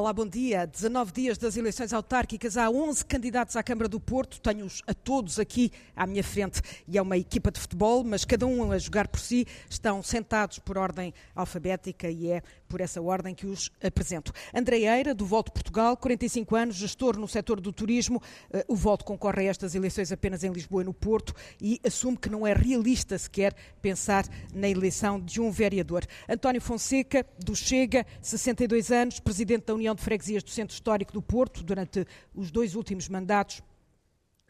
Olá, bom dia. 19 dias das eleições autárquicas, há 11 candidatos à Câmara do Porto, tenho-os a todos aqui à minha frente. E é uma equipa de futebol, mas cada um a jogar por si, estão sentados por ordem alfabética e é por essa ordem que os apresento. André Eira, do Volto Portugal, 45 anos, gestor no setor do turismo. Eh, o Volto concorre a estas eleições apenas em Lisboa e no Porto e assume que não é realista sequer pensar na eleição de um vereador. António Fonseca, do Chega, 62 anos, presidente da União de Freguesias do Centro Histórico do Porto durante os dois últimos mandatos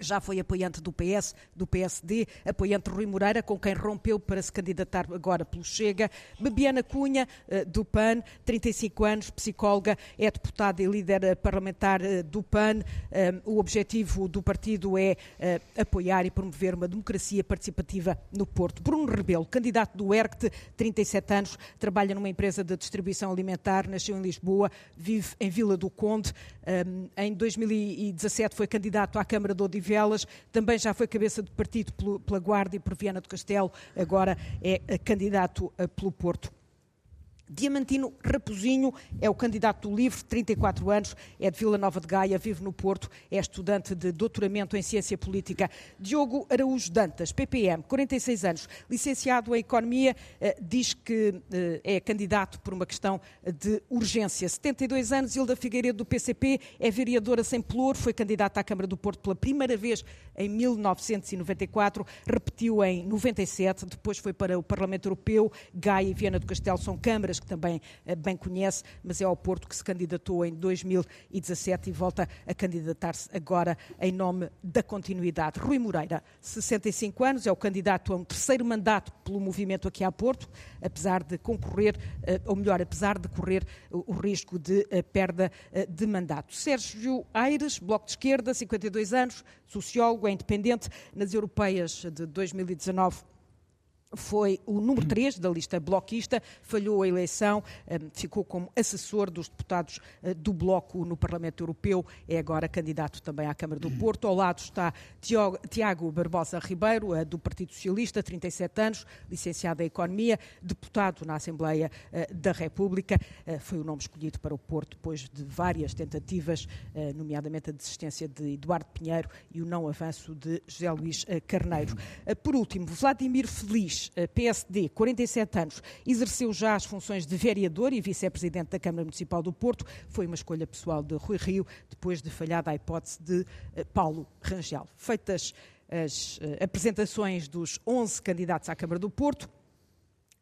já foi apoiante do PS, do PSD, apoiante Rui Moreira, com quem rompeu para se candidatar agora pelo Chega. Bebiana Cunha, eh, do PAN, 35 anos, psicóloga, é deputada e líder eh, parlamentar eh, do PAN. O objetivo do partido é apoiar e promover uma democracia participativa no Porto. Bruno Rebelo, candidato do ERCT, 37 anos, trabalha numa empresa de distribuição alimentar, nasceu em Lisboa, vive em Vila do Conde. Em 2017 foi candidato à Câmara de Odivelas Odivelas, também já foi cabeça de partido pela Guarda e por Viana do Castelo, agora é candidato pelo Porto. Diamantino Raposinho é o candidato do LIVRE, 34 anos, é de Vila Nova de Gaia, vive no Porto, é estudante de doutoramento em Ciência Política. Diogo Araújo Dantas, PPM, 46 anos, licenciado em Economia, eh, diz que eh, é candidato por uma questão de urgência. 72 anos, Hilda Figueiredo, do PCP, é vereadora sem pelour, foi candidata à Câmara do Porto pela primeira vez em 1994, repetiu em 97, depois foi para o Parlamento Europeu, Gaia e Viana do Castelo são câmaras que também eh, bem conhece, mas é ao Porto que se candidatou em 2017 e volta a candidatar-se agora em nome da continuidade. Rui Moreira, 65 anos, é o candidato a um terceiro mandato pelo movimento aqui a Porto, apesar de concorrer, eh, ou melhor, apesar de correr o risco de eh, perda de mandato. Sérgio Aires, Bloco de Esquerda, 52 anos, sociólogo, é independente nas europeias de 2019 foi o número 3 da lista bloquista, falhou a eleição, hum, ficou como assessor dos deputados eh, do Bloco no Parlamento Europeu, é agora candidato também à Câmara do Porto. Ao lado está Tiago Barbosa Ribeiro, eh, do Partido Socialista, 37 anos, licenciado em Economia, deputado na Assembleia eh, da República. Foi o nome escolhido para o Porto depois de várias tentativas, nomeadamente a desistência de Eduardo Pinheiro e o não avanço de José Luís Carneiro. Por último, Vladimir Feliz, eh, PSD, 47 anos, exerceu já as funções de vereador e vice-presidente da Câmara Municipal do Porto. Foi uma escolha pessoal de Rui Rio, depois de falhada a hipótese de eh, Paulo Rangel. Feitas as eh, apresentações dos 11 candidatos à Câmara do Porto,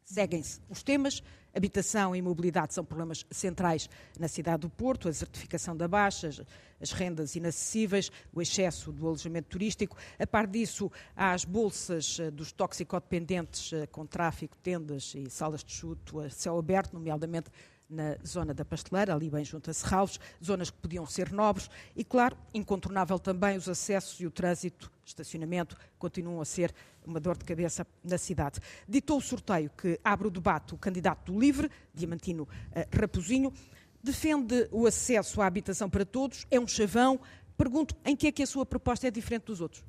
seguem-se os temas. Habitação e mobilidade são problemas centrais na cidade do Porto, a certificação da baixa, as rendas inacessíveis, o excesso do alojamento turístico. A par disso, há as bolsas eh, dos toxicodependentes eh, com tráfico, tendas e salas de chuto a céu aberto, nomeadamente na zona da Pasteleira, ali bem junto a Serralves, zonas que podiam ser nobres e, claro, incontornável também os acessos e o trânsito, estacionamento, continuam a ser uma dor de cabeça na cidade. Ditou o sorteio que abre o debate o candidato do LIVRE, Diamantino uh, Raposinho, defende o acesso à habitação para todos, é um chavão. Pergunto, em que é que a sua proposta é diferente dos outros?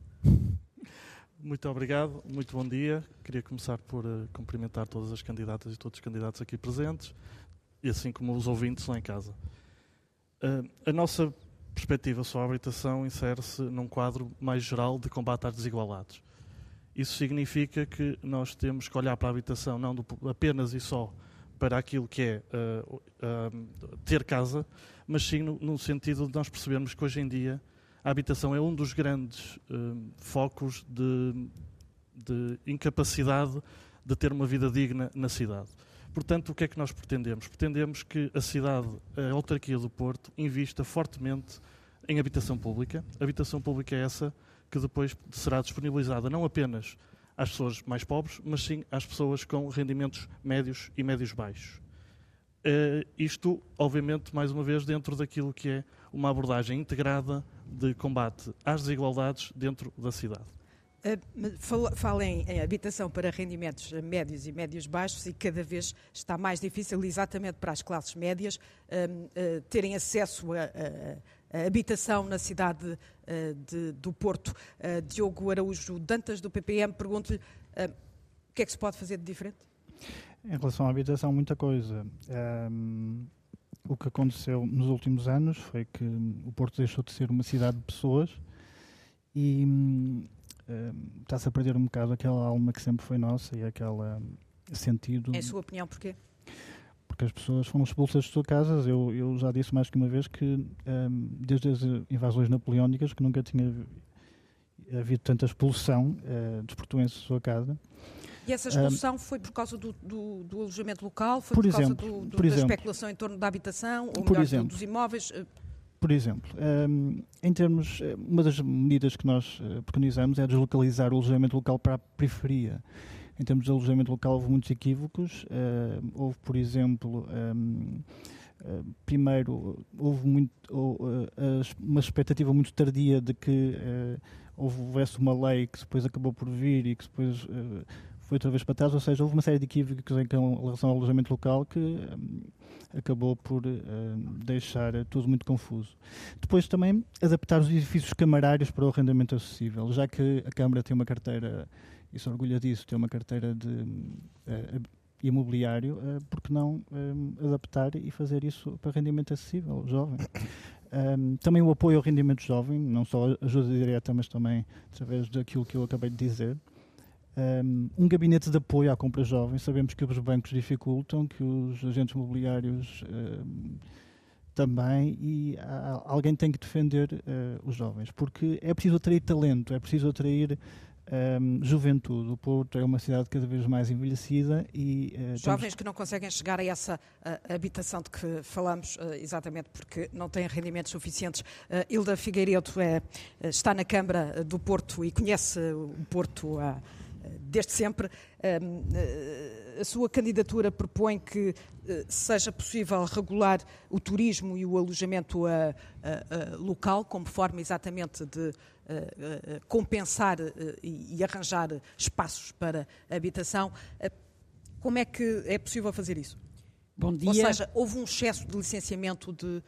Muito obrigado, muito bom dia. Queria começar por uh, cumprimentar todas as candidatas e todos os candidatos aqui presentes, e assim como os ouvintes lá em casa. Uh, a nossa perspectiva sobre a habitação insere-se num quadro mais geral de combate às desigualdades. Isso significa que nós temos que olhar para a habitação não do, apenas e só para aquilo que é uh, uh, ter casa, mas sim no, no, sentido de nós percebermos que hoje em dia a habitação é um dos grandes uh, focos de, de incapacidade de ter uma vida digna na cidade. Portanto, o que é que nós pretendemos? Pretendemos que a cidade, a autarquia do Porto, invista fortemente em habitação pública. A habitação pública é essa que depois será disponibilizada não apenas às pessoas mais pobres, mas sim às pessoas com rendimentos médios e médios baixos. Uh, isto, obviamente, mais uma vez, dentro daquilo que é uma abordagem integrada de combate às desigualdades dentro da cidade. Uh, fala em, habitação para rendimentos médios e médios baixos e cada vez está mais difícil, exatamente para as classes médias, uh, uh, terem acesso a, habitação na cidade de, do Porto. Diogo Araújo Dantas, do PPM, pergunto-lhe o que é que se pode fazer de diferente? Em relação à habitação, muita coisa. o que aconteceu nos últimos anos foi que o Porto deixou de ser uma cidade de pessoas e um, está-se a perder um bocado aquela alma que sempre foi nossa e aquele sentido. Em sua opinião, porquê? Porque as pessoas foram expulsas de suas casas. Eu, eu já disse mais que uma vez que, um, desde as invasões napoleónicas, que nunca tinha havido tanta expulsão uh, dos portuenses de sua casa. E essa expulsão um, foi por causa do, do, do, alojamento local? Foi por, por exemplo, causa do, da exemplo, especulação em torno da habitação? Ou melhor, exemplo, dos imóveis? Por exemplo, um, em termos, eh, uma das medidas que nós uh, preconizamos é deslocalizar o alojamento local para a periferia. Em termos de alojamento local houve muitos equívocos. Uh, houve, por exemplo, um, uh, primeiro, houve muito, uma expectativa muito tardia de que houvesse uma lei que depois acabou por vir e que depois foi outra vez para trás, ou seja, houve uma série de equívocos em relação ao alojamento local que um, acabou por uh, deixar tudo muito confuso. Depois também adaptar os edifícios camarários para o arrendamento acessível, já que a Câmara tem uma carteira, e se orgulha disso, tem uma carteira de uh, imobiliário, uh, porque não um, adaptar e fazer isso para rendimento acessível, jovem? Um, também o apoio ao rendimento jovem, não só ajuda direta, mas também através daquilo que eu acabei de dizer um gabinete de apoio à compra jovem. Sabemos que os bancos dificultam, que os agentes imobiliários um, também, e há, alguém tem que defender uh, os jovens, porque é preciso atrair talento, é preciso atrair um, juventude. O Porto é uma cidade cada vez mais envelhecida e. Uh, Jovens temos... que não conseguem chegar a essa uh, habitação de que falamos, uh, exatamente porque não têm rendimentos suficientes. Hilda Figueiredo é, está na Câmara do Porto e conhece o Porto há desde sempre. A sua candidatura propõe que eh, seja possível regular o turismo e o alojamento a, a, a local, como forma exatamente de a, compensar eh, e arranjar espaços para habitação. Eh, como é que é possível fazer isso? Bom dia. Ou seja, houve um excesso de licenciamento de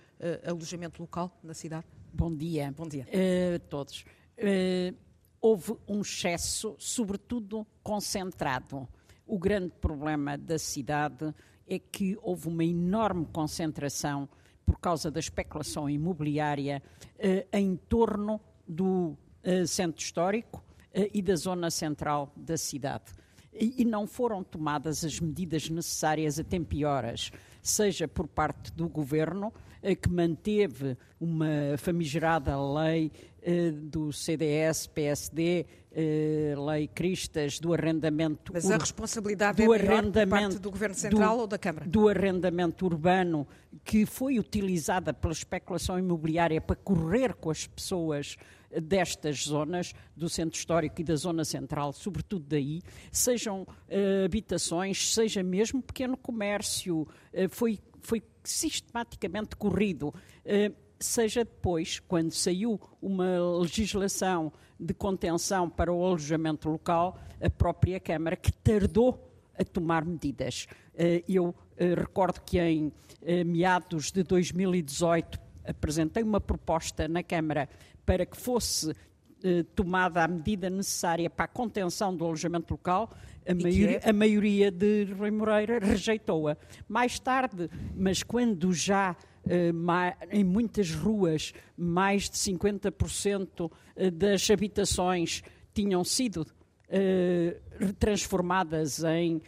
alojamento local na cidade? Bom dia. Bom dia. uh, todos. Uh, houve um excesso, sobretudo concentrado. O grande problema da cidade é que houve uma enorme concentração por causa da especulação imobiliária eh, em torno do eh, centro histórico eh, e da zona central da cidade. E, e, não foram tomadas as medidas necessárias a tempo horas, seja por parte do governo, que manteve uma famigerada lei eh, do CDS, PSD, eh, lei Cristas, do arrendamento... Mas a responsabilidade do é arrendamento, parte do Governo Central do, ou da Câmara? Do arrendamento urbano, que foi utilizada pela especulação imobiliária para correr com as pessoas destas zonas, do centro histórico e da zona central, sobretudo daí, sejam uh, habitações, seja mesmo pequeno comércio, uh, foi, foi sistematicamente corrido. Uh, seja depois, quando saiu uma legislação de contenção para o alojamento local, a própria Câmara que tardou a tomar medidas. Eh, eu eh, recordo que em eh, meados de 2018 apresentei uma proposta na Câmara para que fosse tomada a medida necessária para a contenção do alojamento local, a, maioria, é? a maioria de Rui Moreira rejeitou-a. Mais tarde, mas quando já eh, em muitas ruas, mais de 50% eh, das habitações tinham sido eh, transformadas em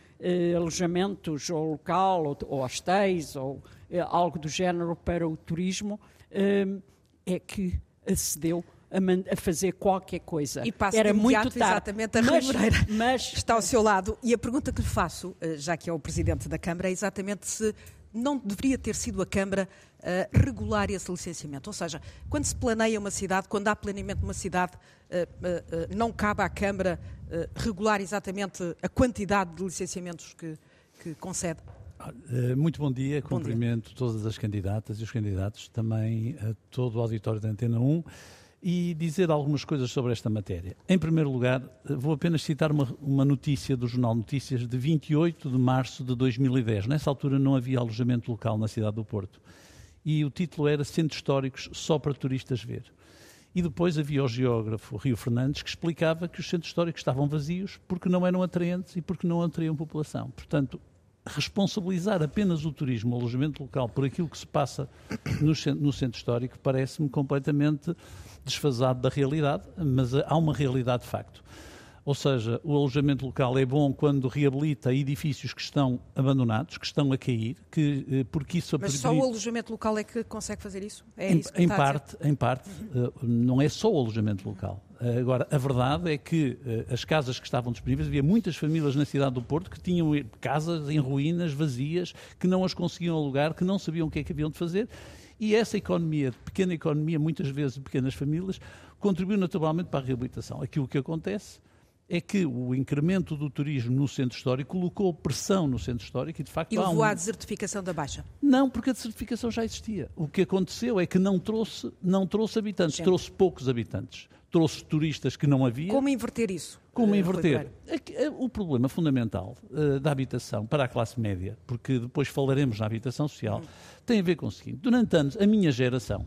alojamentos ou local, ou, ou hostéis, ou algo do género para o turismo, é que acedeu a, fazer qualquer coisa. E passa Era muito tarde. exatamente a mas, Moreira mas está ao seu lado. E a pergunta que lhe faço, já que é o Presidente da Câmara, é exatamente se não deveria ter sido a Câmara a regular esse licenciamento. Ou seja, quando se planeia uma cidade, quando há planeamento de uma cidade, eh, eh, eh, não cabe à Câmara regular exatamente a quantidade de licenciamentos que, que concede? Muito bom dia, bom cumprimento dia. todas as candidatas e os candidatos, também a todo o auditório da Antena 1 e dizer algumas coisas sobre esta matéria. Em primeiro lugar, vou apenas citar uma, uma, notícia do Jornal Notícias de 28 de março de 2010. Nessa altura não havia alojamento local na cidade do Porto. E o título era Centros Históricos só para turistas ver. E depois havia o geógrafo Rio Fernandes que explicava que os centros históricos estavam vazios porque não eram atraentes e porque não atraíam população. Portanto, responsabilizar apenas o turismo, o alojamento local, por aquilo que se passa no, no centro histórico, parece-me completamente desfasado da realidade, mas há uma realidade de facto. Ou seja, o alojamento local é bom quando reabilita edifícios que estão abandonados, que estão a cair, que, eh, porque isso... Mas só o alojamento local é que consegue fazer isso? É em, isso em parte, em parte, uhum. não é só o alojamento local. Agora, a verdade é que as casas que estavam disponíveis, havia muitas famílias na cidade do Porto que tinham casas em ruínas, vazias, que não as conseguiam alugar, que não sabiam o que é que haviam de fazer. E essa economia, pequena economia, muitas vezes de pequenas famílias, contribuiu naturalmente para a reabilitação. Aquilo que acontece é que o incremento do turismo no centro histórico colocou pressão no centro histórico e, de facto, e levou um... à desertificação da Baixa? Não, porque a desertificação já existia. O que aconteceu é que não trouxe, não trouxe habitantes, Gente. trouxe poucos habitantes. Trouxe turistas que não havia. Como inverter isso? Como inverter? É o problema fundamental uh, da habitação para a classe média, porque depois falaremos na habitação social, hum. tem a ver com o seguinte. Durante anos, a minha geração,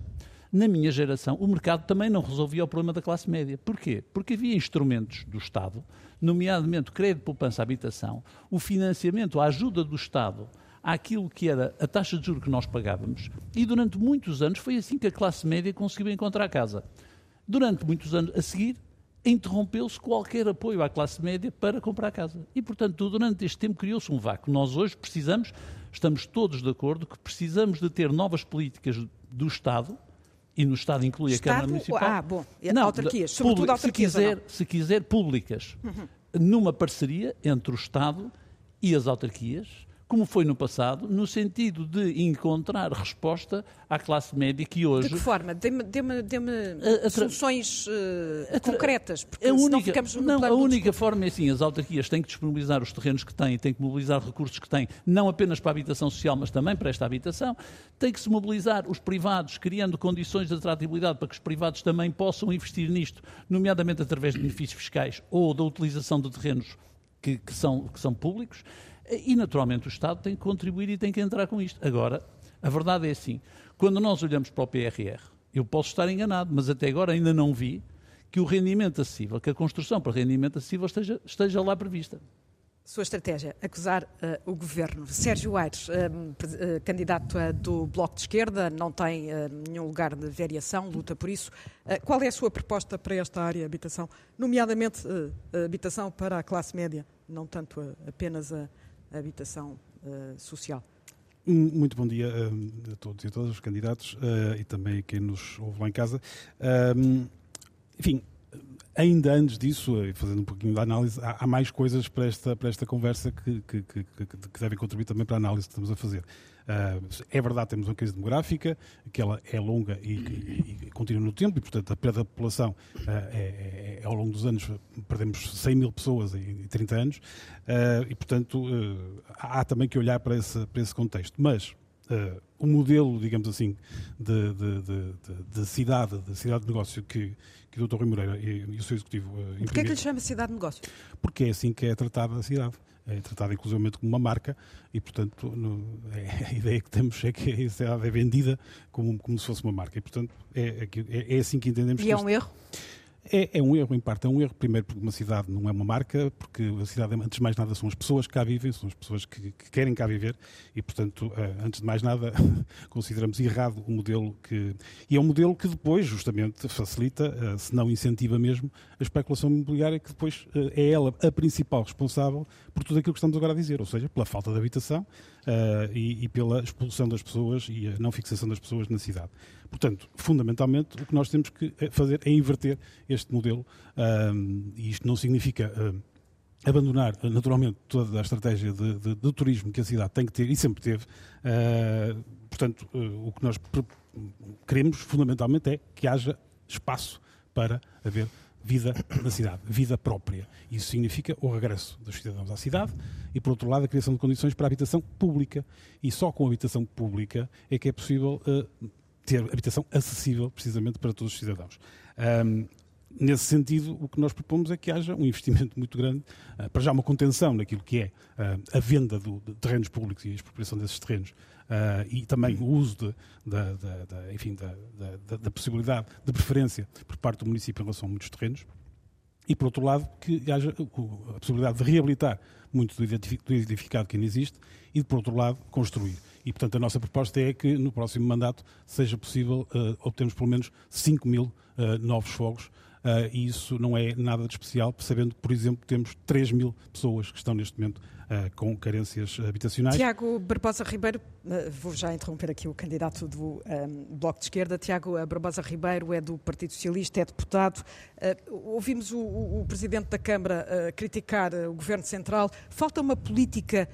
na minha geração, o mercado também não resolvia o problema da classe média. Porquê? Porque havia instrumentos do Estado, nomeadamente o crédito de poupança à habitação, o financiamento, a ajuda do Estado àquilo que era a taxa de juros que nós pagávamos, e durante muitos anos foi assim que a classe média conseguiu encontrar casa. Durante muitos anos a seguir, interrompeu-se qualquer apoio à classe média para comprar casa. E, portanto, durante este tempo criou-se um vácuo. Nós hoje precisamos, estamos todos de acordo, que precisamos de ter novas políticas do Estado e no Estado inclui Estado, a Câmara Municipal. Ah, bom, não, autarquias, sobretudo autarquias. Se quiser, se quiser públicas, uhum. numa parceria entre o Estado e as autarquias, como foi no passado, no sentido de encontrar resposta à classe média que hoje... De que forma? Dê-me dê dê soluções uh, concretas, porque a única, ficamos no Não, a única forma é assim, as autarquias têm que disponibilizar os terrenos que têm, têm que mobilizar recursos que têm, não apenas para a habitação social, mas também para esta habitação, têm que se mobilizar os privados, criando condições de atratividade para que os privados também possam investir nisto, nomeadamente através de benefícios fiscais ou da utilização de terrenos que, que, são, que são públicos, e, naturalmente, o Estado tem que contribuir e tem que entrar com isto. Agora, a verdade é assim: quando nós olhamos para o PRR, eu posso estar enganado, mas até agora ainda não vi que o rendimento acessível, que a construção para rendimento acessível esteja, esteja lá prevista. Sua estratégia, acusar uh, o governo. Sérgio Aires, uh, uh, candidato do Bloco de Esquerda, não tem nenhum lugar de variação, luta por isso. qual é a sua proposta para esta área de habitação, nomeadamente habitação para a classe média, não tanto apenas a habitação uh, social. Muito bom dia uh, a todos e todas os candidatos uh, e também a quem nos ouve lá em casa. enfim, ainda antes disso, fazendo um pouquinho de análise, há, há mais coisas para esta, para esta conversa que, que, que, que, devem contribuir também para a análise que estamos a fazer. Uh, é verdade, temos uma crise demográfica, que ela é longa e, e, e continua no tempo, e portanto a perda da população uh, é, é, é, ao longo dos anos, perdemos 100 mil pessoas em, em 30 anos, uh, e portanto há também que olhar para esse, para esse contexto. Mas o modelo, digamos assim, de, de, de, de, cidade, de cidade de negócio que, que o Dr. Rui Moreira e, e o seu executivo uh, Porquê é que lhe chama cidade de negócio? Porque é assim que é tratada a cidade é tratada inclusivamente como uma marca e, portanto, no, é, a ideia que temos é que a cidade é vendida como, como se fosse uma marca. E, portanto, é, é, é assim que entendemos. E é um erro? É, é, um erro, em parte é um erro, primeiro porque uma cidade não é uma marca, porque a cidade, antes de mais nada, são as pessoas que cá vivem, são as pessoas que, que querem cá viver. E, portanto, eh, antes de mais nada, consideramos errado o modelo que... E é um modelo que depois, justamente, facilita, eh, se não incentiva mesmo, a especulação imobiliária, que depois eh, é ela a principal responsável por tudo aquilo que estamos agora a dizer, ou seja, pela falta de habitação e, e pela expulsão das pessoas e a não fixação das pessoas na cidade. Portanto, fundamentalmente, o que nós temos que eh, fazer é inverter este modelo, um, e isto não significa. Abandonar naturalmente toda a estratégia de, de, de, turismo que a cidade tem que ter e sempre teve. Uh, portanto, uh, o que nós queremos fundamentalmente é que haja espaço para haver vida na cidade, vida própria. Isso significa o regresso dos cidadãos à cidade e, por outro lado, a criação de condições para a habitação pública. E só com a habitação pública é que é possível uh, ter habitação acessível precisamente para todos os cidadãos. Um, nesse sentido, o que nós propomos é que haja um investimento muito grande, uh, para já uma contenção naquilo que é uh, a venda de terrenos públicos e a expropriação desses terrenos, uh, e também o uso de, da, da, da, enfim, da, possibilidade de preferência por parte do município em relação a muitos terrenos. e, por outro lado, que haja a possibilidade de reabilitar muito do edificado que ainda existe e, por outro lado, construir. E, portanto, a nossa proposta é que no próximo mandato seja possível uh, obtermos pelo menos 5 mil uh, novos fogos. Uh, e isso não é nada de especial, sabendo que, por exemplo, temos 3 mil pessoas que estão neste momento uh, com carências habitacionais. Tiago Barbosa Ribeiro, uh, vou já interromper aqui o candidato do um, Bloco de Esquerda. Tiago Barbosa Ribeiro é do Partido Socialista, é deputado. ouvimos o, o, o, Presidente da Câmara criticar o Governo Central. Falta uma política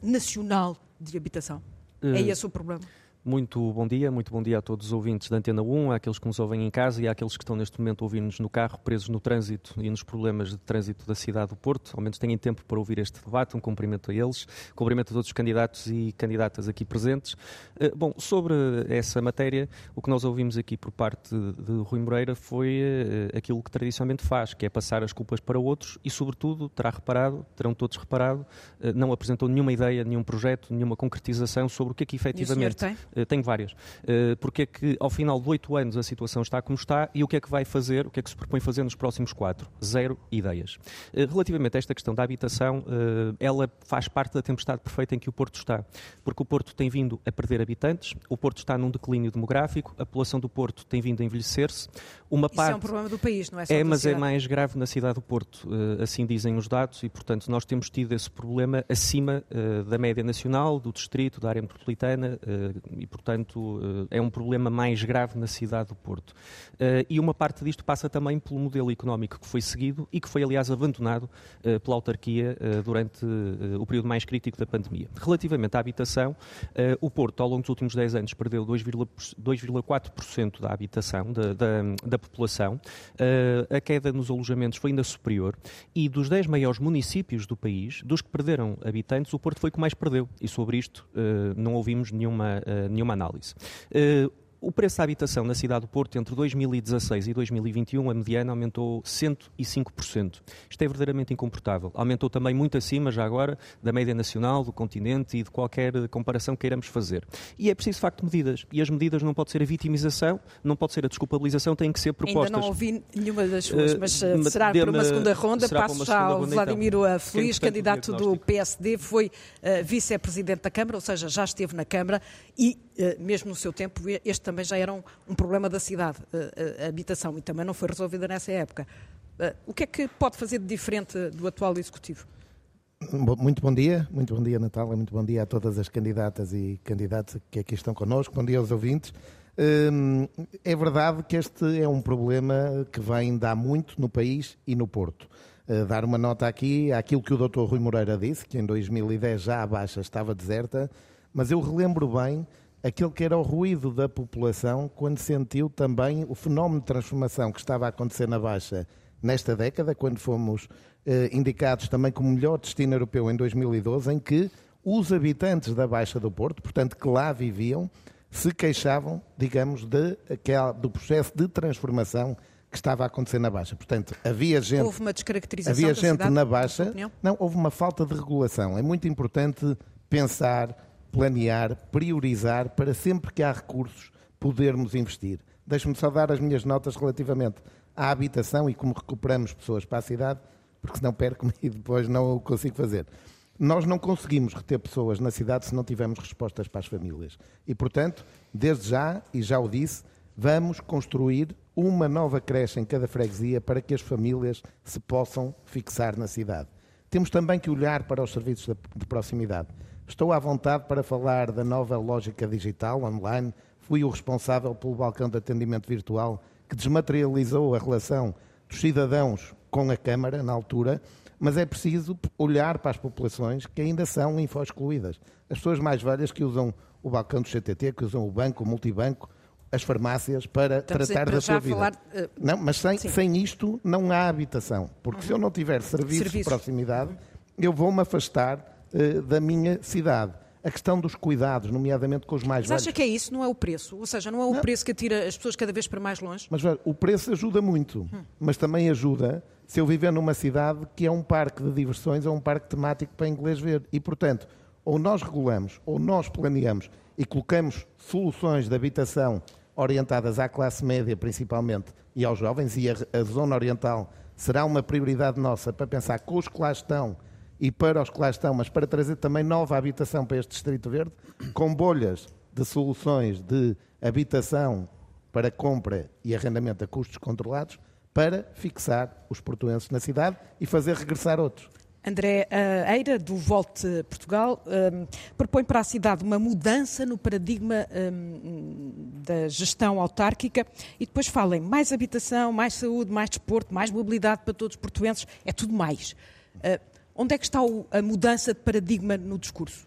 nacional de habitação? É esse o problema? Muito bom dia, muito bom dia a todos os ouvintes da Antena 1, àqueles que nos ouvem em casa e àqueles que estão neste momento a ouvir-nos no carro, presos no trânsito e nos problemas de trânsito da cidade do Porto. Ao menos têm tempo para ouvir este debate. Um cumprimento a eles, cumprimento a todos os candidatos e candidatas aqui presentes. Eh, bom, sobre essa matéria, o que nós ouvimos aqui por parte de Rui Moreira foi eh, aquilo que tradicionalmente faz, que é passar as culpas para outros e, sobretudo, terá reparado, terão todos reparado, eh, não apresentou nenhuma ideia, nenhum projeto, nenhuma concretização sobre o que é que efetivamente tenho várias. Uh, porque é que ao final de oito anos a situação está como está e o que é que vai fazer, o que é que se propõe fazer nos próximos quatro? Zero ideias. Uh, relativamente a esta questão da habitação, ela faz parte da tempestade perfeita em que o Porto está. Porque o Porto tem vindo a perder habitantes, o Porto está num declínio demográfico, a população do Porto tem vindo a envelhecer-se. Uma Isso parte... é um problema do país, não é só É, mas é mais grave na cidade do Porto, assim dizem os dados, e portanto nós temos tido esse problema acima da média nacional, do distrito, da área metropolitana, e, portanto, eh, é um problema mais grave na cidade do Porto. Eh, e uma parte disto passa também pelo modelo económico que foi seguido e que foi, aliás, abandonado eh, pela autarquia durante o período mais crítico da pandemia. Relativamente à habitação, o Porto, ao longo dos últimos 10 anos, perdeu 2,4% da habitação, da, da, da população. A queda nos alojamentos foi ainda superior e dos 10 maiores municípios do país, dos que perderam habitantes, o Porto foi o que mais perdeu. E sobre isto não ouvimos nenhuma nenhuma análise. Uh, o preço da habitação na cidade do Porto entre 2016 e 2021, a mediana aumentou 105%. Isto é verdadeiramente incomportável. Aumentou também muito acima, já agora, da média nacional, do continente e de qualquer comparação que queiramos fazer. E é preciso, de facto, medidas. E as medidas não pode ser a vitimização, não pode ser a desculpabilização, têm que ser propostas. Ainda não ouvi nenhuma das suas, mas uh, será para uma segunda ronda. Passo já ao. Vladimir então. Feliz, candidato do PSD, foi uh, vice-presidente da Câmara, ou seja, já esteve na Câmara e, uh, mesmo no seu tempo, este também já era um, problema da cidade, a, a, habitação, e também não foi resolvida nessa época. Uh, o que é que pode fazer de diferente do atual Executivo? Muito bom dia, muito bom dia Natália, muito bom dia a todas as candidatas e candidatos que aqui estão connosco, bom dia aos ouvintes. Hum, é verdade que este é um problema que vem dar muito no país e no Porto. Dar uma nota aqui àquilo que o Dr. Rui Moreira disse, que em 2010 já a Baixa estava deserta, mas eu relembro bem aquele que era o ruído da população quando sentiu também o fenómeno de transformação que estava a acontecer na Baixa nesta década, quando fomos eh, indicados também como melhor destino europeu em 2012, em que os habitantes da Baixa do Porto, portanto que lá viviam, se queixavam, digamos, de, aquela, do processo de transformação que estava a acontecer na Baixa. Portanto, havia gente. Houve uma descaracterização havia gente cidade, na Baixa. Não, houve uma falta de regulação. É muito importante pensar planear, priorizar, para sempre que há recursos podermos investir. Deixe-me só dar as minhas notas relativamente à habitação e como recuperamos pessoas para a cidade, porque senão perco-me e depois não o consigo fazer. Nós não conseguimos reter pessoas na cidade se não tivermos respostas para as famílias. E, portanto, desde já, e já o disse, vamos construir uma nova creche em cada freguesia para que as famílias se possam fixar na cidade. Temos também que olhar para os serviços de proximidade. Estou à vontade para falar da nova lógica digital, online. Fui o responsável pelo balcão de atendimento virtual que desmaterializou a relação dos cidadãos com a Câmara, na altura, mas é preciso olhar para as populações que ainda são info-excluídas. As pessoas mais velhas que usam o balcão do CTT, que usam o banco, o multibanco, as farmácias para Estamos tratar da sua vida. Falar, uh... Não, mas sem, sem isto não há habitação. Porque uhum. se eu não tiver serviços, serviços. de proximidade, eu vou-me afastar uh, da minha cidade. A questão dos cuidados, nomeadamente com os mais mas velhos. Mas acha que é isso, não é o preço? Ou seja, não é o não. preço que atira as pessoas cada vez para mais longe? Mas o preço ajuda muito, hum. mas também ajuda se eu viver numa cidade que é um parque de diversões ou um parque temático para inglês ver. E, portanto, ou nós regulamos, ou nós planeamos e colocamos soluções de habitação orientadas à classe média, principalmente, e aos jovens, e a, a zona oriental será uma prioridade nossa para pensar com os que lá estão e para os que lá estão, mas para trazer também nova habitação para este Distrito Verde, com bolhas de soluções de habitação para compra e arrendamento a custos controlados, para fixar os portuenses na cidade e fazer regressar outros. André Eira, do Volte Portugal, um, propõe para a cidade uma mudança no paradigma um, da gestão autárquica e depois fala em mais habitação, mais saúde, mais desporto, mais mobilidade para todos os portuenses, é tudo mais. Onde é que está a mudança de paradigma no discurso?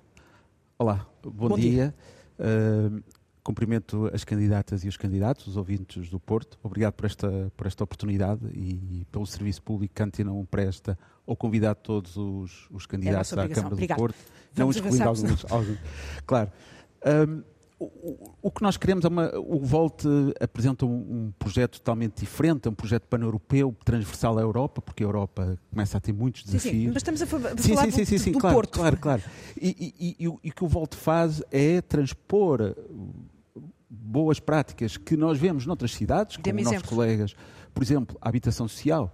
Olá, bom, bom dia. dia. Uh, cumprimento as candidatas e os candidatos, os ouvintes do Porto. Obrigado por esta, por esta oportunidade e pelo serviço público que a Antena 1 presta ou convidar todos os, os candidatos é à Câmara Obrigado. do Porto, Vamos não excluindo alguns, alguns. Claro. Um, o, o, que nós queremos é uma. O Volte apresenta um, um projeto totalmente diferente, é um projeto pan-europeu, transversal à Europa, porque a Europa começa a ter muitos desafios. Sim, sim, mas estamos a, falar sim, sim, do, sim, sim, do claro, Porto. Claro, claro. E, e, e, e o que o Volte faz é transpor boas práticas que nós vemos noutras cidades, como nossos exemplos. colegas, por exemplo, a habitação social.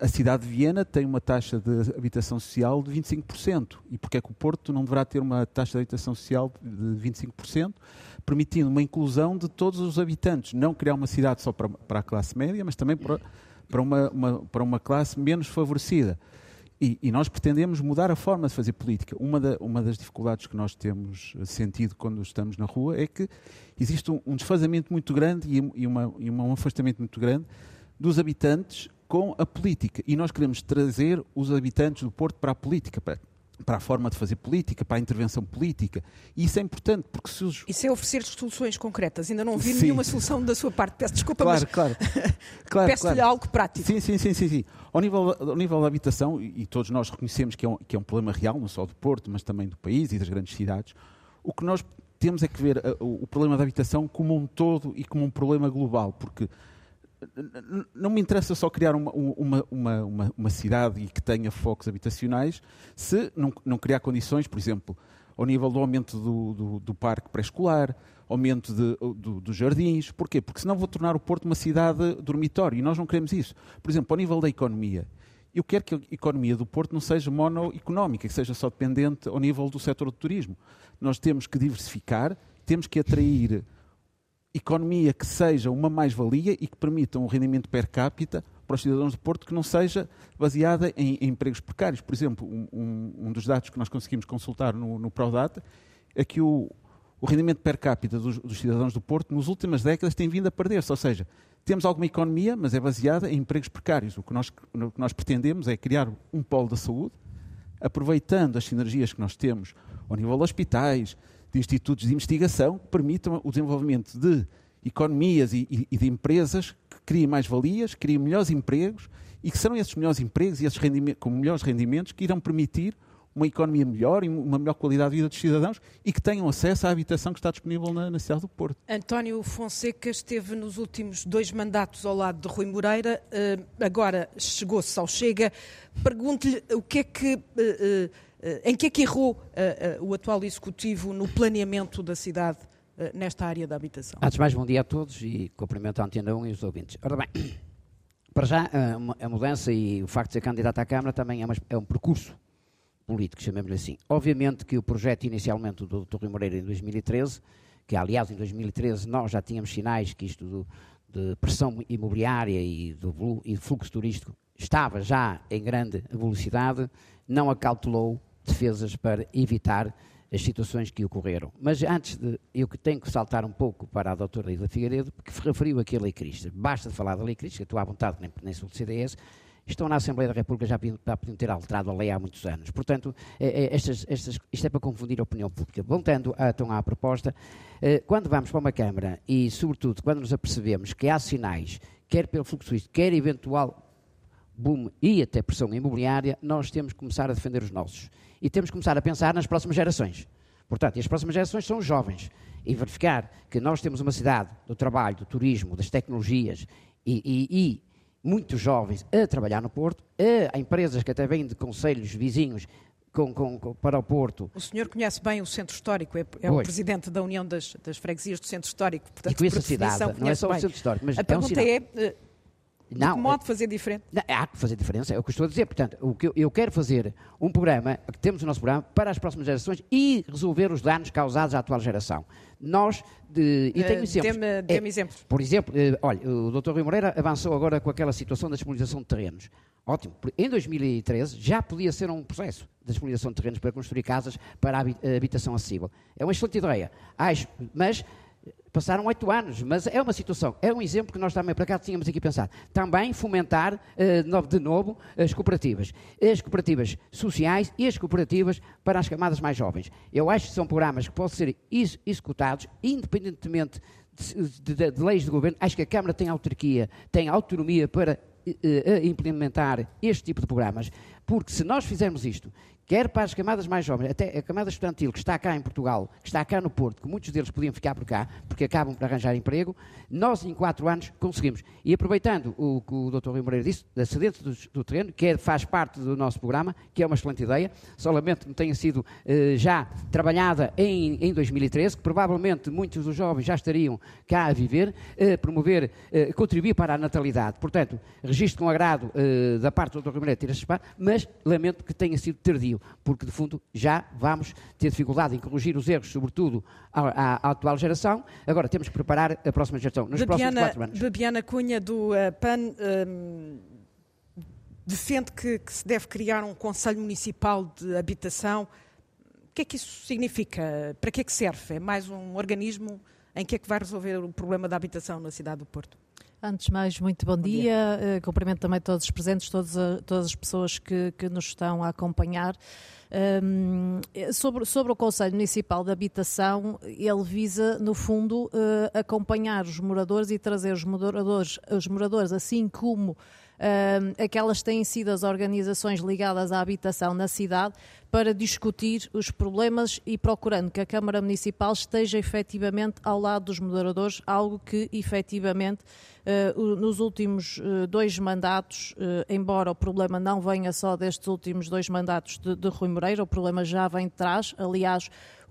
A cidade de Viena tem uma taxa de habitação social de 25%. E porquê é que o Porto não deverá ter uma taxa de habitação social de 25%, permitindo uma inclusão de todos os habitantes? Não criar uma cidade só para, para a classe média, mas também para, para, uma, uma, para uma classe menos favorecida. E, e, nós pretendemos mudar a forma de fazer política. Uma, da, uma, das dificuldades que nós temos sentido quando estamos na rua é que existe um, um desfazamento muito grande e, e, uma, e um afastamento muito grande dos habitantes com a política. E nós queremos trazer os habitantes do Porto para a política, para, para a forma de fazer política, para a intervenção política. E isso é importante, porque se os... Isso é oferecer soluções concretas. Ainda não vi sim. nenhuma solução da sua parte. Peço desculpa, claro, mas claro, claro, peço-lhe claro. algo prático. Sim, sim, sim, sim. sim. Ao, nível, ao nível da habitação, e todos nós reconhecemos que é, um, que é um problema real, não só do Porto, mas também do país e das grandes cidades, o que nós temos é que ver o, o problema da habitação como um todo e como um problema global, porque não me interessa só criar uma, uma, uma, uma, uma cidade que tenha focos habitacionais se não, não criar condições, por exemplo, ao nível do aumento do, do, do parque pré-escolar, aumento de, do, dos jardins. Porquê? Porque senão vou tornar o Porto uma cidade dormitório e nós não queremos isso. Por exemplo, ao nível da economia, eu quero que a economia do Porto não seja monoeconómica, que seja só dependente ao nível do setor do turismo. Nós temos que diversificar, temos que atrair economia que seja uma mais-valia e que permita um rendimento per capita para os cidadãos do Porto que não seja baseada em, em empregos precários. Por exemplo, um, um, dos dados que nós conseguimos consultar no, no Prodata é que o, o rendimento per capita dos, dos, cidadãos do Porto nas últimas décadas tem vindo a perder-se. Ou seja, temos alguma economia, mas é baseada em empregos precários. O que nós, o que nós pretendemos é criar um polo da saúde, aproveitando as sinergias que nós temos ao nível de hospitais, de institutos de investigação que permitam o desenvolvimento de economias e, e, de empresas que criem mais valias, criem melhores empregos e que serão esses melhores empregos e esses com melhores rendimentos que irão permitir uma economia melhor e uma melhor qualidade de vida dos cidadãos e que tenham acesso à habitação que está disponível na, na cidade do Porto. António Fonseca esteve nos últimos dois mandatos ao lado de Rui Moreira, uh, agora chegou-se ao Chega. Pergunto-lhe o que é que. Uh, uh, em que é que errou o atual Executivo no planeamento da cidade nesta área da habitação? Antes de mais, bom dia a todos e cumprimento a Antena 1 e os ouvintes. Ora bem, para já, a mudança e o facto de ser candidato à Câmara também é, é um percurso político, chamemos-lhe assim. Obviamente que o projeto inicialmente do Dr. Rui Moreira em 2013, que aliás em 2013 nós já tínhamos sinais que isto do, de pressão imobiliária e do, e fluxo turístico estava já em grande velocidade, não acautelou defesas para evitar as situações que ocorreram. Mas antes de, eu tenho que saltar um pouco para a doutora Ida Figueiredo, porque referiu aqui a Lei Cristas. Basta de falar da Lei Cristas, que estou à vontade, nem, sou do CDS, estão na Assembleia da República já, podiam ter alterado a lei há muitos anos. Portanto, é, é, estas, estas, isto é para confundir a opinião pública. Voltando a, então à proposta, eh, quando vamos para uma Câmara e, sobretudo, quando nos apercebemos que há sinais, quer pelo fluxo turístico, quer eventual boom e até pressão imobiliária, nós temos que começar a defender os nossos. E temos que começar a pensar nas próximas gerações. Portanto, e as próximas gerações são os jovens. E verificar que nós temos uma cidade do trabalho, do turismo, das tecnologias e, e, e muitos jovens a trabalhar no Porto, a empresas que até vêm de conselhos vizinhos com, com, com, para o Porto. O senhor conhece bem o Centro Histórico, é, é o presidente da União das, das, Freguesias do Centro Histórico. Portanto, e conhece a cidade, não é só bem. o Centro Histórico, mas a é pergunta um é, eh, De não, que modo fazer diferente? Não, há que fazer diferença, é o que estou a dizer. Portanto, o que eu, eu quero fazer um programa, que temos o nosso programa, para as próximas gerações e resolver os danos causados à atual geração. Nós, de, e tenho uh, exemplos. Dê-me dê é, exemplos. Por exemplo, uh, olha, o Dr. Rui Moreira avançou agora com aquela situação da disponibilização de terrenos. Ótimo. Em 2013 já podia ser um processo de disponibilização de terrenos para construir casas para a habitação acessível. É uma excelente ideia. Acho, mas Passaram oito anos, mas é uma situação, é um exemplo que nós também para cá tínhamos aqui pensado. Também fomentar uh, de novo as cooperativas. As cooperativas sociais e as cooperativas para as camadas mais jovens. Eu acho que são programas que podem ser ex executados independentemente de, de, de, leis de governo. Acho que a Câmara tem autarquia, tem autonomia para uh, implementar este tipo de programas. Porque se nós fizermos isto quer para as camadas mais jovens, até a camada estudantil que está cá em Portugal, que está cá no Porto, que muitos deles podiam ficar por cá, porque acabam por arranjar emprego, nós em quatro anos conseguimos. E aproveitando o que o Dr. Rui Moreira disse, da cedente do, do, terreno, que é, faz parte do nosso programa, que é uma excelente ideia, solamente não tenha sido eh, já trabalhada em, em 2013, que provavelmente muitos dos jovens já estariam cá a viver, eh, promover, eh, contribuir para a natalidade. Portanto, registro com agrado eh, da parte do Dr. Rui Moreira ter mas lamento que tenha sido tardio porque de fundo já vamos ter dificuldade em corrigir os erros, sobretudo à, à atual geração. Agora temos que preparar a próxima geração, nos Babiana, próximos quatro anos. Babiana Cunha, do uh, PAN, um, defende que, que se deve criar um Conselho Municipal de Habitação. O que é que isso significa? Para que é que serve? É mais um organismo em que é que vai resolver o problema da habitação na cidade do Porto? Antes de mais, muito bom, bom dia. dia. Uh, cumprimento também todos os presentes, todas, a, todas as pessoas que, que, nos estão a acompanhar. Um, sobre, sobre o Conselho Municipal de Habitação, ele visa, no fundo, uh, acompanhar os moradores e trazer os moradores, os moradores assim como uh, aquelas têm sido as organizações ligadas à habitação na cidade, para discutir os problemas e procurando que a Câmara Municipal esteja efetivamente ao lado dos moderadores, algo que efetivamente uh, nos últimos uh, dois mandatos, uh, embora o problema não venha só destes últimos dois mandatos de, de Rui Moreira, o problema já vem de trás. Aliás,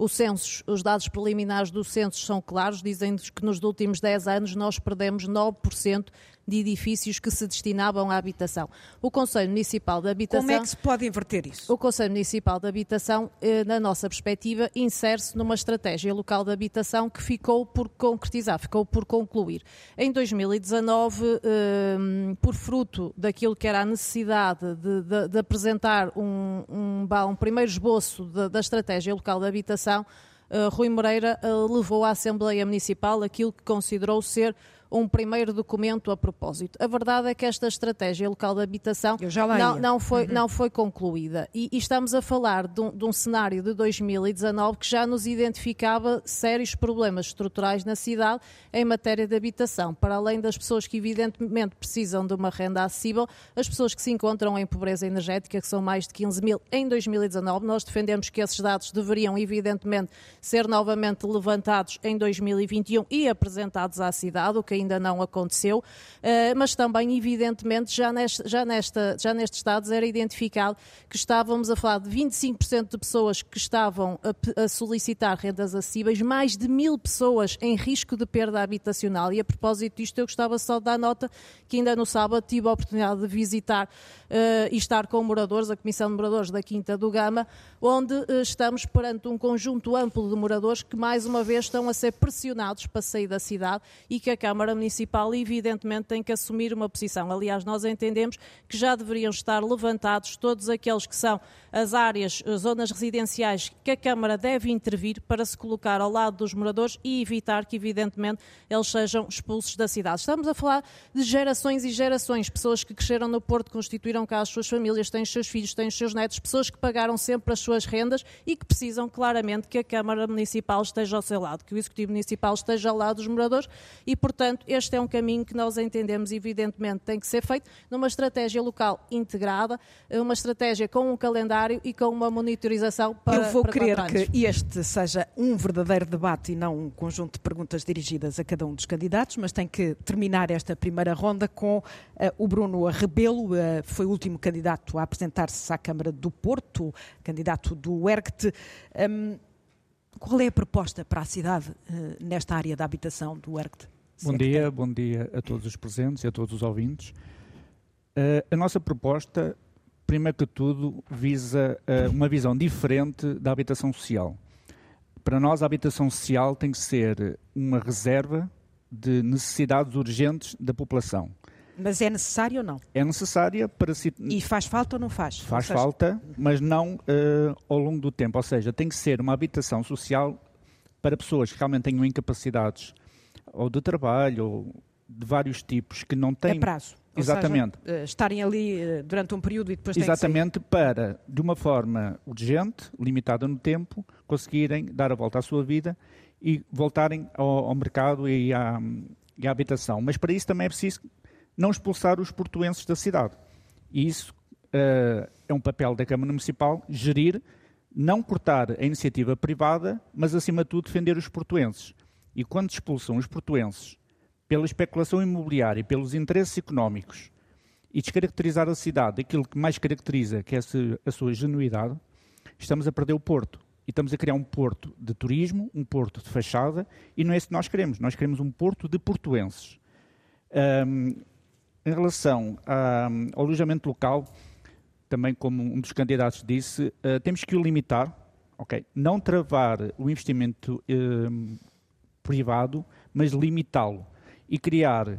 censo, os dados preliminares do censo são claros, dizem-nos que nos últimos 10 anos nós perdemos 9% de edifícios que se destinavam à habitação. O Conselho Municipal de Habitação. Como é que se pode inverter isso? O Conselho Municipal de Habitação, eh, na nossa perspectiva, insere-se numa estratégia local de habitação que ficou por concretizar, ficou por concluir. Em 2019, eh, por fruto daquilo que era a necessidade de, de, de apresentar um, um, um, primeiro esboço da, da estratégia local de habitação, Uh, Rui Moreira levou à Assembleia Municipal aquilo que considerou ser um primeiro documento a propósito. A verdade é que esta estratégia local de habitação não, não, foi, uhum. não foi concluída. E, e estamos a falar de um, de um, cenário de 2019 que já nos identificava sérios problemas estruturais na cidade em matéria de habitação. Para além das pessoas que, evidentemente, precisam de uma renda acessível, as pessoas que se encontram em pobreza energética, que são mais de 15 mil em 2019, nós defendemos que esses dados deveriam, evidentemente, ser novamente levantados em 2021 e apresentados à cidade, o que ainda não aconteceu, eh, mas também, evidentemente, já, neste, já, nesta, já nestes estados era identificado que estávamos a falar de 25% de pessoas que estavam a, a solicitar rendas acessíveis, mais de mil pessoas em risco de perda habitacional. E a propósito disto, eu gostava só de dar nota que ainda no sábado tive a oportunidade de visitar uh, e estar com moradores, a Comissão de Moradores da Quinta do Gama, onde uh, estamos perante um conjunto amplo de moradores que, mais uma vez, estão a ser pressionados para sair da cidade e que a Câmara Câmara Municipal, evidentemente, tem que assumir uma posição. Aliás, nós entendemos que já deveriam estar levantados todos aqueles que são as áreas, as zonas residenciais que a Câmara deve intervir para se colocar ao lado dos moradores e evitar que, evidentemente, eles sejam expulsos da cidade. Estamos a falar de gerações e gerações, pessoas que cresceram no Porto, constituíram cá as suas famílias, têm os seus filhos, têm os seus netos, pessoas que pagaram sempre as suas rendas e que precisam claramente que a Câmara Municipal esteja ao seu lado, que o Executivo Municipal esteja ao lado dos moradores e, portanto, este é um caminho que nós entendemos, evidentemente, tem que ser feito numa estratégia local integrada, uma estratégia com um calendário e com uma monitorização para Eu vou para querer que este seja um verdadeiro debate e não um conjunto de perguntas dirigidas a cada um dos candidatos, mas tem que terminar esta primeira ronda com uh, o Bruno Rebelo, uh, foi o último candidato a apresentar-se à Câmara do Porto, candidato do ERGT. Um, qual é a proposta para a cidade uh, nesta área da habitação do ERGT? Bom dia, bom dia a todos os presentes e a todos os ouvintes. Uh, a nossa proposta, primeiro que tudo, visa uh, uma visão diferente da habitação social. Para nós, a habitação social tem que ser uma reserva de necessidades urgentes da população. Mas é necessário ou não? É necessária para se... E faz falta ou não faz? Faz seja... falta, mas não uh, ao longo do tempo. Ou seja, tem que ser uma habitação social para pessoas que realmente tenham incapacidades ou de trabalho ou de vários tipos que não têm... A prazo. Exatamente. Seja, estarem ali eh, durante um período e depois Exatamente para, de uma forma urgente, limitada no tempo, conseguirem dar a volta à sua vida e voltarem ao, ao mercado e à, e à, habitação. Mas para isso também é preciso não expulsar os portuenses da cidade. E isso uh, é um papel da Câmara Municipal, gerir, não cortar a iniciativa privada, mas acima de tudo defender os portuenses. E quando expulsam os portuenses pela especulação imobiliária e pelos interesses económicos e descaracterizar a cidade daquilo que mais caracteriza, que é a sua genuidade, estamos a perder o porto. E estamos a criar um porto de turismo, um porto de fachada, e não é isso que nós queremos. Nós queremos um porto de portuenses. Um, em relação a, ao alojamento local, também como um dos candidatos disse, uh, temos que o limitar, okay? não travar o investimento uh, privado, mas limitá-lo e criar uh,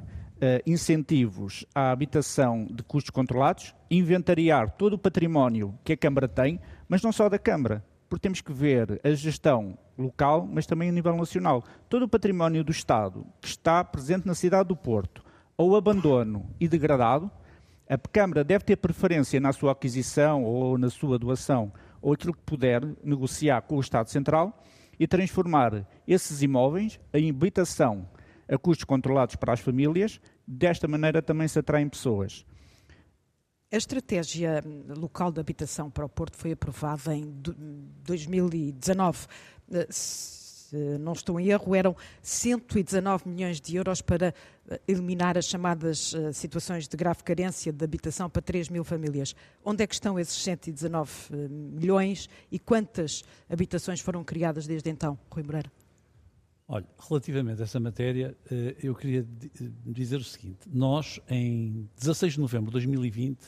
incentivos à habitação de custos controlados, inventariar todo o património que a Câmara tem, mas não só da Câmara, porque temos que ver a gestão local, mas também a nível nacional. Todo o património do Estado que está presente na cidade do Porto, ou abandono e degradado, a Câmara deve ter preferência na sua aquisição ou na sua doação, ou aquilo que puder negociar com o Estado Central e transformar esses imóveis em habitação a custos controlados para as famílias. Desta maneira também se atraem pessoas. A estratégia local de habitação para o Porto foi aprovada em 2019. Eh, se não estou em erro, eram 119 milhões de euros para eh, eliminar as chamadas eh, situações de grave carência de habitação para 3 mil famílias. Onde é que estão esses 119 milhões e quantas habitações foram criadas desde então, Rui Moreira? Olha, relativamente a essa matéria, eh, eu queria dizer o seguinte: nós, em 16 de novembro de 2020,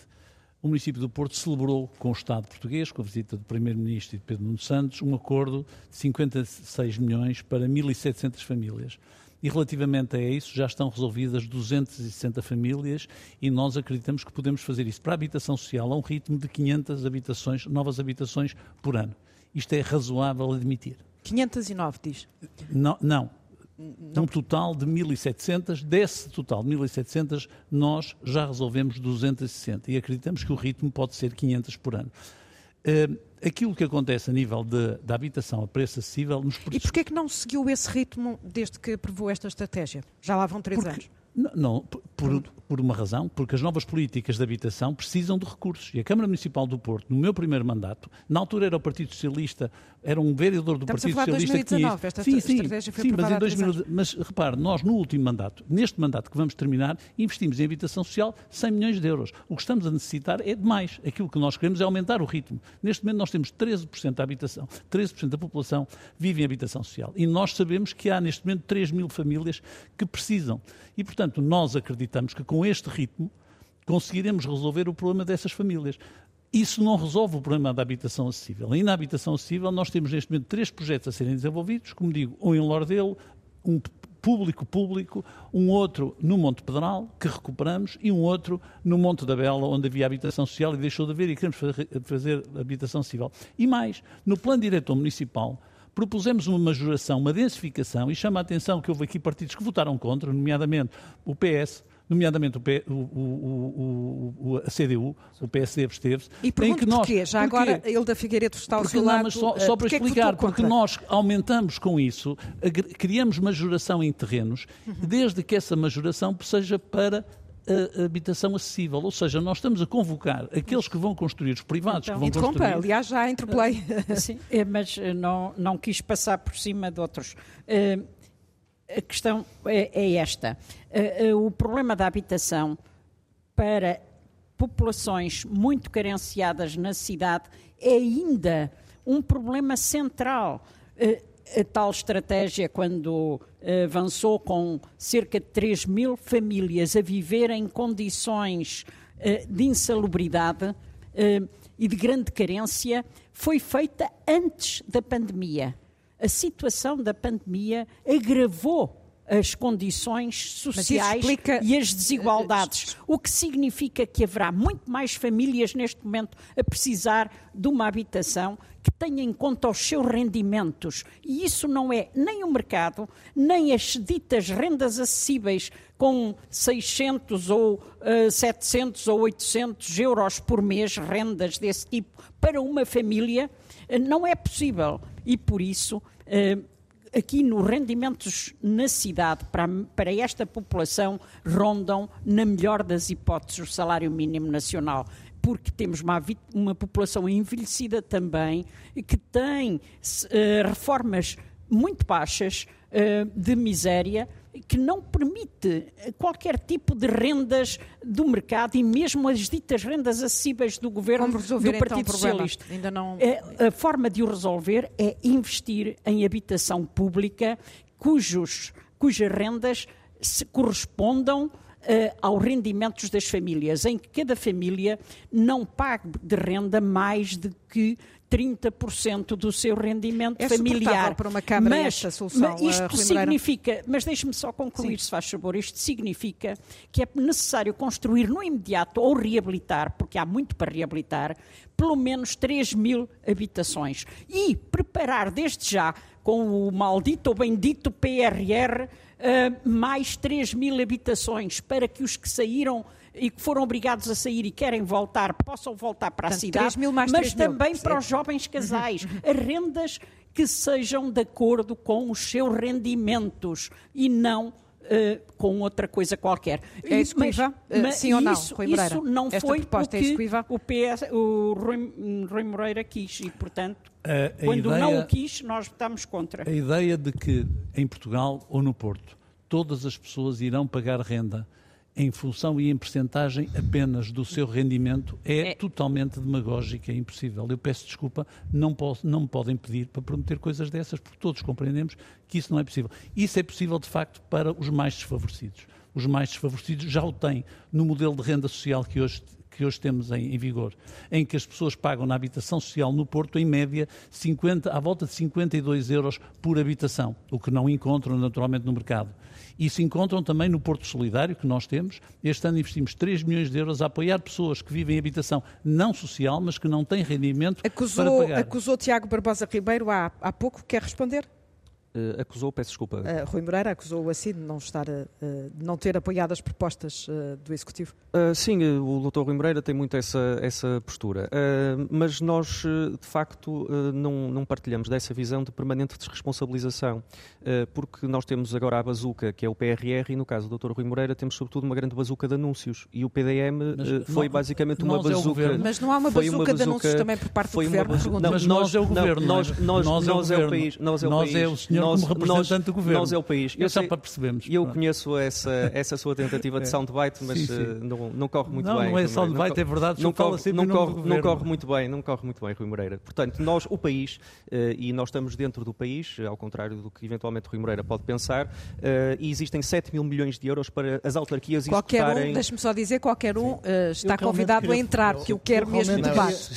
o município do Porto celebrou com o Estado português, com a visita do Primeiro-Ministro e de Pedro Nuno Santos, um acordo de 56 milhões para 1.700 famílias. E relativamente a isso, já estão resolvidas 260 famílias e nós acreditamos que podemos fazer isso para a habitação social a um ritmo de 500 habitações, novas habitações por ano. Isto é razoável admitir. 509, diz? Não, não. não. Um total de 1.700. Desse total de 1.700, nós já resolvemos 260 e acreditamos que o ritmo pode ser 500 por ano. Uh, aquilo que acontece a nível da habitação a preço acessível nos E porquê é que não seguiu esse ritmo desde que aprovou esta estratégia? Já lá vão três Porque, anos. Não, não por, por, uma razão, porque as novas políticas de habitação precisam de recursos. E a Câmara Municipal do Porto, no meu primeiro mandato, na altura era o Partido Socialista, era um vereador do Estamos Partido a falar Socialista 2019, que esta sim, sim, estratégia foi sim, mas em 2000, mas repare, nós no último mandato, neste mandato que vamos terminar, investimos em habitação social 100 milhões de euros. O que estamos a necessitar é demais. Aquilo que nós queremos é aumentar o ritmo. Neste momento nós temos 13% da habitação, 13% da população vive em habitação social. E nós sabemos que há neste momento 3 mil famílias que precisam. E, portanto, nós acreditamos que com este ritmo conseguiremos resolver o problema dessas famílias. Isso não resolve o problema da habitação acessível. E na habitação acessível nós temos neste momento três projetos a serem desenvolvidos, como digo, um em Lordelo, um público-público, um outro no Monte Pedral, que recuperamos, e um outro no Monte da Bela, onde havia habitação social e deixou de haver e queremos fazer habitação civil. E mais, no plano diretor municipal, propusemos uma majoração, uma densificação, e chama a atenção que houve aqui partidos que votaram contra, nomeadamente o PS, nomeadamente o, P, o, o, o, a CDU, o PSD absteve-se. E pergunto nós, porquê? Já porquê? agora ele da Figueiredo está ao porque seu não, lado. Mas só, só para explicar, porque nós aumentamos com isso, criamos majoração em terrenos, uhum. desde que essa majoração seja para a habitação acessível, ou seja, nós estamos a convocar aqueles que vão construir, os privados então, que vão construir. aliás, já interpelei. Sim, é, mas eh, não, não quis passar por cima de outros. A questão é, é esta. Uh, uh, o problema da habitação para populações muito carenciadas na cidade é ainda um problema central. a tal estratégia quando avançou com cerca de 3 mil famílias a viver em condições de insalubridade e de grande carência, foi feita antes da pandemia. A situação da pandemia agravou as condições sociais explica... e as desigualdades, o que significa que haverá muito mais famílias neste momento a precisar de uma habitação que tenha em conta os seus rendimentos. E isso não é nem o mercado, nem as ditas rendas acessíveis com 600 ou uh, 700 ou 800 euros por mês, rendas desse tipo, para uma família, uh, não é possível. E por isso. Uh, aqui nos rendimentos na cidade para, para esta população rondam, na melhor das hipóteses, o salário mínimo nacional porque temos uma, uma, população envelhecida também que tem uh, reformas muito baixas uh, de miséria que não permite qualquer tipo de rendas do mercado e mesmo as ditas rendas acessíveis do governo do então, Partido então, Socialista. Ainda não... É, a forma de o resolver é investir em habitação pública cujos, cujas rendas se correspondam uh, aos rendimentos das famílias, em que cada família não pague de renda mais do que 30% do seu rendimento é familiar. para uma Câmara mas, esta solução, mas isto significa, mas deixe-me só concluir, Sim. se faz favor, isto significa que é necessário construir no imediato ou reabilitar, porque há muito para reabilitar, pelo menos 3 mil habitações. E preparar desde já, com o maldito ou bendito PRR, uh, eh, mais 3 mil habitações para que os que saíram e que foram obrigados a sair e querem voltar, possam voltar para Portanto, a cidade, mil mais mas também mil. para os jovens casais. As rendas que sejam de acordo com os seus rendimentos e não Uh, com outra coisa qualquer. É execuível? Uh, sim ou não, isso, Rui Moreira? Isso não Esta foi proposta o que é o, PS, o Rui, Rui, Moreira quis e, portanto, uh, quando ideia, não o quis, nós estamos contra. A ideia de que em Portugal ou no Porto todas as pessoas irão pagar renda em função e em percentagem apenas do seu rendimento é, é, totalmente demagógica e impossível. Eu peço desculpa, não, posso, não me podem pedir para prometer coisas dessas, porque todos compreendemos que isso não é possível. Isso é possível, de facto, para os mais desfavorecidos. Os mais desfavorecidos já o têm no modelo de renda social que hoje que hoje temos em, em, vigor, em que as pessoas pagam na habitação social no Porto, em média, 50, à volta de 52 euros por habitação, o que não encontram naturalmente no mercado e se encontram também no Porto Solidário, que nós temos. Este ano investimos 3 milhões de euros a apoiar pessoas que vivem em habitação não social, mas que não têm rendimento acusou, para pagar. Acusou Tiago Barbosa Ribeiro há, há pouco, quer responder? Uh, acusou, peço desculpa. Uh, Rui Moreira acusou assim de não, estar, uh, de não ter apoiado as propostas do Executivo. sim, o Dr. Rui Moreira tem muito essa, essa postura. mas nós, de facto, não, não partilhamos dessa visão de permanente desresponsabilização. porque nós temos agora a bazuca, que é o PRR, e no caso do Dr. Rui Moreira temos sobretudo uma grande bazuca de anúncios. E o PDM mas, foi não, basicamente uma bazuca. É mas não há uma bazuca, uma bazuca, de anúncios também por parte do Governo? Não, mas nós, é o Governo. Nós, nós, nós, nós, é o país. Nós é o país. É o senhor nós, como representante nós, do governo. Nós é o país. Eu, só para percebermos. Eu conheço essa, essa sua tentativa de é. soundbite, mas sim, sim. Uh, não, não corre muito não, bem. Não, é soundbite, é verdade. Não corre, não, corre, não corre muito bem, não corre muito bem, Rui Moreira. Portanto, nós, o país, uh, e nós estamos dentro do país, ao contrário do que eventualmente Rui Moreira pode pensar, uh, e existem 7 mil milhões de euros para as autarquias qualquer executarem... Um, deixe-me só dizer, qualquer um está convidado queria, a entrar, porque eu quero mesmo debate.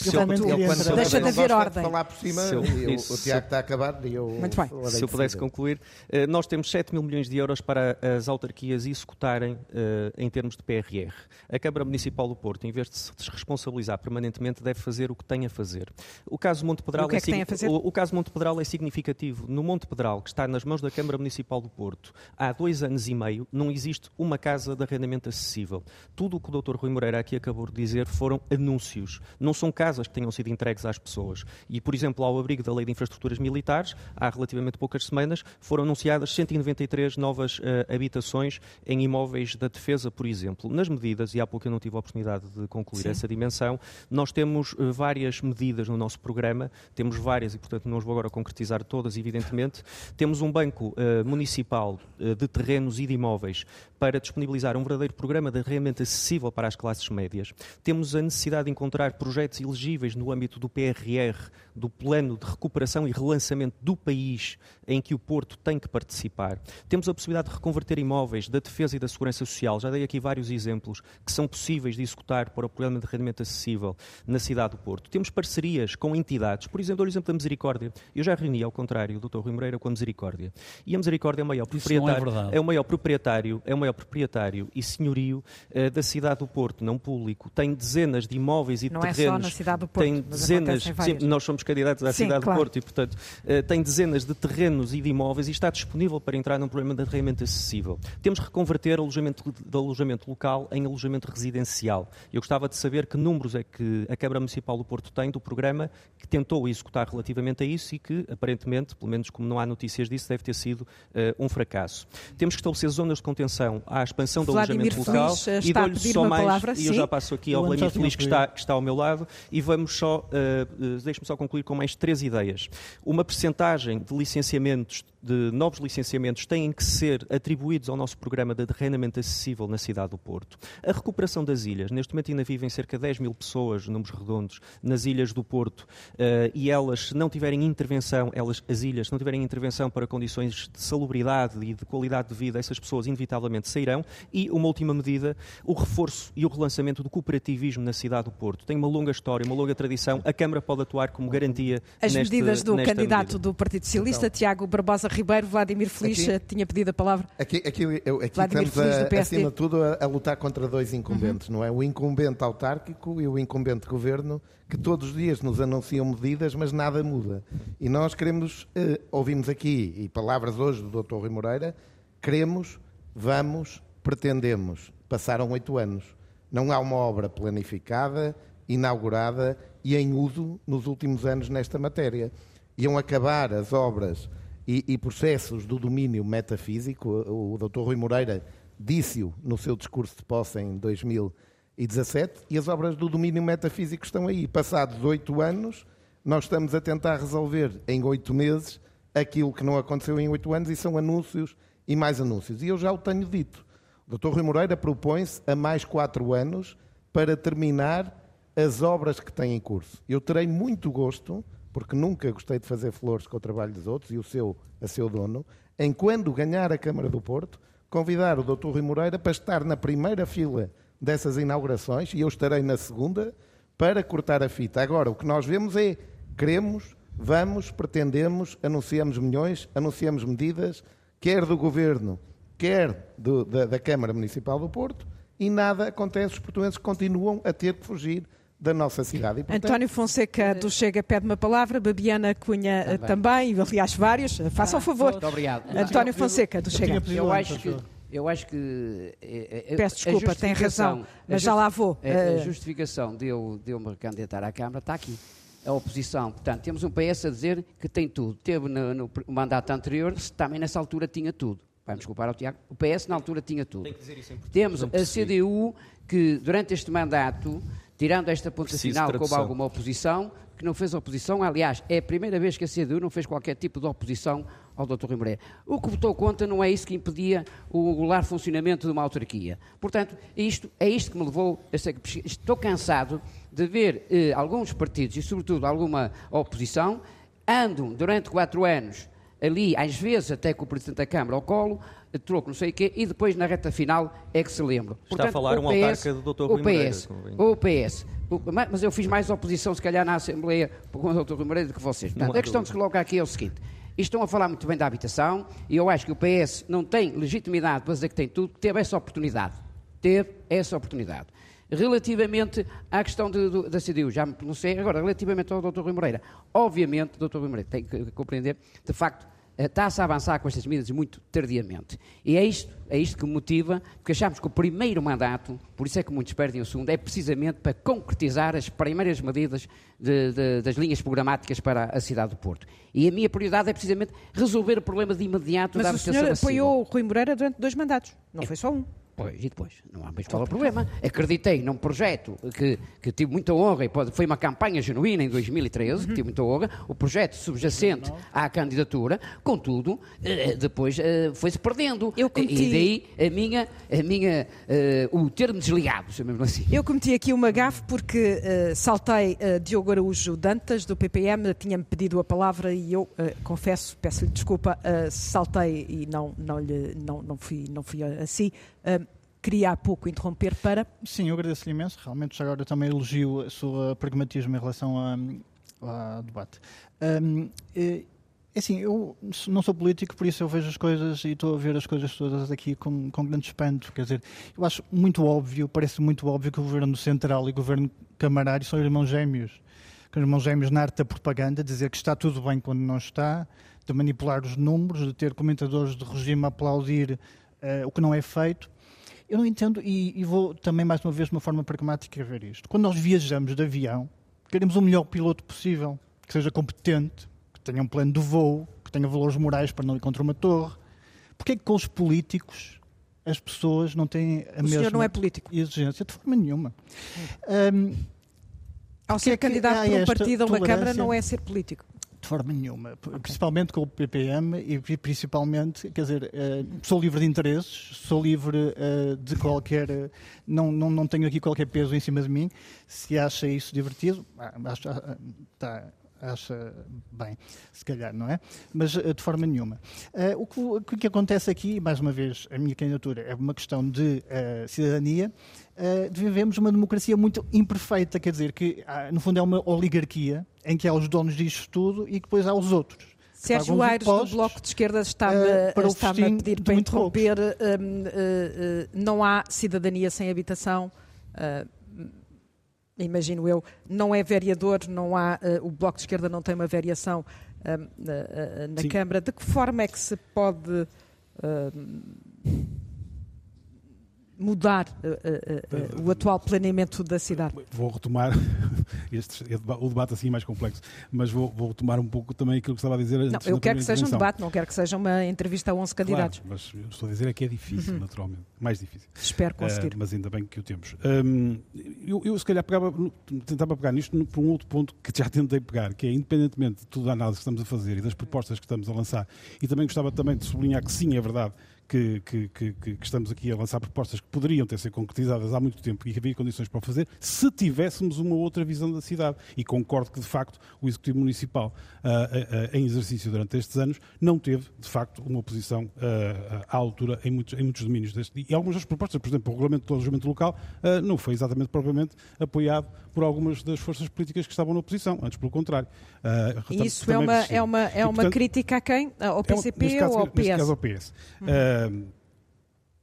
Deixa de haver ordem. falar por cima, o Tiago está a acabar e eu... Muito bem. Pudesse concluir, nós temos 7 mil milhões de euros para as autarquias executarem uh, em termos de PRR. A Câmara Municipal do Porto, em vez de se responsabilizar permanentemente, deve fazer o que tem a fazer. O caso Monte Pedral, o, que é, que é o, o caso Monte Pedral é significativo. No Monte Pedral, que está nas mãos da Câmara Municipal do Porto, há dois anos e meio, não existe uma casa de arrendamento acessível. Tudo o que o Dr. Rui Moreira aqui acabou de dizer foram anúncios. Não são casas que tenham sido entregues às pessoas. E, por exemplo, ao abrigo da Lei de Infraestruturas Militares, há relativamente poucas semanas, foram anunciadas 193 novas uh, habitações em imóveis da defesa, por exemplo. Nas medidas, e há pouco eu não tive a oportunidade de concluir Sim. essa dimensão, nós temos uh, várias medidas no nosso programa, temos várias e, portanto, não os vou agora concretizar todas, evidentemente. Temos um banco uh, municipal de terrenos e de imóveis para disponibilizar um verdadeiro programa de arrendamento acessível para as classes médias. Temos a necessidade de encontrar projetos elegíveis no âmbito do PRR do plano de recuperação e relançamento do país em que o Porto tem que participar. Temos a possibilidade de reconverter imóveis da defesa e da segurança social. Já dei aqui vários exemplos que são possíveis de executar para o programa de rendimento acessível na cidade do Porto. Temos parcerias com entidades, por exemplo, o exemplo da Misericórdia. Eu já reuni, ao contrário, o Dr. Rui Moreira com a Misericórdia. E a Misericórdia é o maior proprietário, é, é, o maior proprietário, é o maior proprietário e senhorio uh, da cidade do Porto, não público. Tem dezenas de imóveis e não terrenos. Não é só na cidade do Porto. Tem dezenas. Sim, nós somos candidatos à sim, cidade claro. do Porto e, portanto, uh, tem dezenas de terrenos e de imóveis e está disponível para entrar num programa de arrendamento acessível. Temos que reconverter alojamento de alojamento local em alojamento residencial. Eu gostava de saber que números é que a Câmara Municipal do Porto tem do programa que tentou executar relativamente a isso e que, aparentemente, pelo menos como não há notícias disso, deve ter sido uh, um fracasso. Temos que estabelecer zonas de contenção à expansão do Vladimir alojamento local Feliz, e dou-lhe só mais, palavra, e eu já passo aqui ao Vladimir Feliz que está, que está ao meu lado e vamos só, uh, deixe-me só concluir com mais três ideias. Uma percentagem de licenciamentos de novos licenciamentos têm que ser atribuídos ao nosso programa de arrendamento acessível na cidade do Porto. A recuperação das ilhas. Neste momento ainda vivem cerca de 10 mil pessoas, números redondos, nas ilhas do Porto uh, e elas, se não tiverem intervenção, elas, as ilhas, se não tiverem intervenção para condições de salubridade e de qualidade de vida, essas pessoas inevitavelmente sairão. E uma última medida, o reforço e o relançamento do cooperativismo na cidade do Porto. Tem uma longa história, uma longa tradição. A Câmara pode atuar como garantia As neste, medidas do candidato medida. do Partido Socialista, então, Tiago Barbosa Ribeiro, Vladimir Feliz, aqui, tinha pedido a palavra. Aqui, aqui, eu, aqui estamos, a, acima de tudo, a, a, lutar contra dois incumbentes, uhum. não é? O incumbente autárquico e o incumbente governo, que todos os dias nos anunciam medidas, mas nada muda. E nós queremos, eh, ouvimos aqui, e palavras hoje do Dr. Rui Moreira, queremos, vamos, pretendemos. Passaram oito anos. Não há uma obra planificada, inaugurada e em uso nos últimos anos nesta matéria. Iam acabar as obras e, e processos do domínio metafísico. O, o Dr. Rui Moreira disse-o no seu discurso de posse em 2017 e as obras do domínio metafísico estão aí. Passados oito anos, nós estamos a tentar resolver em oito meses aquilo que não aconteceu em oito anos e são anúncios e mais anúncios. E eu já o tenho dito. O Dr. Rui Moreira propõe-se a mais quatro anos para terminar as obras que têm em curso. Eu terei muito gosto porque nunca gostei de fazer flores com o trabalho dos outros e o seu a seu dono, em quando ganhar a Câmara do Porto, convidar o Dr. Rui Moreira para estar na primeira fila dessas inaugurações e eu estarei na segunda para cortar a fita. Agora, o que nós vemos é queremos, vamos, pretendemos, anunciamos milhões, anunciamos medidas, quer do Governo, quer do, da, da Câmara Municipal do Porto, e nada acontece. Os portugueses continuam a ter que fugir da nossa cidade. E, portanto... António Fonseca do Chega pede uma palavra, Babiana Cunha eh, também, também aliás vários. Faça o ah, favor. Muito obrigado. António Fonseca do Chega. Eu acho que eu acho que. Eh, Peço desculpa, tem razão, mas já lá vou. A, a eh, justificação de eu, de eu me candidatar à Câmara está aqui. A oposição. Portanto, temos um PS a dizer que tem tudo. Teve no, no mandato anterior, também nessa altura tinha tudo. Vai-me desculpar ao Tiago. O PS na altura tinha tudo. Tem que dizer isso em Temos a CDU que, durante este mandato, tirando esta ponta Preciso final, como alguma oposição, que não fez oposição. Aliás, é a primeira vez que a CDU não fez qualquer tipo de oposição ao Dr. Rui Moreira. O que votou contra não é isso que impedia o regular funcionamento de uma autarquia. Portanto, isto, é isto que me levou a ser... Estou cansado de ver eh, alguns partidos, e sobretudo alguma oposição, andam durante quatro anos ali, às vezes até com o Presidente da Câmara ao colo, troco não sei o quê, e depois na reta final é que se lembra. Está Portanto, a falar um PS, autarca do Dr. Rui o PS, o PS, o, mas eu fiz mais oposição, se calhar, na Assembleia com o Dr. Rui Moreira do que vocês. Portanto, a questão que se coloca aqui é o seguinte. Estão a falar muito bem da habitação e eu acho que o PS não tem legitimidade para dizer que tem tudo, teve essa oportunidade. Teve essa oportunidade. Relativamente à questão de, de, da CDU, já me pronunciei. Agora, relativamente ao Dr. Rui Moreira, obviamente, Dr. Rui Moreira tem que compreender, de facto, está-se a avançar com estas medidas muito tardiamente. E é isto, é isto que motiva, porque achamos que o primeiro mandato, por isso é que muitos perdem o segundo, é precisamente para concretizar as primeiras medidas de, de, das linhas programáticas para a cidade do Porto. E a minha prioridade é precisamente resolver o problema de imediato Mas da habitação Mas o senhor apoiou o Rui Moreira durante dois mandatos, não é. foi só um. Pois, e depois? Não há mais qual é o problema. Acreditei num projeto que, que tive muita honra, e pode, foi uma campanha genuína em 2013, que tive muita honra, o projeto subjacente à candidatura, contudo, eh, depois eh, foi-se perdendo. Eu cometi- E daí a minha, a minha, eh, o termo desligado, chamemos assim. Eu cometi aqui uma gafe porque eh, saltei eh, Diogo Araújo Dantas, do PPM, tinha-me pedido a palavra e eu, confesso, peço-lhe desculpa, saltei e não, não, lhe, não, não, fui, não fui assim. Queria há pouco interromper para. Sim, eu agradeço-lhe imenso. Realmente, já agora também elogio a sua pragmatismo em relação ao debate. Hum, é é assim, eu não sou político, por isso eu vejo as coisas e estou a ver as coisas todas aqui com, com grande espanto. Quer dizer, eu acho muito óbvio, parece muito óbvio que o governo central e o governo camarário são irmãos gêmeos. Que os irmãos gêmeos na arte da propaganda, dizer que está tudo bem quando não está, de manipular os números, de ter comentadores de regime a aplaudir eh, o que não é feito. Eu não entendo e, e vou também mais uma vez de uma forma pragmática ver isto. Quando nós viajamos de avião, queremos o melhor piloto possível, que seja competente, que tenha um plano de voo, que tenha valores morais para não ir contra uma torre. Porquê que com os políticos as pessoas não têm a O mesma não é político. exigência? De forma nenhuma. Hum, Ao Porque é ser que candidato por um partido a uma Câmara não é ser político. De forma nenhuma. P- Principalmente com o PPM e pri- principalmente, quer dizer, eh, sou livre de interesses, sou livre eh, de qualquer. eh, não, não, não tenho aqui qualquer peso em cima de mim. Se acha isso divertido, ah, acha, ah, tá, acha bem, se calhar, não é? Mas de forma nenhuma. Eh, o, que, o que acontece aqui, mais uma vez, a minha candidatura é uma questão de eh, cidadania. Uh, vivemos uma democracia muito imperfeita, quer dizer, que ah, no fundo é uma oligarquia em que há os donos disto tudo e que depois há os outros. Sérgio Aires, do. Bloco de Esquerda, está-me eh, para o está-me a pedir para interromper. hum, eh, eh, não há cidadania sem habitação. imagino eu. Não é vereador, não há, eh, o Bloco de Esquerda não tem uma variação ah, na, na Sim. Câmara. De que forma é que se pode ah, mudar eh, eh, eh, o atual planeamento da cidade? Vou retomar este, o debate assim mais complexo, mas vou, vou retomar um pouco também aquilo que estava a dizer Não, antes eu quero que seja um debate, não quero que seja uma entrevista a 11 candidatos. Claro, mas estou a dizer é que é difícil, Uhum. naturalmente. Mais difícil. Espero conseguir. Ah, mas ainda bem que o temos. Hum, eu, eu, se calhar, pegava, tentava pegar nisto por um outro ponto que já tentei pegar, que é, independentemente de toda a análise que estamos a fazer e das propostas que estamos a lançar, e também gostava também de sublinhar que sim, é verdade, que, que- que- que- estamos aqui a lançar propostas que poderiam ter sido concretizadas há muito tempo e que havia condições para o fazer, se tivéssemos uma outra visão da cidade. E concordo que, de facto, o Executivo Municipal, ah, ah, em exercício durante estes anos, não teve, de facto, uma posição à altura em muitos, em muitos domínios. Deste, e algumas das propostas, por exemplo, o Regulamento do Alojamento Local, não foi exatamente propriamente apoiado por algumas das forças políticas que estavam na oposição, antes pelo contrário. E isso é também uma, é uma, é E, uma portanto, crítica a quem? Ao é PCP neste caso, ou ao neste PS? caso ao PS. Uhum.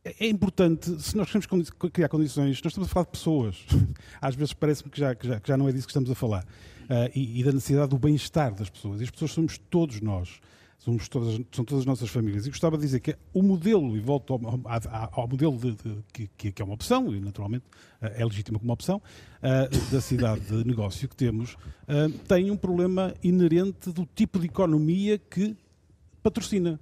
É importante, se nós queremos criar condições, nós estamos a falar de pessoas. Às vezes parece-me que já, que, já, que já não é disso que estamos a falar. Ah, e, e da necessidade do bem-estar das pessoas. E as pessoas somos todos nós. Somos todas, são todas as nossas famílias. E gostava de dizer que o modelo, e volto ao, ao- ao modelo de, de- que- que, é uma opção, e naturalmente ah, é legítima como opção, ah, da cidade de negócio que temos, ah, tem um problema inerente do tipo de economia que patrocina.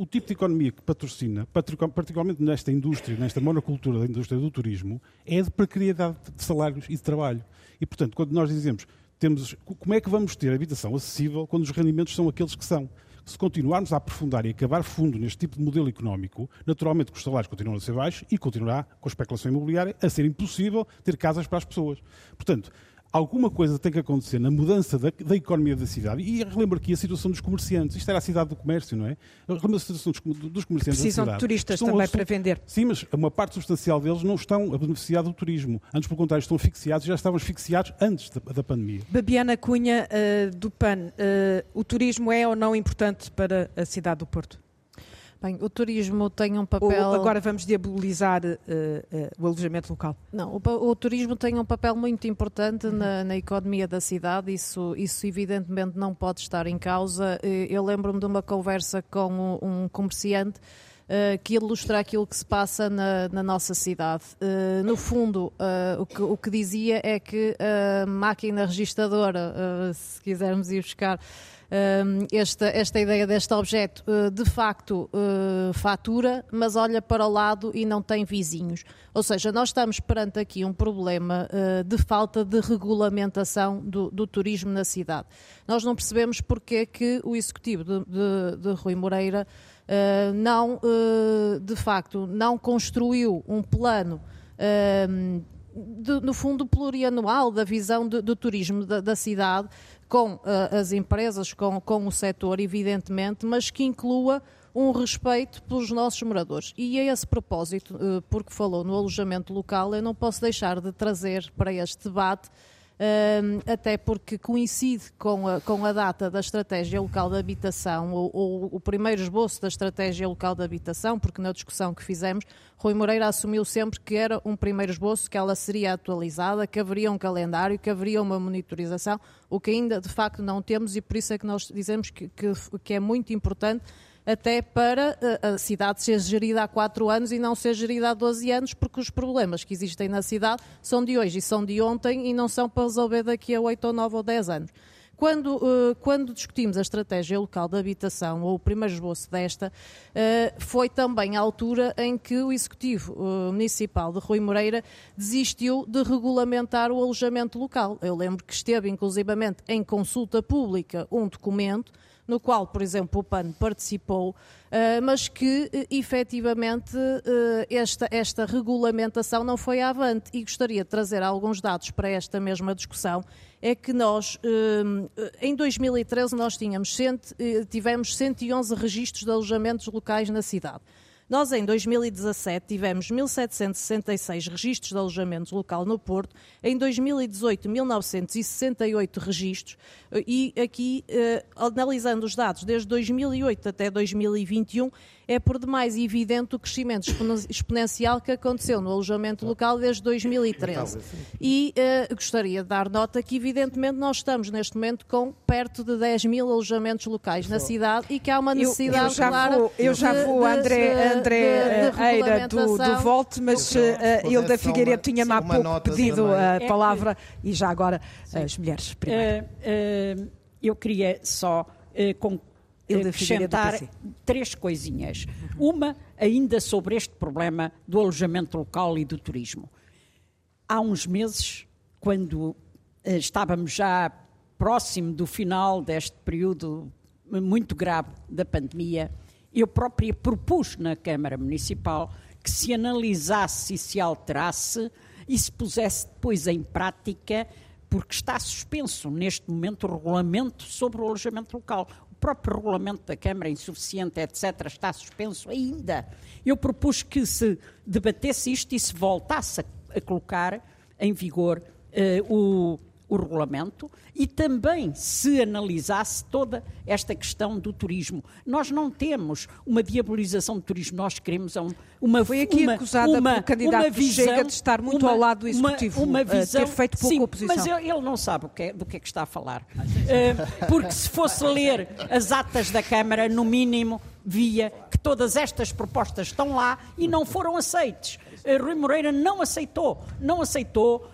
O tipo de economia que patrocina, particularmente nesta indústria, nesta monocultura da indústria do turismo, é de precariedade de salários e de trabalho. E, portanto, quando nós dizemos temos, como é que vamos ter habitação acessível quando os rendimentos são aqueles que são? Se continuarmos a aprofundar e acabar fundo neste tipo de modelo económico, naturalmente que os salários continuam a ser baixos e continuará com a especulação imobiliária a ser impossível ter casas para as pessoas. Portanto, alguma coisa tem que acontecer na mudança da, da economia da cidade. E relembro aqui a situação dos comerciantes. Isto era a cidade do comércio, não é? Relembro a situação dos, dos comerciantes Precisam de turistas Estão também para vender. Sim, mas uma parte substancial deles não estão a beneficiar do turismo. Antes, pelo contrário, estão asfixiados e já estavam asfixiados antes da, da pandemia. Babiana Cunha, eh, do PAN, eh, o turismo é ou não importante para a cidade do Porto? Bem, o turismo tem um Ou papel. agora vamos diabolizar eh, eh, o alojamento local? Não, o, o turismo tem um papel muito importante Uhum. na, na economia da cidade, isso, isso evidentemente não pode estar em causa. Eh, Eu lembro-me de uma conversa com um comerciante uh, que ilustra aquilo que se passa na, na nossa cidade. Uh, no fundo, uh, o, que, o que dizia é que a máquina registradora, se quisermos ir buscar esta, esta ideia deste objeto de facto fatura, mas olha para o lado e não tem vizinhos. Ou seja, nós estamos perante aqui um problema de falta de regulamentação do, do, turismo na cidade. Nós não percebemos porque é que o executivo de, de, de Rui Moreira não, de facto, não construiu um plano. Uh, de, no fundo plurianual da visão do, do turismo da, da, cidade, com uh, as empresas, com, com o setor, evidentemente, mas que inclua um respeito pelos nossos moradores. E a esse propósito, uh, porque falou no alojamento local, eu não posso deixar de trazer para este debate até porque coincide com a, com a data da estratégia local de habitação, ou, ou, o primeiro esboço da estratégia local de habitação, porque na discussão que fizemos, Rui Moreira assumiu sempre que era um primeiro esboço, que ela seria atualizada, que haveria um calendário, que haveria uma monitorização, o que ainda de facto não temos e por isso é que nós dizemos que, que, que é muito importante até para eh, a cidade ser gerida há 4 anos e não ser gerida há 12 anos, porque os problemas que existem na cidade são de hoje e são de ontem e não são para resolver daqui a 8 ou 9 ou 10 anos. Quando, uh, quando, discutimos a estratégia local de habitação, ou o primeiro esboço desta, uh, foi também a altura em que o Executivo Municipal de Rui Moreira desistiu de regulamentar o alojamento local. Eu lembro que esteve, inclusivamente, em consulta pública um documento no qual, por exemplo, o PAN participou, eh, mas que eh, efetivamente eh, esta, esta regulamentação não foi avante. E gostaria de trazer alguns dados para esta mesma discussão. É que nós, em 2013, nós tínhamos, tivemos 111 registros de alojamentos locais na cidade. Nós, em 2017, tivemos 1.766 registros de alojamento local no Porto, em 2018, 1.968 registros, e aqui, eh, analisando os dados desde 2008 até 2021, é por demais evidente o crescimento exponencial que aconteceu no alojamento local desde 2013. E uh, gostaria de dar nota que, evidentemente, nós estamos neste momento com perto de 10 mil alojamentos locais na cidade e que há uma necessidade eu, eu já clara. Vou, eu já vou, de, André, André de, de Eira, do, do Volte, mas uh, Hilda Figueiredo tinha-me há pouco pedido a é palavra que, e já agora sim. as mulheres primeiro. Uh, eu queria só uh, acrescentar três coisinhas. Uma, ainda sobre este problema do alojamento local e do turismo. Há uns meses, quando eh, estávamos já próximo do final deste período muito grave da pandemia, eu própria propus na Câmara Municipal que se analisasse e se alterasse e se pusesse depois em prática, porque está suspenso neste momento o regulamento sobre o alojamento local próprio regulamento da Câmara é insuficiente, etc., está suspenso ainda. Eu propus que se debatesse isto e se voltasse a, a colocar em vigor uh, o o regulamento e também se analisasse toda esta questão do turismo. Nós não temos uma diabolização do turismo, nós queremos uma Foi aqui uma, acusada uma, pelo candidato visão, Chega de estar muito uma, ao lado do Executivo, uma, uma visão, ter feito pouca sim, oposição. Mas ele não sabe que é, do que é que está a falar. Uh, porque se fosse ler as atas da Câmara, no mínimo, via que todas estas propostas estão lá e não foram aceites. Uh, Rui Moreira não aceitou, não aceitou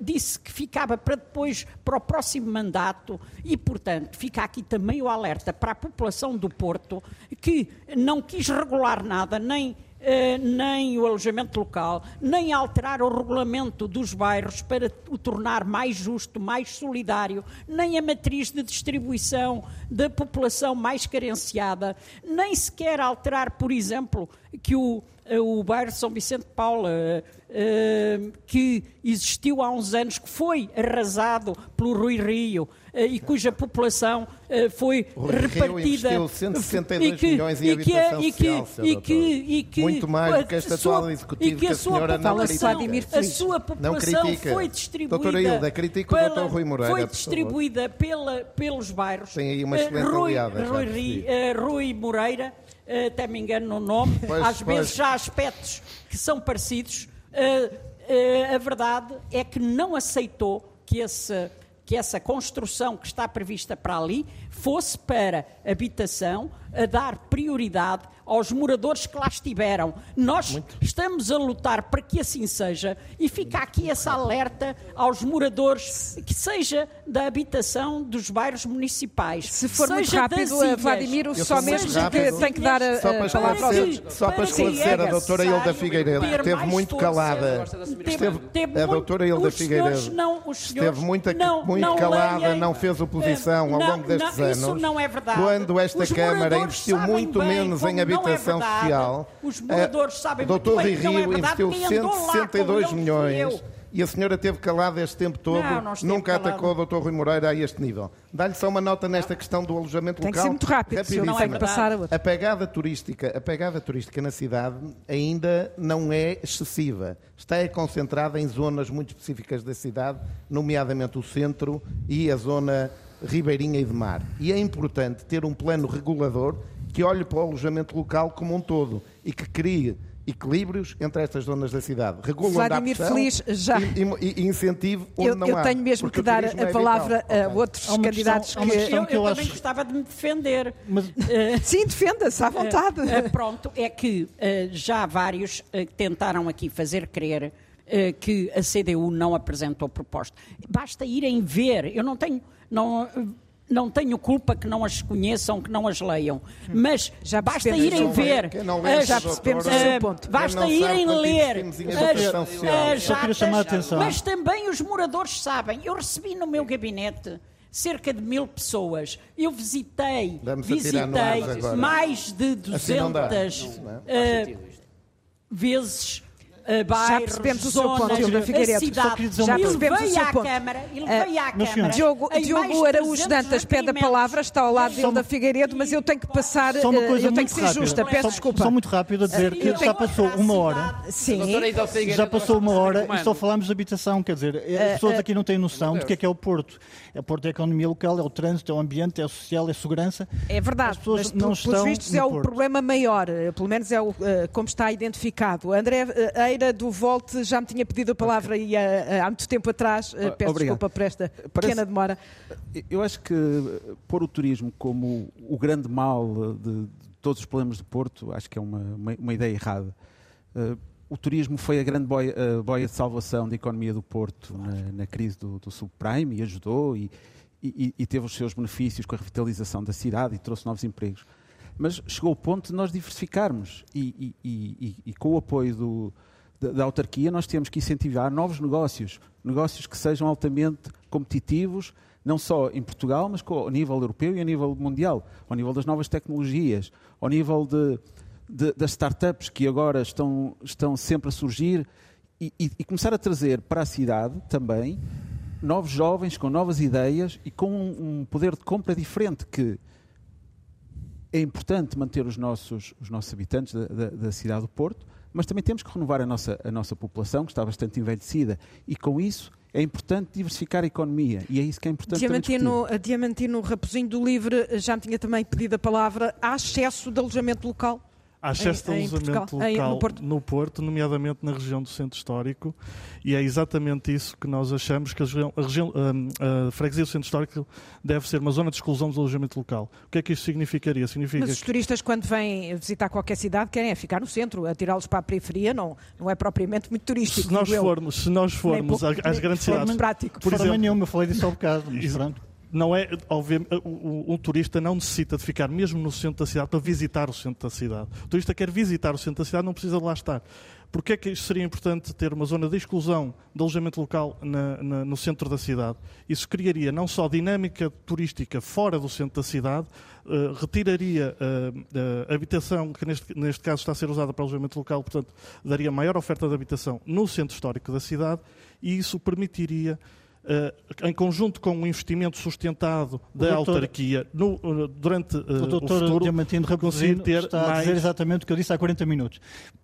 disse que ficava para depois, para o próximo mandato, e, portanto, fica aqui também o alerta para a população do Porto, que não quis regular nada, nem Uh, nem o alojamento local, nem alterar o regulamento dos bairros para o tornar mais justo, mais solidário, nem a matriz de distribuição da população mais carenciada, nem sequer alterar, por exemplo, que o, o bairro São Vicente de Paula uh, uh, que existiu há uns anos, que foi arrasado pelo Rui Rio e cuja população foi Rui repartida. Rio 162 e que, milhões em e que, habitação e que, social, e que, e que, Muito mais do que este atual executivo que a senhora não critica. A sua população foi distribuída. Doutora Hilda, critica o doutor Rui Moreira. Foi distribuída pela, pelos bairros. Tem aí uma excelente Rui, aliada. Rui, Rui Moreira, até me engano no nome, pois, às pois. vezes há aspectos que são parecidos, Uh, uh, a verdade é que não aceitou que, esse, que essa construção que está prevista para ali fosse para habitação, a dar prioridade aos moradores que lá estiveram. Nós Muito. estamos a lutar para que assim seja e fica aqui essa alerta aos moradores que seja da habitação dos bairros municipais. Se for muito rápido, Vladimir, só mesmo que tem que dar a, só para esclarecer, só para esclarecer a doutora Hilda Figueiredo esteve muito calada. Esteve, a doutora Hilda Figueiredo esteve muito, muito calada, não fez oposição ao longo destes anos. Isso não é verdade. Quando esta Câmara investiu muito menos em habitação habitação é social. Os moradores sabem Doutor muito bem Rio é investiu 162 milhões. E a senhora teve calada este tempo todo, não, não nunca calado. atacou o Dr. Rui Moreira a este nível. Dá-lhe só uma nota nesta questão do alojamento Tem local. Tem que ser muito rápido, não é passar a outra. A pegada turística, a pegada turística na cidade ainda não é excessiva. Está é concentrada em zonas muito específicas da cidade, nomeadamente o centro e a zona ribeirinha e de mar. E é importante ter um plano regulador que olhe para o alojamento local como um todo e que crie equilíbrios entre estas zonas da cidade. Regula Vladimir Feliz já. E, e, e incentivo onde eu, não eu há. Eu tenho mesmo que dar a é palavra a outros candidatos questão, que... Eu, eu, eu também gostava de me defender. Mas... Uh, Sim, defenda-se à vontade. Uh, uh, pronto, é que já vários tentaram aqui fazer crer que a CDU não apresentou proposta. Basta irem ver. Eu não tenho... Não, não tenho culpa que não as conheçam, que não as leiam. Mas já basta irem ver. As, já percebemos o seu ponto. Basta irem ler. As, Só queria chamar a atenção. Mas também os moradores sabem. Eu recebi no meu gabinete cerca de mil pessoas. Eu visitei, visitei mais de 200 uh, vezes uh, bairros, já percebemos o seu ponto, Hilda Figueiredo. Cidade, já percebemos o seu ponto. Câmara, ele veio à uh, Câmara. Diogo, Diogo Araújo Dantas pede a palavra, está ao lado de Hilda Figueiredo, mas eu tenho que passar, só uma coisa eu tenho que ser rápida. justa, peço só, desculpa. Só muito rápido a dizer que já passou uma hora. Sim. Já passou uma hora e só falámos de habitação, quer dizer, as pessoas aqui não têm noção do que é que é o Porto. É o Porto é a economia local, é o trânsito, é o ambiente, é o social, é a segurança. É verdade, mas não pelos vistos é o problema maior, pelo menos é o, como está identificado. André Eira do Volte já me tinha pedido a palavra okay. e, uh, há muito tempo atrás. Uh, peço Obrigado. desculpa por esta Parece, pequena demora. Eu acho que pôr o turismo como o grande mal de, de todos os problemas do Porto, acho que é uma, uma, uma ideia errada. Uh, o turismo foi a grande boia, a boia, de salvação da economia do Porto na, na crise do, do, subprime e ajudou e, e, e, teve os seus benefícios com a revitalização da cidade e trouxe novos empregos. Mas chegou o ponto de nós diversificarmos e, e com o apoio do, da, autarquia, nós temos que incentivar novos negócios, negócios que sejam altamente competitivos, não só em Portugal, mas ao nível europeu e a nível mundial, ao nível das novas tecnologias, ao nível de, de, das startups que agora estão, estão sempre a surgir e, e, e, começar a trazer para a cidade também novos jovens com novas ideias e com um, um poder de compra diferente que é importante manter os nossos, os nossos habitantes da, da, da cidade do Porto, mas também temos que renovar a nossa, a nossa população, que está bastante envelhecida, e com isso é importante diversificar a economia e é isso que é importante Diamantino, Diamantino Raposinho do Livre já me tinha também pedido a palavra. Há excesso de alojamento local? Há excesso de alojamento local no Porto. no, Porto. nomeadamente na região do centro histórico, e é exatamente isso que nós achamos que a, região, a, região, a, a freguesia do centro histórico deve ser uma zona de exclusão do alojamento local. O que é que isto significaria? Significa Mas os turistas, quando vêm visitar qualquer cidade, querem é ficar no centro, atirá-los para a periferia não, não é propriamente muito turístico. Se nós formos, se nós formos às grandes cidades... Prático. Por exemplo, nenhuma, falei disso há um bocado, mas pronto não é, um turista não necessita de ficar mesmo no centro da cidade para visitar o centro da cidade. O turista quer visitar o centro da cidade, não precisa de lá estar. Porquê é que seria importante ter uma zona de exclusão de alojamento local na, na, no centro da cidade? Isso criaria não só dinâmica turística fora do centro da cidade, uh, retiraria uh, a habitação, que neste, neste caso está a ser usada para alojamento local, portanto, daria maior oferta de habitação no centro histórico da cidade e isso permitiria Uh, em conjunto com um investimento sustentado da doutor, autarquia no, uh, durante uh, o, doutor o futuro, Diamantino conseguir ter está mais... a dizer exatamente o que eu disse há 40 minutos.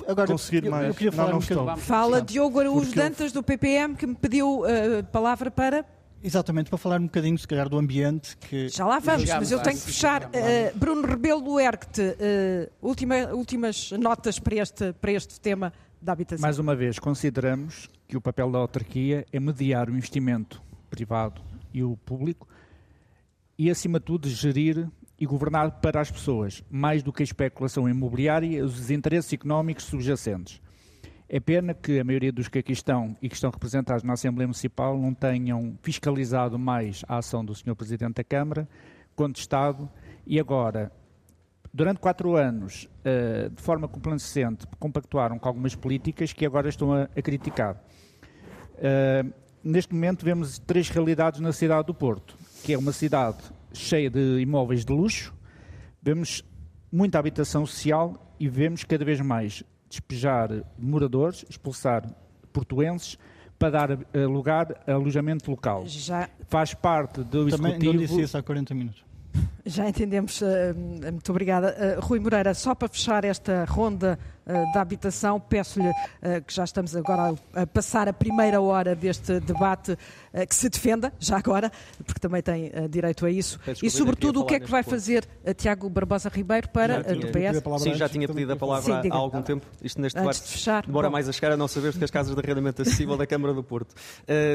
Agora, conseguir eu, mais. Eu queria falar não, não um Fala Diogo Araújo Dantas, do PPM, que me pediu a palavra para... Exatamente, para falar um bocadinho, se calhar, do ambiente. Que... Já lá vamos, mas eu tenho que fechar. Uh, Bruno Rebelo do Erct, uh, última, últimas notas para este, para este tema da habitação. Mais uma vez, consideramos que o papel da autarquia é mediar o investimento privado e o público e, acima de tudo, gerir e governar para as pessoas, mais do que a especulação imobiliária os interesses económicos subjacentes. É pena que a maioria dos que aqui estão e que estão representados na Assembleia Municipal não tenham fiscalizado mais a ação do Sr. Presidente da Câmara, contestado, e agora, durante quatro anos, uh, de forma complacente, compactuaram com algumas políticas que agora estão a, a criticar. Uh, neste momento vemos três realidades na cidade do Porto, que é uma cidade cheia de imóveis de luxo, vemos muita habitação social e vemos cada vez mais despejar moradores, expulsar portuenses para dar uh, lugar a alojamento local. Já... Faz parte do Também executivo... não disse isso há 40 minutos. Já entendemos. Uh, muito obrigada. Uh, Rui Moreira, só para fechar esta ronda da habitação, peço-lhe que já estamos agora a, passar a primeira hora deste debate, que se defenda, já agora, porque também tem direito a isso. e, sobretudo, o que é que vai ponto. fazer Tiago Barbosa Ribeiro para tinha, do PS? Sim, já tinha pedido a palavra Sim, há algum tempo. Isto neste Antes debate, de fechar, demora bom. mais a chegar a não saber que as casas de arrendamento acessível da Câmara do Porto.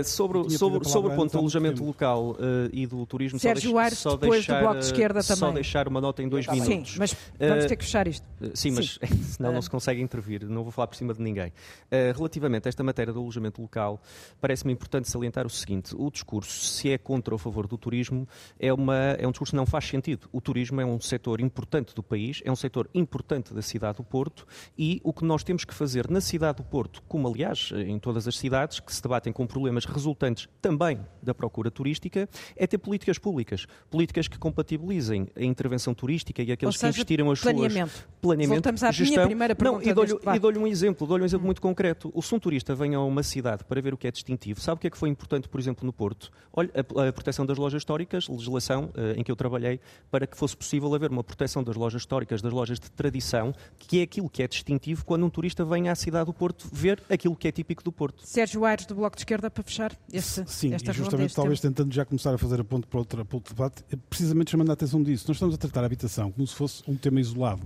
sobre, sobre, sobre o ponto do alojamento local e do turismo, Sérgio só, Aires, só depois deixar, do Bloco de Esquerda só também. deixar uma nota em dois Sim, minutos. Sim, mas vamos ter que fechar isto. Sim, mas senão não se consegue intervir, não vou falar por cima de ninguém. Uh, relativamente a esta matéria do alojamento local, parece-me importante salientar o seguinte: o discurso, se é contra ou a favor do turismo, é, uma, é um discurso que não faz sentido. O turismo é um setor importante do país, é um setor importante da cidade do Porto e o que nós temos que fazer na cidade do Porto, como aliás em todas as cidades que se debatem com problemas resultantes também da procura turística, é ter políticas públicas, políticas que compatibilizem a intervenção turística e aqueles seja, que investiram as planeamento. suas planeamento, Voltamos à gestão. minha primeira pergunta Não, e dou-lhe dou um exemplo, dou-lhe um exemplo muito concreto. O se um turista vem a uma cidade para ver o que é distintivo, sabe o que é que foi importante, por exemplo, no Porto? Olha, a, a proteção das lojas históricas, legislação uh, em que eu trabalhei, para que fosse possível haver uma proteção das lojas históricas, das lojas de tradição, que é aquilo que é distintivo quando um turista vem à cidade do Porto ver aquilo que é típico do Porto. Sérgio Aires, do Bloco de Esquerda, para fechar este, Sim, esta e justamente talvez tempo. tentando já começar a fazer a ponto para outro, para outro debate, é precisamente chamando a atenção disso. Nós estamos a tratar a habitação como se fosse um tema isolado.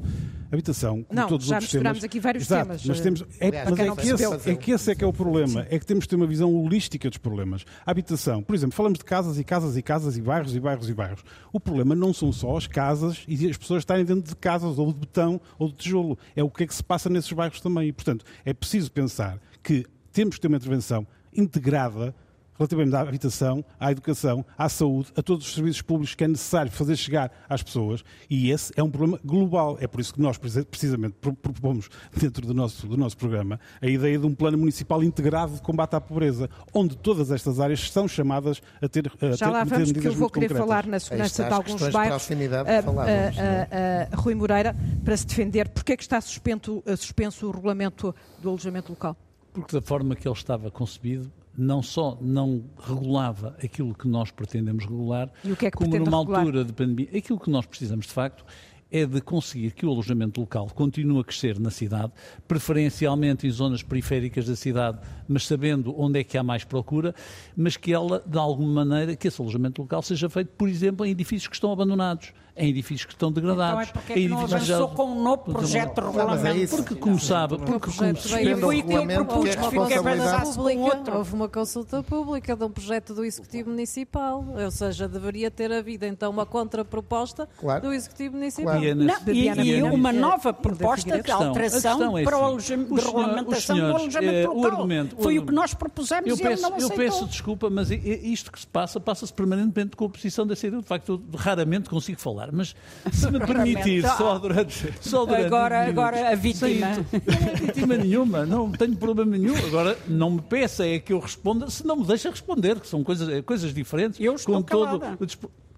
A habitação, como não, todos os outros temas... aqui vários Exato, temas. Mas, temos, é, Aliás, mas é, que esse, é que esse é que é o problema. Sim. É que temos de ter uma visão holística dos problemas. A habitação, por exemplo, falamos de casas e casas e casas e bairros e bairros e bairros. O problema não são só as casas e as pessoas estarem dentro de casas ou de betão ou de tijolo. É o que é que se passa nesses bairros também. E, portanto, é preciso pensar que temos que ter uma intervenção integrada relativamente à habitação, à educação, à saúde, a todos os serviços públicos que é necessário fazer chegar às pessoas, e esse é um problema global. É por isso que nós, precisamente, propomos dentro do nosso, do nosso programa a ideia de um plano municipal integrado de combate à pobreza, onde todas estas áreas são chamadas a ter, a Já lá vamos, que eu vou querer concretas. falar na segurança de alguns bairros. Uh, uh, Rui Moreira, para se defender, porque é que está suspenso, suspenso o regulamento do alojamento local? Porque da forma que ele estava concebido, não só não regulava aquilo que nós pretendemos regular, é como numa regular? altura de pandemia, aquilo que nós precisamos de facto é de conseguir que o alojamento local continue a crescer na cidade, preferencialmente em zonas periféricas da cidade, mas sabendo onde é que há mais procura, mas que ela, de alguma maneira, que esse alojamento local seja feito, por exemplo, em edifícios que estão abandonados em edifícios que estão degradados. Então é porque é que não avançou com um novo projeto de regulamento? É porque como sabe, porque como E foi o que eu propus, que fica avançasse com outro. Houve uma consulta pública de um projeto do Executivo Municipal, ou seja, deveria ter havido então uma contraproposta claro. do Executivo Municipal. Claro. E, e, e uma nova proposta de alteração é para o alojamento, de regulamentação do alojamento local. Foi o que nós propusemos e ele não aceitou. Eu peço desculpa, mas isto que se passa, passa-se permanentemente com a oposição da CDU. De facto, eu raramente consigo falar falar, mas se me permitir, só durante. Só durante agora, agora a vítima. Não é vítima nenhuma, não tenho problema nenhum. Agora, não me peça é que eu responda, se não me deixa responder, que são coisas, coisas diferentes. Eu estou com todo o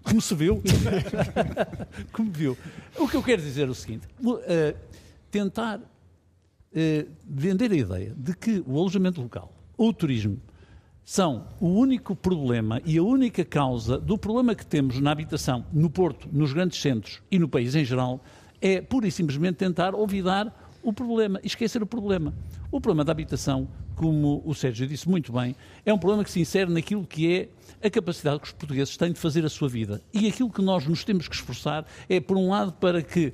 como se viu. como viu. O que eu quero dizer é o seguinte: uh, tentar uh, vender a ideia de que o alojamento local, ou o turismo, são o único problema e a única causa do problema que temos na habitação no Porto, nos grandes centros e no país em geral, é pura e simplesmente tentar olvidar o problema, esquecer o problema. O problema da habitação, como o Sérgio disse muito bem, é um problema que se insere naquilo que é a capacidade que os portugueses têm de fazer a sua vida. E aquilo que nós nos temos que esforçar é, por um lado, para que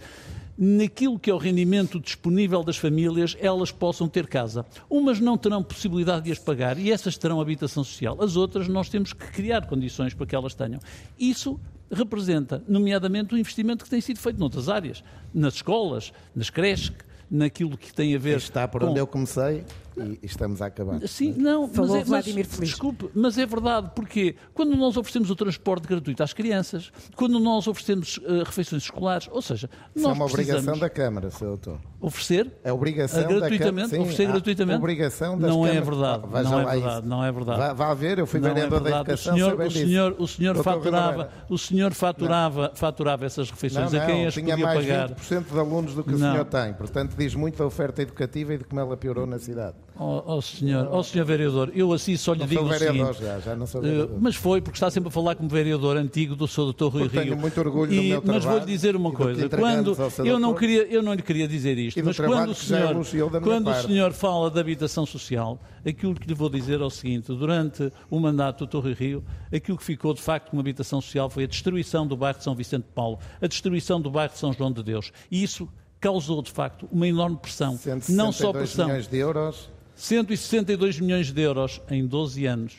naquilo que é o rendimento disponível das famílias, elas possam ter casa. Umas não terão possibilidade de as pagar e essas terão habitação social. As outras nós temos que criar condições para que elas tenham. Isso representa, nomeadamente, o investimento que tem sido feito noutras áreas, nas escolas, nas creches, naquilo que tem a ver. Está por com... onde eu comecei e estamos a acabar. Sim, não, Falou mas, é, Vladimir mas, desculpe, mas é verdade, porque quando nós oferecemos o transporte gratuito às crianças, quando nós oferecemos uh, refeições escolares, ou seja, Isso é uma obrigação da Câmara, Sr. Doutor. oferecer É obrigação gratuitamente, da Câmara. oferecer gratuitamente. Obrigação das não é verdade, Ah, não é verdade, isso. não é verdade. Vá, vá ver, eu fui Não é vereador da verdade. educação, o senhor, o senhor, o senhor faturava, o senhor faturava, faturava essas refeições Não, a quem não, as tinha podia mais pagar. 20% de alunos do que o Não. senhor tem. Portanto, diz muito da oferta educativa e de como ela piorou na cidade. Ó ó, senhor, ó senhor vereador, eu assim só lhe Não digo sou o vereador seguinte, já, já não sou eh, vereador. mas foi porque está sempre a falar como vereador antigo do seu doutor Rui Porque tenho Rio. muito orgulho do E- meu mas trabalho vou-lhe dizer uma do coisa, quando eu não queria, eu não lhe queria dizer isto, do mas trabalho quando o já senhor, da quando o senhor fala de habitação social, aquilo que lhe vou dizer é o seguinte, durante o mandato do doutor Rui Rio, aquilo que ficou de facto como habitação social foi a destruição do bairro de São Vicente de Paulo, a destruição do bairro de São João de Deus. E isso causou de facto uma enorme pressão, não só 162 pressão, de euros. 162 milhões de euros em 12 anos.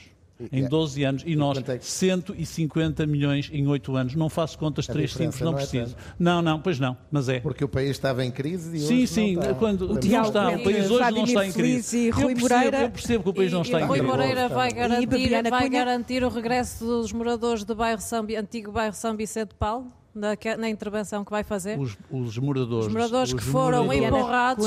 Em é- 12 anos. E nós, quanto é que- 150 milhões em 8 anos. Não faço contas A 3 diferença simples, não não é preciso. tanto. Não, não, pois não, mas é. Porque o país estava em crise e Sim, hoje sim, não está. quando não Tiago está, o país hoje não está em crise. e Rui eu percebo, Moreira. eu percebo que o país não E- está e em Rui crise. Moreira vai garantir, vai garantir o regresso dos moradores do bairro São, antigo bairro São Vicente de Paulo, na, que- na intervenção que vai fazer? Os, os moradores, Os moradores que os foram moradores- empurrados.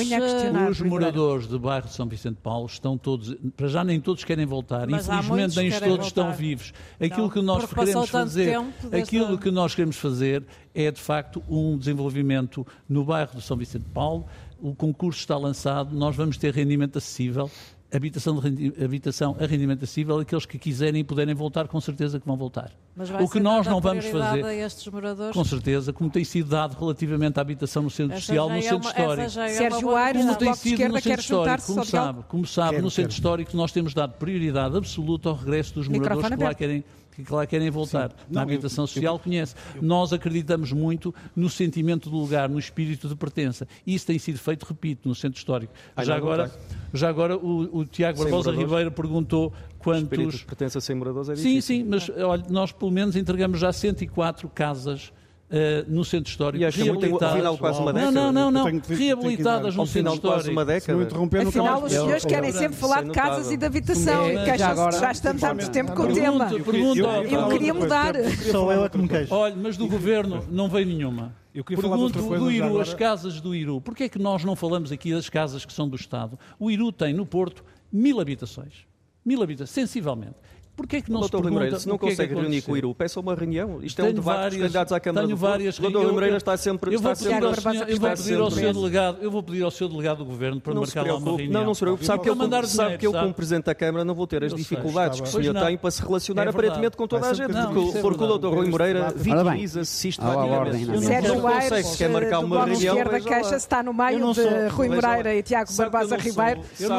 Os moradores do bairro de São Vicente Paulo estão todos, para já nem todos querem voltar, Mas infelizmente nem que todos estão voltar. vivos. Aquilo Não, que nós queremos fazer, aquilo a- que nós queremos fazer é de facto um desenvolvimento no bairro de São Vicente Paulo. O concurso está lançado, nós vamos ter rendimento acessível. Habitação, de rendi- habitação a rendimento acessível, aqueles que quiserem e puderem voltar, com certeza que vão voltar. Mas vai O que ser nós não vamos fazer, a estes moradores? com certeza, como tem sido dado relativamente à habitação no centro Essa social, no é centro uma- histórico. é Sérgio Aires, Como tem sido no centro histórico, como sabe, como sabe Quero, no centro quero. histórico nós temos dado prioridade absoluta ao regresso dos Microfone moradores que lá querem que lá querem voltar. Na Não, eu- habitação eu- social conhece. Nós acreditamos muito no sentimento de lugar, no espírito de pertença. Isso tem sido feito, repito, no centro histórico. Ah, já, agora, já agora o, o Tiago Sem Barbosa moradores. Ribeiro perguntou Espírito quantos. de pertença sem moradores é Sim, difícil. sim, mas olha, nós pelo menos entregamos já 104 casas eh, no centro histórico, E acha muito, reabilitadas. afinal, quase uma não, década. não, não, não, tenho tenho que reabilitadas no centro histórico. uma Se não década. interromper, nunca Afinal, mais- os senhores querem sempre falar de casas e de habitação. É, e já queixam-se agora- já estamos há muito tempo com o tema. pergunto, Eu- queria mudar. Sou eu a que me queixo. Olha, mas do governo não veio nenhuma. Eu queria falar de Pergunto outra coisa do já Iru, agora. as casas do Iru. Porquê é que nós não falamos aqui das casas que são do Estado? O Iru tem no Porto mil habitações. Mil habitações, sensivelmente. Porquê é que não se Doutor Rui pergunta Moreira, se não o que é que consegue reunir com o Iru, peça uma reunião. Isto é um debate dos várias- candidatos à Câmara tenho do Porto. várias O doutor Moreira está sempre... Eu vou está sempre senhor, eu vou pedir ao senhor delegado, eu vou pedir ao senhor delegado do governo para Não se marcar lá uma reunião. Não, não se preocupe. Sabe que eu, mandar como- sabe que eu, como Presidente da Câmara, não vou ter as dificuldades que o senhor tem para se relacionar É aparentemente com toda a gente. Porque, é o doutor Rui Moreira Ora bem, vitimiza-se à ordem, sistematicamente. não é? Se consegue sequer marcar uma de reunião, lá. queixa-se está no meio de Rui. Moreira e Tiago Sabe que eu Barbosa não Ribeiro. sou- Eu não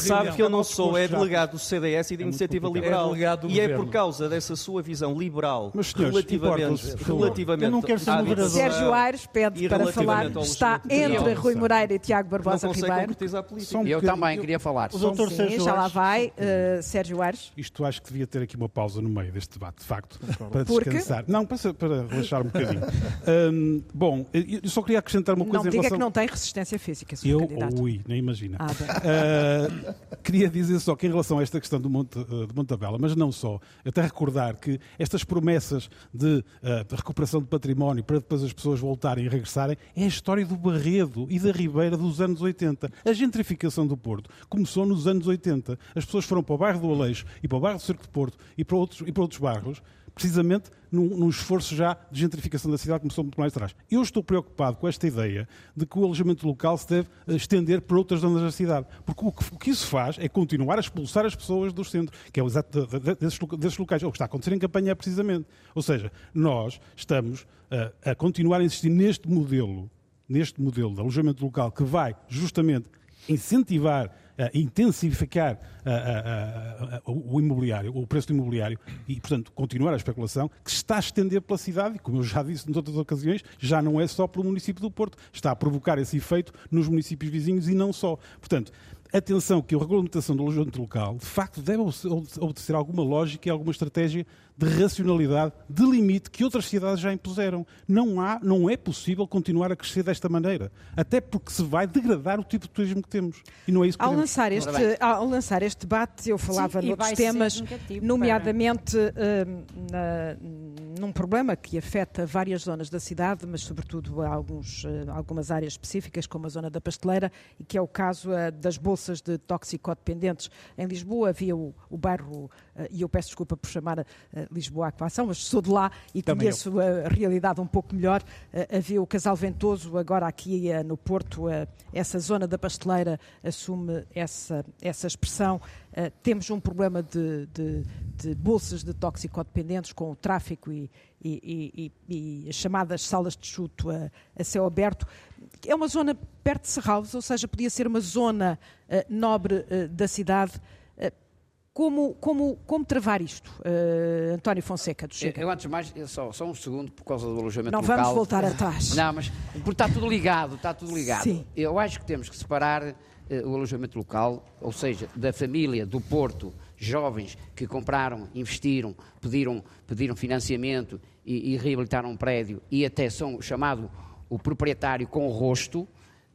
sabe- que eu não É sou é delegado do CDS e da Iniciativa. Liberal. É delegado do e é governo. por causa dessa sua visão liberal Mas, senhores, relativamente, relativamente Eu não quero ser à moderador. Sérgio Aires pede para falar. Está entre. Rui Moreira e Tiago não Barbosa consegue Ribeiro. concretizar a política. Um Eu também queria falar. O doutor Sim, Sérgio já lá vai. eh, Sérgio Aires. Isto acho que devia ter aqui uma pausa no meio deste debate, de facto, para Porque? descansar. Não, para, para relaxar um bocadinho. Hum, bom, eu só queria acrescentar uma coisa Não em diga relação... que não tem resistência física, Sr. Eu, candidato. ui, nem imagina. Ah. Uh, queria dizer só que em relação a esta questão do Monte, uh, de Mas não só, até recordar que estas promessas de, uh, de recuperação de património para depois as pessoas voltarem e regressarem é a história do Barredo e da Ribeira dos anos 80. A gentrificação do Porto começou nos anos 80. As pessoas foram para o bairro do Aleixo e para o bairro do Cerco de Porto e para outros, e para outros bairros precisamente num, num esforço já de gentrificação da cidade que começou muito mais atrás. Eu estou preocupado com esta ideia de que o alojamento local se deve eh, estender para outras zonas da cidade, porque o que, o que isso faz é continuar a expulsar as pessoas do centro, que é o exato de- de- desses, desses locais. O que está a acontecer em campanha é precisamente. Ou seja, nós estamos eh, a continuar a insistir neste modelo, neste modelo de alojamento local que vai justamente incentivar, intensificar eh, eh, eh, o imobiliário, o preço do imobiliário e, portanto, continuar a especulação que se está a estender pela cidade como eu já disse em outras ocasiões, já não é só pelo município do Porto, está a provocar esse efeito nos municípios vizinhos e não só. Portanto, atenção que a regulamentação do alojamento local, de facto, deve obedecer alguma lógica e alguma estratégia de racionalidade, de limite que outras cidades já impuseram. Não, há, não é possível continuar a crescer desta maneira, até porque se vai degradar o tipo de turismo que temos. E não é isso que ao lançar este Ao lançar este debate, eu falava Sim, noutros temas, nomeadamente uh, na, num problema que afeta várias zonas da cidade, mas sobretudo alguns, uh, algumas áreas específicas, como a zona da pasteleira, e que é o caso uh, das bolsas de toxicodependentes. Em Lisboa havia o, o bairro, e eu peço desculpa por chamar Lisboa à Coação, mas sou de lá e Também conheço eu. a realidade um pouco melhor. havia o Casal Ventoso, agora aqui no Porto, essa zona da pasteleira assume essa, essa expressão. Temos um problema de, de, de, bolsas de toxicodependentes com o tráfico e, e, e, e as chamadas salas de chuto a, a, céu aberto. É uma zona perto de Serralves, ou seja, podia ser uma zona uh, nobre uh, da cidade. Como, como, como travar isto, António Fonseca do Chega? Eu, antes de mais, só, só um segundo, por causa do alojamento Não local. vamos voltar atrás. Não, mas porque está tudo ligado, está tudo ligado. Sim. Eu acho que temos que separar eh, o alojamento local, ou seja, da família do Porto, jovens que compraram, investiram, pediram, pediram financiamento e, e reabilitaram um prédio e até são chamado o proprietário com rosto,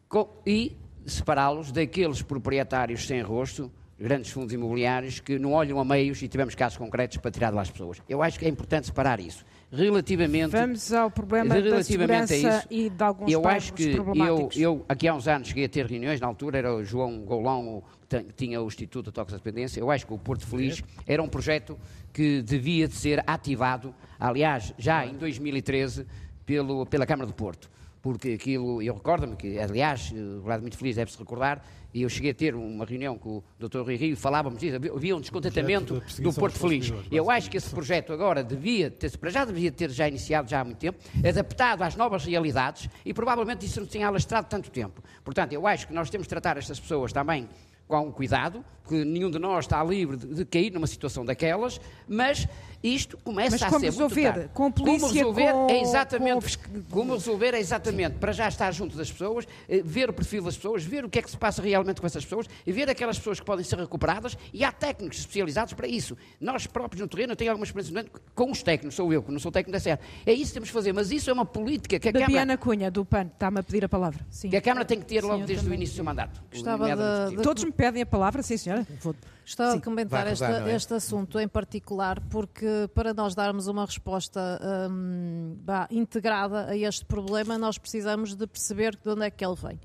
com, e separá-los daqueles proprietários sem rosto, grandes fundos imobiliários, que não olham a meios e tivemos casos concretos para tirar de lá as pessoas. Eu acho que é importante separar isso. Relativamente vamos ao problema relativamente da segurança isso, e de alguns eu acho que eu, eu aqui há uns anos cheguei a ter reuniões na altura era o João Golão que tinha o Instituto de Toxicodependência eu acho que o Porto Feliz era um projeto que devia de ser ativado aliás já em 2013 pelo, pela Câmara do Porto. Porque aquilo, eu recordo-me que, aliás, o lado muito feliz deve-se recordar, e eu cheguei a ter uma reunião com o Dr. Rui Rio e falávamos disso, havia um descontentamento do Porto Feliz. Eu acho que esse projeto agora devia ter, para já devia ter já iniciado já há muito tempo, adaptado às novas realidades e provavelmente isso não tinha alastrado tanto tempo. Portanto, eu acho que nós temos de tratar estas pessoas também com cuidado, porque nenhum de nós está livre de, de cair numa situação daquelas, mas isto começa mas a ser muito resolver? tarde. Com polícia, como resolver com, é exatamente com... como resolver é exatamente Sim. para já estar junto das pessoas, eh, ver o perfil das pessoas, ver o que é que se passa realmente com essas pessoas e ver aquelas pessoas que podem ser recuperadas e há técnicos especializados para isso. Nós próprios no terreno, eu tenho alguma experiência com os técnicos, sou eu, que não sou técnico da SER. É isso que temos de fazer, mas isso é uma política que a da Câmara... Cunha, do PAN, está-me a pedir a palavra. Sim. Que a Câmara tem que ter logo desde o início do seu mandato. De, de... Todos me pedem a palavra, sim senhora. Vou... Gostava de comentar esta, é? este assunto em particular, porque para nós darmos uma resposta hum, bah, integrada a este problema, nós precisamos de perceber de onde é que ele vem.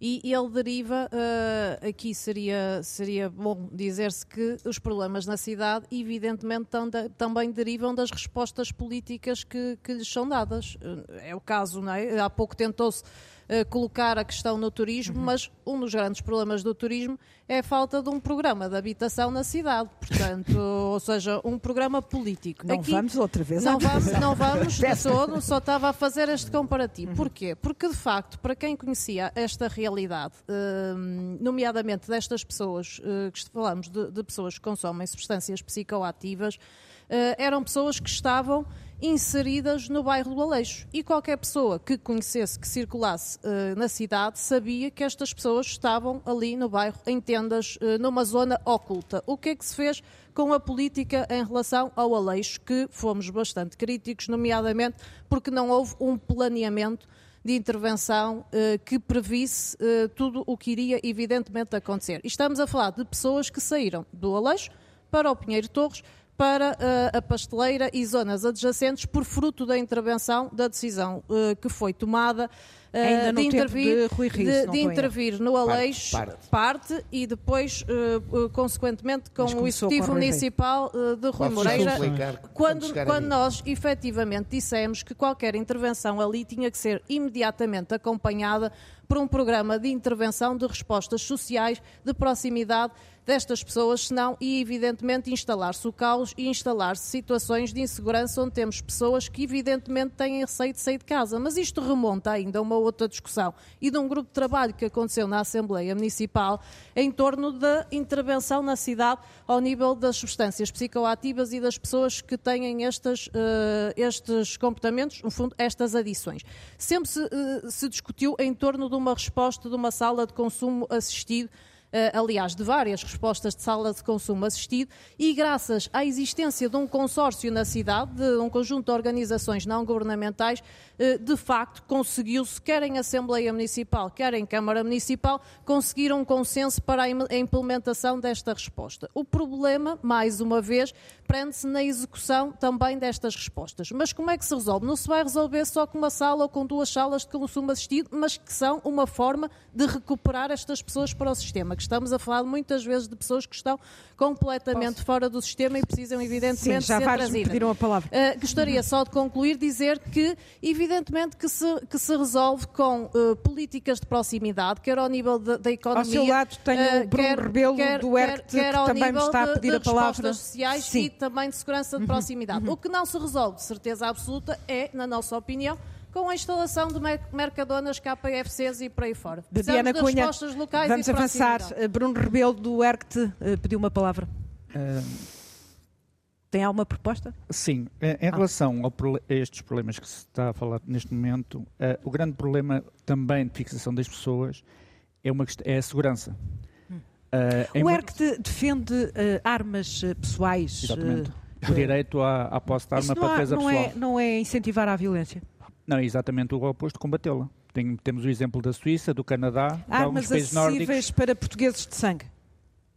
E ele deriva, uh, aqui seria, seria bom dizer-se que os problemas na cidade, evidentemente, também derivam das respostas políticas que, que lhes são dadas. Uh, é o caso, não é? Há pouco tentou-se uh, colocar a questão no turismo, uhum. mas um dos grandes problemas do turismo é a falta de um programa de habitação na cidade, portanto, ou seja, um programa político. Não Aqui, vamos outra vez. Não vamos, não vamos de todo, só estava a fazer este comparativo. Uhum. Porquê? Porque, de facto, para quem conhecia esta realidade, uh, nomeadamente destas pessoas, uh, que falamos de, de pessoas que consomem substâncias psicoativas, uh, eram pessoas que estavam inseridas no bairro do Aleixo. E qualquer pessoa que conhecesse, que circulasse uh, na cidade, sabia que estas pessoas estavam ali no bairro, em tendas, uh, numa zona oculta. O que é que se fez com a política em relação ao Aleixo, que fomos bastante críticos, nomeadamente porque não houve um planeamento de intervenção uh, que previsse tudo o que iria, evidentemente, acontecer. E estamos a falar de pessoas que saíram do Aleixo para o Pinheiro Torres, para uh, a pasteleira e zonas adjacentes por fruto da intervenção da decisão uh, que foi tomada uh, de intervir, de, de, de intervir no Aleixo, parte, parte. parte e depois, consequentemente, com o Executivo Municipal de Rui Moreira, quando, quando nós efetivamente dissemos que qualquer intervenção ali tinha que ser imediatamente acompanhada por um programa de intervenção de respostas sociais de proximidade destas pessoas, senão, e evidentemente, instalar-se o caos e instalar-se situações de insegurança onde temos pessoas que, evidentemente, têm receio de sair de casa. Mas isto remonta ainda a uma outra discussão e de um grupo de trabalho que aconteceu na Assembleia Municipal em torno da intervenção na cidade ao nível das substâncias psicoativas e das pessoas que têm estes, uh, estes comportamentos, no fundo, estas adições. Sempre se, uh, se discutiu em torno de uma resposta de uma sala de consumo assistido aliás, de várias respostas de sala de consumo assistido, e graças à existência de um consórcio na cidade, de um conjunto de organizações não governamentais, eh, de facto conseguiu-se, quer em Assembleia Municipal, quer em Câmara Municipal, conseguir um consenso para a implementação desta resposta. O problema, mais uma vez, prende-se na execução também destas respostas. Mas como é que se resolve? Não se vai resolver só com uma sala ou com duas salas de consumo assistido, mas que são uma forma de recuperar estas pessoas para o sistema que estamos a falar muitas vezes de pessoas que estão completamente Posso? fora do sistema e precisam, evidentemente, Sim, já ser vários trazidas. pediram a palavra. Uh, gostaria só de concluir, dizer que, evidentemente, que se, que se resolve com uh, políticas de proximidade, quer ao nível da economia... Ao seu lado tem uh, o Bruno quer, Rebelo quer, do ERCT, que também me está a pedir de, a palavra. sociais Sim. e também de segurança de uhum. proximidade. Uhum. O que não se resolve, de certeza absoluta, é, na nossa opinião, com a instalação de mercadonas KFCs e por aí fora. De Diana Cunha, locais vamos avançar. Eh, Bruno Rebelo do ERCT eh, pediu uma palavra. Uh... Tem alguma proposta? Sim. Em ah. relação ao, a estes problemas que se está a falar neste momento, uh, o grande problema também de fixação das pessoas é, uma, é a segurança. Uh, o ERC defende uh, armas pessoais. Exatamente. o direito à, à posse de arma para defesa não pessoal. É, não é incentivar a violência? Não, é exatamente o oposto, combatê-la. Tem, temos o exemplo da Suíça, do Canadá, Armas de alguns países nórdicos. para portugueses de sangue.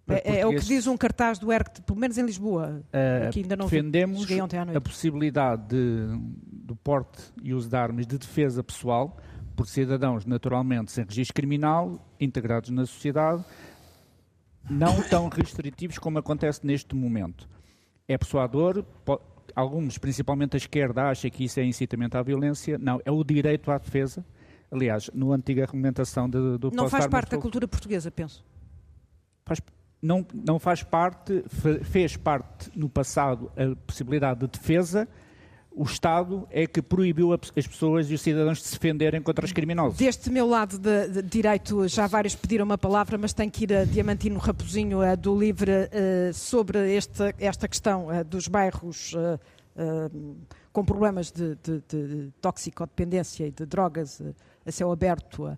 É, é, o que diz um cartaz do ERC, pelo menos em Lisboa, uh, que ainda não defendemos vi, ontem à noite. a possibilidade de, do porte e uso de armas de defesa pessoal por cidadãos naturalmente sem registro criminal, integrados na sociedade, não tão restritivos como acontece neste momento. É persuador, alguns, principalmente a esquerda, acha que isso é incitamento à violência. Não, é o direito à defesa. Aliás, no antiga argumentação de, do Não faz parte da cultura portuguesa, penso. Faz, não, não faz parte, fez parte no passado a possibilidade de defesa, o Estado é que proibiu as pessoas e os cidadãos de se defenderem contra os criminosos. Deste meu lado de, de direito, já vários pediram uma palavra, mas tenho que ir a Diamantino Raposinho, a do Livre, uh, sobre esta, esta questão uh, dos bairros com problemas de, de, de, toxicodependência e de drogas a céu aberto.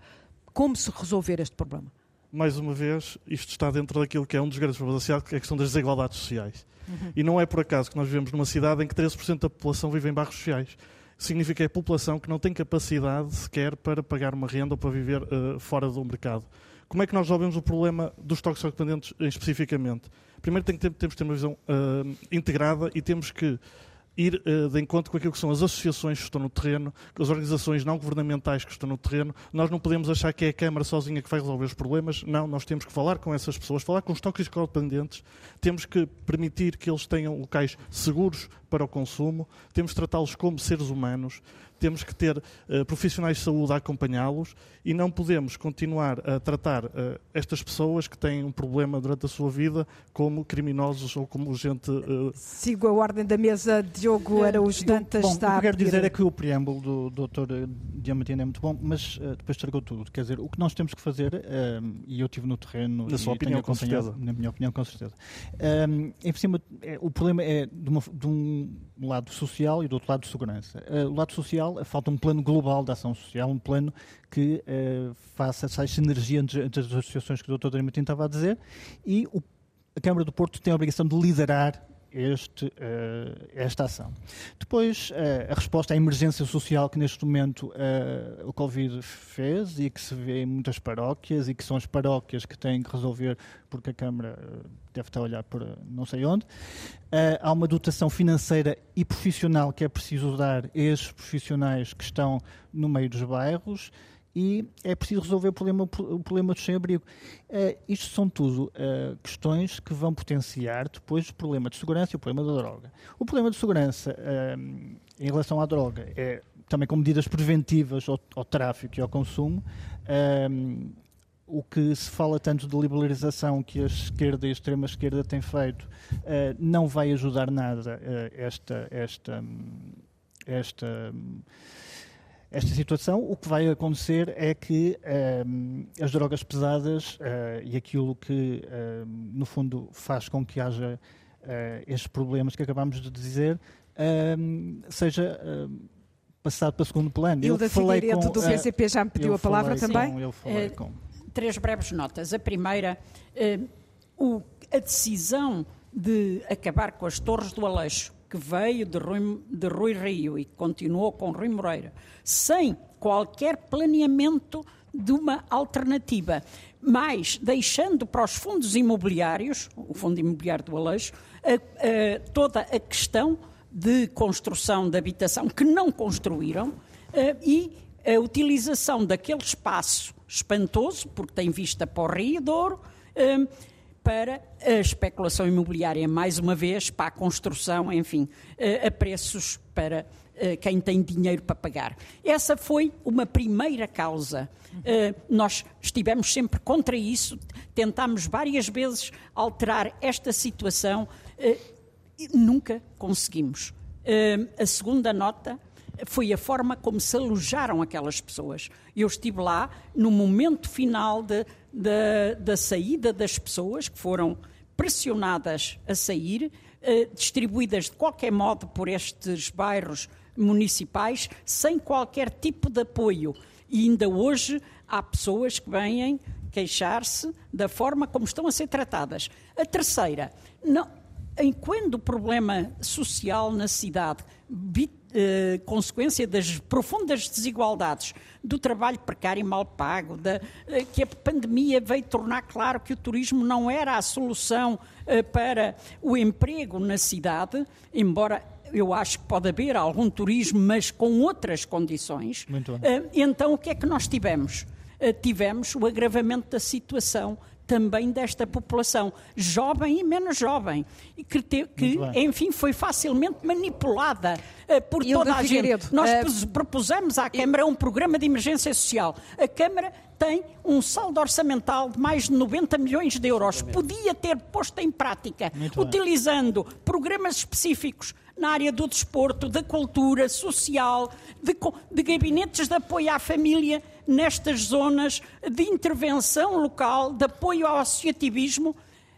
como se resolver este problema? Mais uma vez, isto está dentro daquilo que é um dos grandes problemas da sociedade, que é a questão das desigualdades sociais Uhum. E não é por acaso que nós vivemos numa cidade em que 13% da população vive em bairros sociais. Significa que é a população que não tem capacidade sequer para pagar uma renda ou para viver uh, fora do mercado. Como é que nós resolvemos o problema dos toxicodependentes especificamente? Primeiro tem que ter, temos que ter uma visão uh, integrada e temos que ir uh, de encontro com aquilo que são as associações que estão no terreno, as organizações não governamentais que estão no terreno. Nós não podemos achar que é a Câmara sozinha que vai resolver os problemas. Não, nós temos que falar com essas pessoas, falar com os toxicodependentes, temos que permitir que eles tenham locais seguros para o consumo, temos que tratá-los como seres humanos, temos que ter uh, profissionais de saúde a acompanhá-los e não podemos continuar a tratar uh, estas pessoas que têm um problema durante a sua vida como criminosos ou como gente. Uh... Sigo a ordem da mesa, Diogo Araújo Dantas bom, está. O que quero dizer é que o preâmbulo do Dr. Diamantino é muito bom, mas depois estragou tudo. Quer dizer, o que nós temos que fazer, e eu estive no terreno. Na sua opinião, com certeza. Na minha opinião, com certeza. Um, em cima, é, o problema é de, uma, de um lado social e do outro lado de segurança. Uh, o lado social, falta um plano global de ação social, um plano que uh, faça essa sinergia entre, entre, as associações que o Dr. Dorimatinho estava a dizer e o, a Câmara do Porto tem a obrigação de liderar este, uh, esta ação. Depois, uh, a resposta à emergência social que neste momento uh, o Covid fez e que se vê em muitas paróquias e que são as paróquias que têm que resolver porque a Câmara deve estar a olhar para não sei onde. há uma dotação financeira e profissional que é preciso dar a esses profissionais que estão no meio dos bairros e é preciso resolver o problema, o problema do sem-abrigo. Uh, isto são tudo uh, questões que vão potenciar depois o problema de segurança e o problema da droga. O problema de segurança uh, em relação à droga é também com medidas preventivas ao, ao tráfico e ao consumo. o que se fala tanto de liberalização que a esquerda e a extrema esquerda têm feito não vai ajudar nada esta esta esta esta situação, o que vai acontecer é que um, ehm, as drogas pesadas uh, e aquilo que, uh, no fundo, faz com que haja uh, estes problemas que acabamos de dizer, ehm, seja passado para segundo plano. Eu, eu da falei com, do PCP já me pediu a palavra com, também. eu falei com três breves notas. A primeira, o, a decisão de acabar com as Torres do Aleixo, que veio de Rui, de Rui Rio e continuou com Rui Moreira, sem qualquer planeamento de uma alternativa, mas deixando para os fundos imobiliários, o Fundo Imobiliário do Aleixo, a, a, toda a questão de construção de habitação que não construíram a, e a utilização daquele espaço espantoso, porque tem vista para o Rio Douro, para a especulação imobiliária, mais uma vez, para a construção, enfim, a preços para quem tem dinheiro para pagar. Essa foi uma primeira causa. Nós estivemos sempre contra isso, tentámos várias vezes alterar esta situação nunca conseguimos. A segunda nota foi a forma como se alojaram aquelas pessoas. Eu estive lá no momento final de, de, da saída das pessoas que foram pressionadas a sair, eh, distribuídas de qualquer modo por estes bairros municipais, sem qualquer tipo de apoio. E ainda hoje há pessoas que vêm queixar-se da forma como estão a ser tratadas. A terceira, não, enquanto o problema social na cidade eh, consequência das profundas desigualdades do trabalho precário e mal pago, da, eh, que a pandemia veio tornar claro que o turismo não era a solução eh, para o emprego na cidade, embora eu acho que pode haver algum turismo, mas com outras condições. Então, o que é que nós tivemos? Tivemos o agravamento da situação também desta população, jovem e menos jovem, e que, te, que enfim, foi facilmente manipulada uh, por Hilda toda a Figueiredo, gente. Nós uh... propusemos à Câmara um programa de emergência social. A Câmara tem um saldo orçamental de mais de 90 milhões de euros. Podia ter posto em prática, Muito utilizando bem. programas específicos na área do desporto, da cultura, social, de, de gabinetes de apoio à família nestas zonas de intervenção local, de apoio ao associativismo,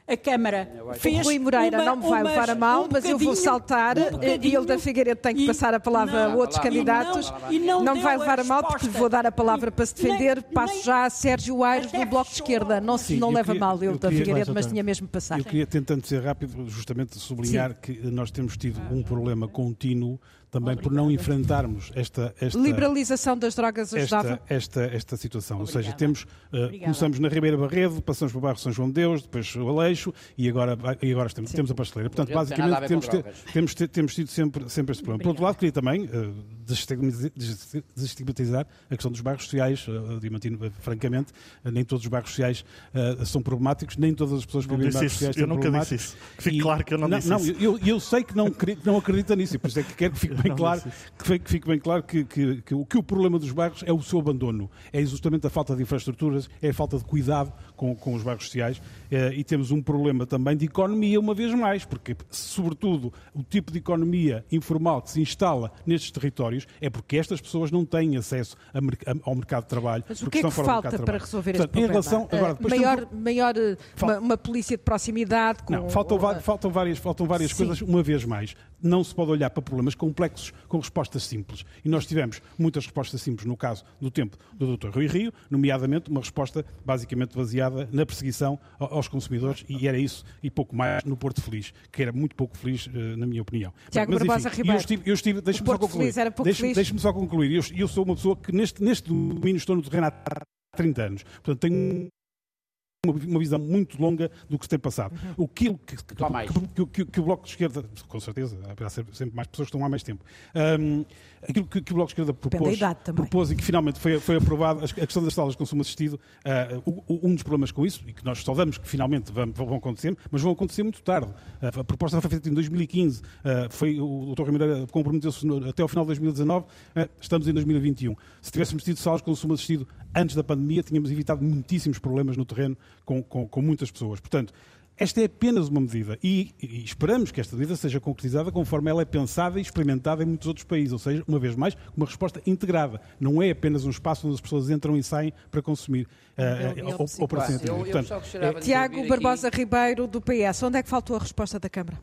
a Câmara fez. O Rui Moreira uma, não me vai levar a mal, um mas eu vou saltar um e ele da Figueiredo tem que passar a palavra não, a outros candidatos. E não, e não, não vai levar a mal porque vou dar a palavra para se defender. Nem, Passo nem, já a Sérgio Aires do Bloco de Esquerda. Não, Sim, não leva queria, mal ele da Figueiredo, mas tinha mesmo passado. Eu queria, tentando ser rápido, justamente sublinhar Sim. que nós temos tido um problema contínuo também Obrigado. por não enfrentarmos esta, esta liberalização das drogas ajudava esta, esta, esta situação. Obrigada. Ou seja, temos uh, começamos na Ribeira Barredo, passamos para o bairro São João de Deus, depois o Aleixo e agora e agora temos, temos a pasteleira. Portanto, basicamente temos, temos, temos tido sempre sempre este problema. Por outro lado, queria também uh, desestigmatizar a questão dos bairros sociais. Uh, Diamantino, francamente, uh, nem todos os bairros sociais uh, são problemáticos, nem todas as pessoas que vivem em bairros sociais eu são problemáticos. Eu nunca disse isso. Que fique claro que eu não, não disse não, isso. Eu, eu sei que não, não acredita nisso e por isso é que quero que fique bem claro que, que fique bem claro que, que, que, o, que o problema dos bairros é o seu abandono, é justamente a falta de infraestruturas, é a falta de cuidado com, com os bairros sociais eh, e temos um problema também de economia, uma vez mais, porque, sobretudo, o tipo de economia informal que se instala nestes territórios é porque estas pessoas não têm acesso a, ao mercado de trabalho. Mas o que é que falta para resolver Portanto, este problema? Relação, agora, uh, maior, temos... maior uma, uma, polícia de proximidade? Com, não, faltam, faltam várias, faltam várias coisas, uma vez mais. Não se pode olhar para problemas complexos com respostas simples. E nós tivemos muitas respostas simples no caso do tempo do Dr. Rui Rio, nomeadamente uma resposta basicamente baseada na perseguição aos consumidores, e era isso e pouco mais no Porto Feliz, que era muito pouco feliz, eh, na minha opinião. Tiago Mas, enfim, Ribeiro, eu estive, eu estive deixe-me só concluir. Deixe-me deixe só concluir. Eu, eu sou uma pessoa que neste, neste domínio estou no terreno há 30 anos. Portanto, tenho uma, visão muito longa do que se tem passado. Uhum. O que, que, que, que, que, o Bloco de Esquerda, com certeza, haverá sempre mais pessoas que estão há mais tempo, um, aquilo que, o Bloco de Esquerda propôs, propôs e que finalmente foi, foi aprovado, a questão das salas de consumo assistido, uh, um dos problemas com isso, e que nós saudamos que finalmente vão, vão acontecer, mas vão acontecer muito tarde. Uh, a proposta foi feita em 2015, uh, foi, o Dr. Ribeiro comprometeu-se até ao final de 2019, estamos em 2021. Se tivéssemos tido salas de consumo assistido antes da pandemia, tínhamos evitado muitíssimos problemas no terreno com, com, com muitas pessoas. Portanto, esta é apenas uma medida e, e, esperamos que esta medida seja concretizada conforme ela é pensada e experimentada em muitos outros países, ou seja, uma vez mais, uma resposta integrada. Não é apenas um espaço onde as pessoas entram e saem para consumir uh, ou, ou, para se Tiago Barbosa Ribeiro, do PS, onde é que faltou a resposta da Câmara?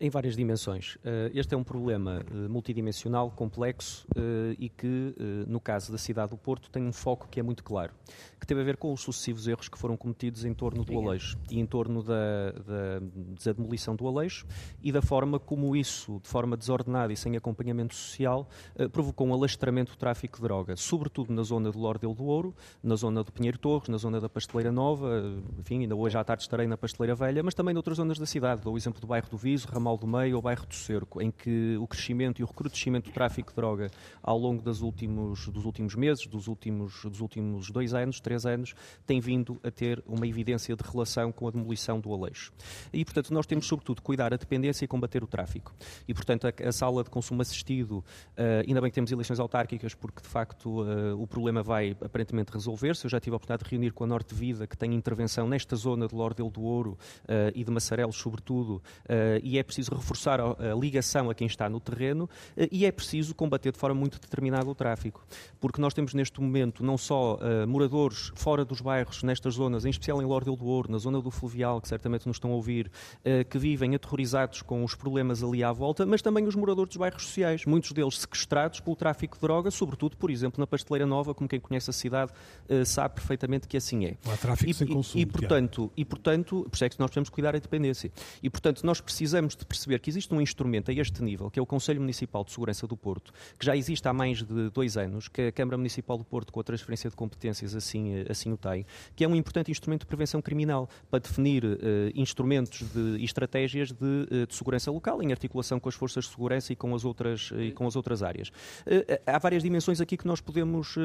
Em várias dimensões. Uh, este é um problema uh, multidimensional, complexo uh, e que, no caso da cidade do Porto, tem um foco que é muito claro, que teve a ver com os sucessivos erros que foram cometidos em torno do Aleixo e em torno da, da, da demolição do Aleixo e da forma como isso, de forma desordenada e sem acompanhamento social, provocou um alastramento do tráfico de droga, sobretudo na zona do Lordelo do Ouro, na zona do Pinheiro Torres, na zona da Pasteleira Nova, enfim, ainda hoje à tarde estarei na Pasteleira Velha, mas também noutras zonas da cidade, dou o exemplo do bairro do Viso, Ramal Mal do Meio ou bairro do Cerco, em que o crescimento e o recrudescimento do tráfico de droga ao longo dos últimos, dos últimos meses, dos últimos, dos últimos dois anos, três anos, tem vindo a ter uma evidência de relação com a demolição do Aleixo. E, portanto, nós temos, sobretudo, cuidar a dependência e combater o tráfico. E, portanto, a, a sala de consumo assistido, uh, ainda bem que temos eleições autárquicas, porque, de facto, uh, o problema vai aparentemente resolver-se. Eu já tive a oportunidade de reunir com a Norte Vida, que tem intervenção nesta zona de Lordelo do Ouro uh, e de Massarelos, sobretudo, e é preciso preciso reforçar a, ligação a quem está no terreno eh, e é preciso combater de forma muito determinada o tráfico. Porque nós temos neste momento não só uh, moradores fora dos bairros, nestas zonas, em especial em Lordel do Ouro, na zona do Fluvial, que certamente nos estão a ouvir, uh, que vivem aterrorizados com os problemas ali à volta, mas também os moradores dos bairros sociais, muitos deles sequestrados pelo tráfico de drogas, sobretudo, por exemplo, na Pasteleira Nova, como quem conhece a cidade uh, sabe perfeitamente que assim é. Há tráfico e, sem consumo. E, e portanto, e, portanto, por isso é que nós precisamos cuidar da dependência. E, portanto, nós precisamos de perceber que existe um instrumento a este nível, que é o Conselho Municipal de Segurança do Porto, que já existe há mais de dois anos, que a Câmara Municipal do Porto, com a transferência de competências, assim, assim o tem, que é um importante instrumento de prevenção criminal para definir uh, instrumentos e estratégias de, uh, de, segurança local, em articulação com as forças de segurança e com as outras, uh, e com as outras áreas. há várias dimensões aqui que nós podemos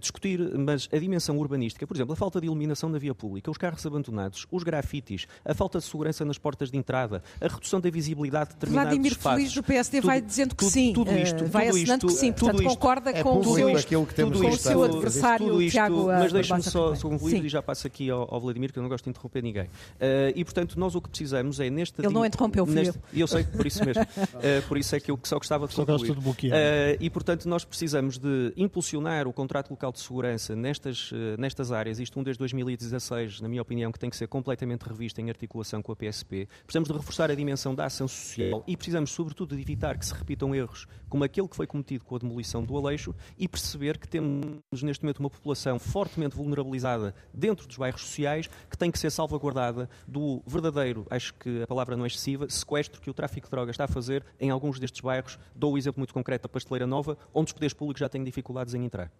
discutir, mas a dimensão urbanística, por exemplo, a falta de iluminação na via pública, os carros abandonados, os grafites, a falta de segurança nas portas de entrada, a redução da visibilidade de determinados Vladimir espaços. Feliz do PSD tudo, vai dizendo que tudo, sim, tudo isto, vai tudo assinando isto, que sim, portanto isto, concorda é com, o seu, aquilo que temos com o seu adversário, tudo isto, Tiago Mas deixe-me só, só concluir Sim. e já passo aqui ao, ao, Vladimir, que eu não gosto de interromper ninguém. Uh, e, portanto, nós o que precisamos é neste... Ele não interrompeu, fui neste, E eu sei, por isso mesmo. Uh, por isso é que eu só gostava de Só concluir. gosto de bloquear. Uh, e, portanto, nós precisamos de impulsionar o contrato local de segurança nestas, uh, nestas áreas, isto um desde 2016, na minha opinião, que tem que ser completamente revisto em articulação com a PSP. Precisamos de reforçar a dimensão da ação social e precisamos, sobretudo, de evitar que se repitam erros como aquele que foi cometido com a demolição do Aleixo e perceber que temos, neste momento, uma população fortemente vulnerabilizada dentro dos bairros sociais que tem que ser salvaguardada do verdadeiro, acho que a palavra não é excessiva, sequestro que o tráfico de drogas está a fazer em alguns destes bairros. Dou o um exemplo muito concreto da Pasteleira Nova, onde os poderes públicos já têm dificuldades em entrar.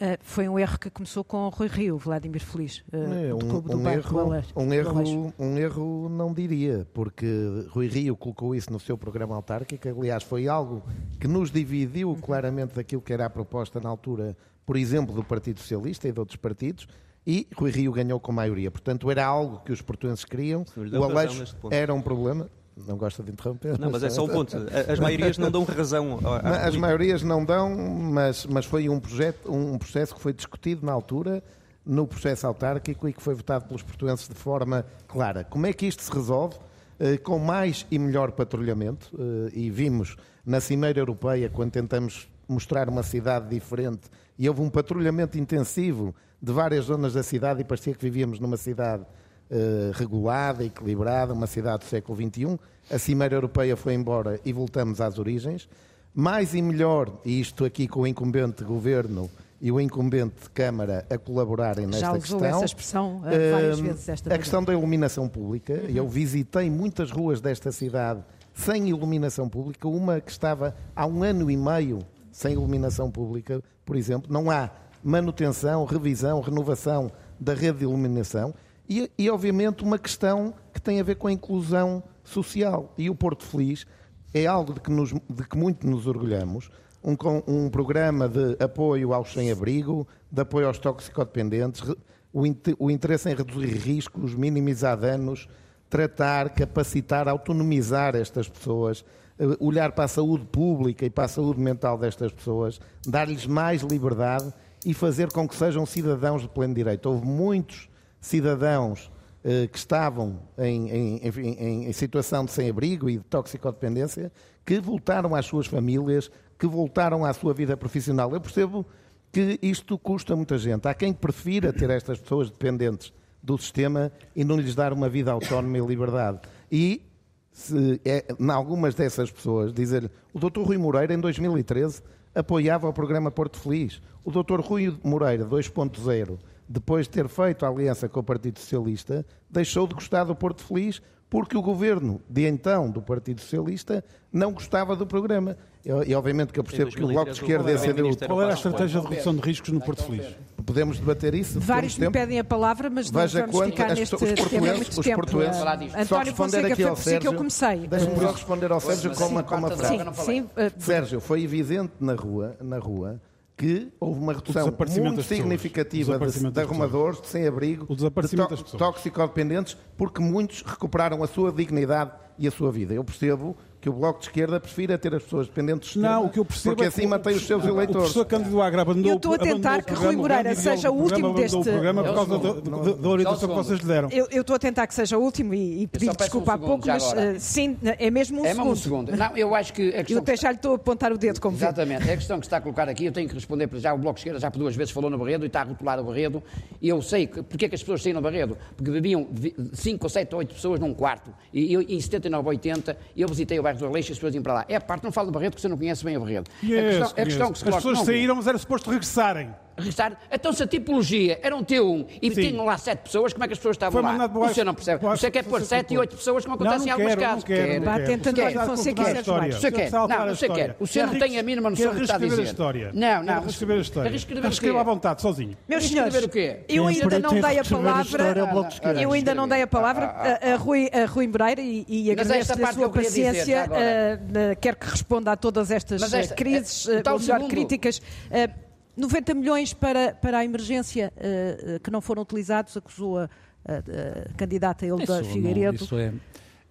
Uh, foi um erro que começou com o Rui Rio, Vladimir Feliz, uh, é, do clube do um bairro erro, um erro, um erro não diria, porque Rui Rio colocou isso no seu programa autárquico, aliás foi algo que nos dividiu claramente daquilo que era a proposta na altura, por exemplo, do Partido Socialista e de outros partidos, e Rui Rio ganhou com maioria. Portanto, era algo que os portugueses queriam, o Aleixo era um problema, não gosta de interromper. Não, mas é só um ponto. As maiorias não dão razão. À... As maiorias não dão, mas, mas foi um, projeto, um processo que foi discutido na altura, no processo autárquico e que foi votado pelos portugueses de forma clara. Como é que isto se resolve? Uh, com mais e melhor patrulhamento, uh, e vimos na Cimeira Europeia, quando tentamos mostrar uma cidade diferente, e houve um patrulhamento intensivo de várias zonas da cidade, e parecia que vivíamos numa cidade Uh, regulada, equilibrada, uma cidade do século XXI. A Cimeira Europeia foi embora e voltamos às origens. Mais e melhor, e isto aqui com o incumbente governo e o incumbente Câmara a colaborarem nesta Já usou questão. essa expressão uh, várias Uh, vezes esta A questão da iluminação pública. Uhum. Eu visitei muitas ruas desta cidade sem iluminação pública. Uma que estava há um ano e meio sem iluminação pública, por exemplo. Não há manutenção, revisão, renovação da rede de iluminação. E, e, obviamente, uma questão que tem a ver com a inclusão social. E o Porto Feliz é algo de que, nos, de que muito nos orgulhamos. Um, um, programa de apoio aos sem-abrigo, de apoio aos toxicodependentes, o, o interesse em reduzir riscos, minimizar danos, tratar, capacitar, autonomizar estas pessoas, olhar para a saúde pública e para a saúde mental destas pessoas, dar-lhes mais liberdade e fazer com que sejam cidadãos de pleno direito. Houve muitos cidadãos eh, que estavam em, em, em, em, situação de sem-abrigo e de toxicodependência que voltaram às suas famílias, que voltaram à sua vida profissional. Eu percebo que isto custa muita gente. Há quem prefira ter estas pessoas dependentes do sistema e não lhes dar uma vida autónoma e liberdade. E se é, em algumas dessas pessoas, dizer o Dr. Rui Moreira, em 2013, apoiava o programa Porto Feliz. O Dr. Rui Moreira, 2.0, depois de ter feito a aliança com o Partido Socialista, deixou de gostar do Porto Feliz porque o governo de então do Partido Socialista não gostava do programa. E, obviamente que eu percebo que o Bloco de Esquerda e a CDU... Qual era a estratégia de redução de riscos no Porto Feliz? Podemos debater isso? Vários me pedem a palavra, mas não Veja vamos ficar neste os portugueses, muito os portugueses, por si que eu comecei. Deixa-me só responder ao Sérgio com uma, com uma frase. Sim, sim. Uh, Sérgio, foi evidente na rua, na rua que houve uma redução muito significativa de, de arrumadores, de sem-abrigo, de toxicodependentes, porque muitos recuperaram a sua dignidade e a sua vida. Eu percebo que o Bloco de Esquerda prefira ter as pessoas dependentes de Não, o que eu percebo porque é assim mantém os seus eleitores. O professor Cândido Agra abandonou Eu estou a tentar que Rui Moreira seja o último deste... o programa por causa da orientação que vocês lhe deram. Eu, eu estou a tentar que seja o último e, e pedir desculpa um há pouco, mas uh, sim, é mesmo um é segundo. mesmo um segundo. Não, eu acho que... A eu até já lhe estou a apontar o dedo, como Exatamente. É a questão que está a colocar aqui, eu tenho que responder para já. O Bloco de Esquerda já por duas vezes falou no Barredo e está a rotular o Barredo. E eu sei que, porque é que as pessoas saíram no Barredo. Porque bebiam 5 ou 7 ou 8 pessoas num quarto. E eu, em 79 ou 80, eu visitei o bairro do Aleixo e as pessoas iam para lá. É a parte, não falo do Barredo porque você não conhece bem o Barredo. Yes, a questão, a questão que se As pessoas não, saíram, mas era suposto regressarem. Regressar. Então, se a tipologia era um T1 e Sim. tinham lá sete pessoas, como é que as pessoas estavam Foi lá? baixo. Você não percebe. Baixo, Você quer pôr você sete e pôr. oito pessoas, como Não, acontece não em alguns casos. não Quer. não Vá quero. tentando Fonseca a e Sérgio. Você quer? Não, você quer. O senhor não tem a mínima noção do que está a dizer. história. Não, não. Reescrever a história. Reescrever à vontade, sozinho. Meus senhores, quê? eu ainda não dei a é palavra, eu ainda não dei a palavra a, Rui, a Rui Moreira e, e agradeço-lhe esta a sua dizer, paciência. eh, quero que responda a todas estas esta- eh, crises, está ou melhor, críticas. Eh, 90 milhões para, para a emergência eh, que não foram utilizados, acusou a, a- a candidata Hilda Isso, não, Figueiredo. isso é,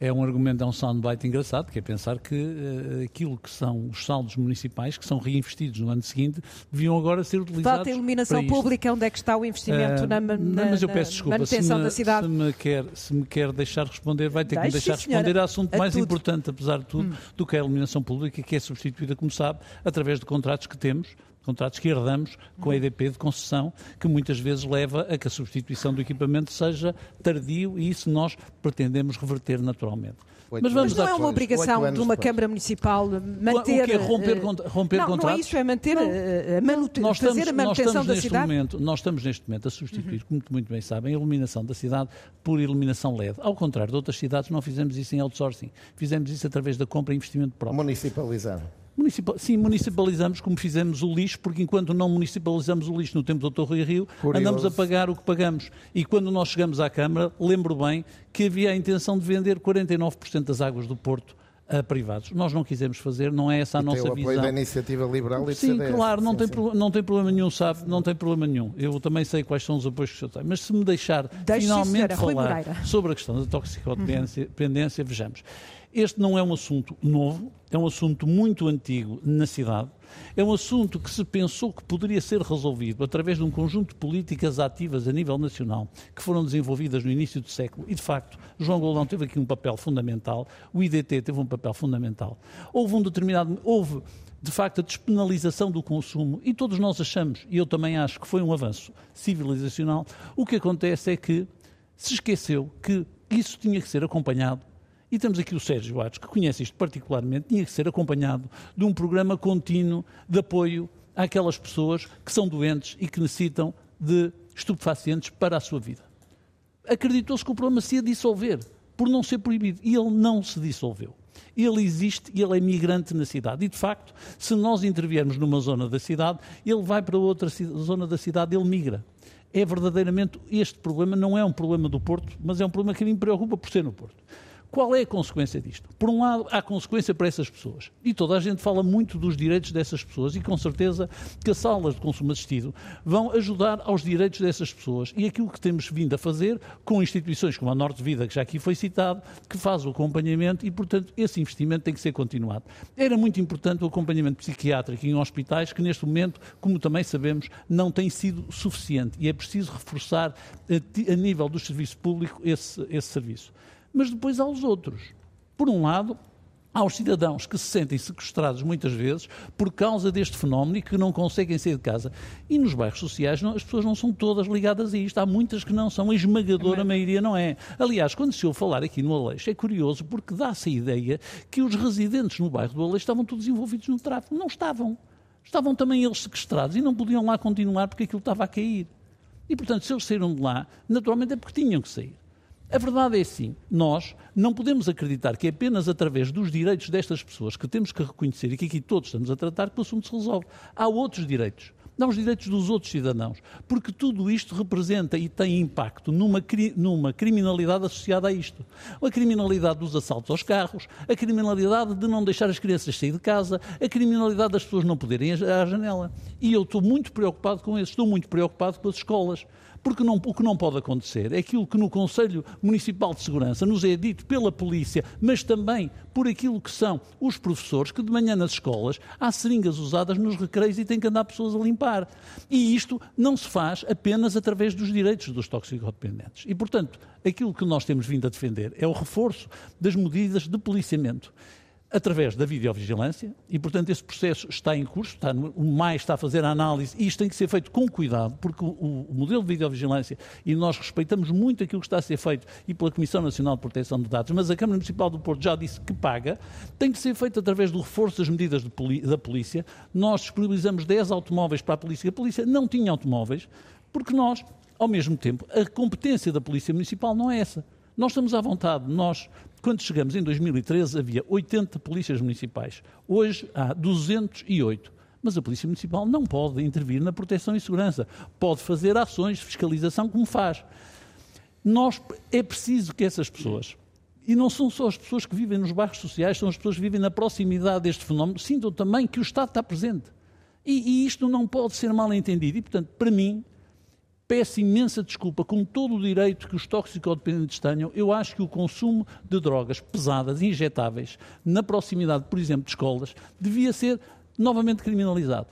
é um argumento, é um soundbite engraçado, que é pensar que eh, aquilo que são os saldos municipais, que são reinvestidos no ano seguinte, deviam agora ser utilizados Falta a iluminação pública, onde é que está o investimento Ah, na, na, não, mas eu peço desculpa, se manutenção me, da cidade? Se me, quer, se me quer deixar responder, vai ter que me Deixe, deixar sim, senhora. responder a assunto A mais tudo. Hum. importante, apesar de tudo, do que é a iluminação pública, que é substituída, como sabe, através de contratos que temos, contratos que herdamos com a EDP de concessão, que muitas vezes leva a que a substituição do equipamento seja tardio e isso nós pretendemos reverter naturalmente. Oito Mas vamos Mas não é uma Oito obrigação de uma depois. Câmara Municipal manter. O que é romper eh, romper não, Não é contratos? isso, é manter Não. eh, a manute- nós fazer estamos, a nós manutenção estamos da neste cidade. Uhum. momento, nós estamos neste momento a substituir, como muito bem sabem, a iluminação da cidade por iluminação LED. Ao contrário de outras cidades, não fizemos isso em outsourcing. Fizemos isso através da compra e investimento próprio. Municipalizado. Municipal, sim, municipalizamos como fizemos o lixo, porque enquanto não municipalizamos o lixo no tempo do Dr. Rui Rio, Curioso. andamos a pagar o que pagamos. E quando nós chegamos à Câmara, lembro bem que havia a intenção de vender 49% das águas do Porto a privados. Nós não quisemos fazer, não é essa a E nossa tem o apoio visão. da Iniciativa Liberal e Sim, CDS. claro, não, Sim, tem, sim. pro- não tem problema nenhum, sabe? Não tem problema nenhum. Eu também sei quais são os apoios que o senhor tem. Mas se me deixar Deixe, finalmente senhora, falar sobre a questão da toxicodependência, dependência, vejamos. Este não é um assunto novo, é um assunto muito antigo na cidade. É um assunto que se pensou que poderia ser resolvido através de um conjunto de políticas ativas a nível nacional que foram desenvolvidas no início do século e, de facto, João Goldão teve aqui um papel fundamental, o IDT teve um papel fundamental. Houve um determinado. Houve de facto, a despenalização do consumo, e todos nós achamos, e eu também acho que foi um avanço civilizacional, o que acontece é que se esqueceu que isso tinha que ser acompanhado, e temos aqui o Sérgio Atos, que conhece isto particularmente, tinha que ser acompanhado de um programa contínuo de apoio àquelas pessoas que são doentes e que necessitam de estupefacientes para a sua vida. Acreditou-se que o problema se ia dissolver, por não ser proibido, e ele não se dissolveu. Ele existe e ele é migrante na cidade. E, de facto, se nós interviermos numa zona da cidade, ele vai para outra zona da cidade, ele migra. É verdadeiramente, este problema não é um problema do Porto, mas é um problema que me preocupa por ser no Porto. Qual é a consequência disto? Por um lado, há consequência para essas pessoas. E toda a gente fala muito dos direitos dessas pessoas e com certeza que as salas de consumo assistido vão ajudar aos direitos dessas pessoas. E aquilo que temos vindo a fazer com instituições como a Norte Vida, que já aqui foi citado, que faz o acompanhamento e, portanto, esse investimento tem que ser continuado. Era muito importante o acompanhamento psiquiátrico em hospitais, que neste momento, como também sabemos, não tem sido suficiente. E é preciso reforçar a, ti- a nível do serviço público esse, esse serviço mas depois há os outros. Por um lado, aos cidadãos que se sentem sequestrados muitas vezes por causa deste fenómeno e que não conseguem sair de casa. E nos bairros sociais não, as pessoas não são todas ligadas a isto. Há muitas que não são, a esmagadora maioria não é. Aliás, quando se ouve falar aqui no Aleixo, é curioso porque dá-se a ideia que os residentes no bairro do Aleixo estavam todos envolvidos no tráfico. Não estavam. Estavam também eles sequestrados e não podiam lá continuar porque aquilo estava a cair. E, portanto, se eles saíram de lá, naturalmente é porque tinham que sair. A verdade é sim, nós não podemos acreditar que é apenas através dos direitos destas pessoas que temos que reconhecer e que aqui todos estamos a tratar que o assunto se resolve. Há outros direitos. Há os direitos dos outros cidadãos. Porque tudo isto representa e tem impacto numa, numa criminalidade associada a isto. A criminalidade dos assaltos aos carros, a criminalidade de não deixar as crianças sair de casa, a criminalidade das pessoas não poderem ir à janela. E eu estou muito preocupado com isso. Estou muito preocupado com as escolas. Porque não, o que não pode acontecer é aquilo que no Conselho Municipal de Segurança nos é dito pela polícia, mas também por aquilo que são os professores, que de manhã nas escolas há seringas usadas nos recreios e têm que andar pessoas a limpar. E isto não se faz apenas através dos direitos dos toxicodependentes. E, portanto, aquilo que nós temos vindo a defender é o reforço das medidas de policiamento através da videovigilância e, portanto, esse processo está em curso, está no, o MAI está a fazer a análise e isto tem que ser feito com cuidado, porque o, o, modelo de videovigilância, e nós respeitamos muito aquilo que está a ser feito e pela Comissão Nacional de Proteção de Dados, mas a Câmara Municipal do Porto já disse que paga, tem que ser feito através do reforço das medidas poli, da polícia. Nós disponibilizamos 10 automóveis para a polícia. A polícia não tinha automóveis, porque nós, ao mesmo tempo, a competência da Polícia Municipal não é essa. Nós estamos à vontade, nós quando chegamos em 2013 havia 80 polícias municipais. Hoje há 208. Mas a Polícia Municipal não pode intervir na proteção e segurança. Pode fazer ações de fiscalização como faz. Nós, é preciso que essas pessoas, e não são só as pessoas que vivem nos bairros sociais, são as pessoas que vivem na proximidade deste fenómeno, sintam também que o Estado está presente. E, e isto não pode ser mal entendido. E, portanto, para mim, peço imensa desculpa, com todo o direito que os toxicodependentes tenham, eu acho que o consumo de drogas pesadas, injetáveis, na proximidade, por exemplo, de escolas, devia ser novamente criminalizado.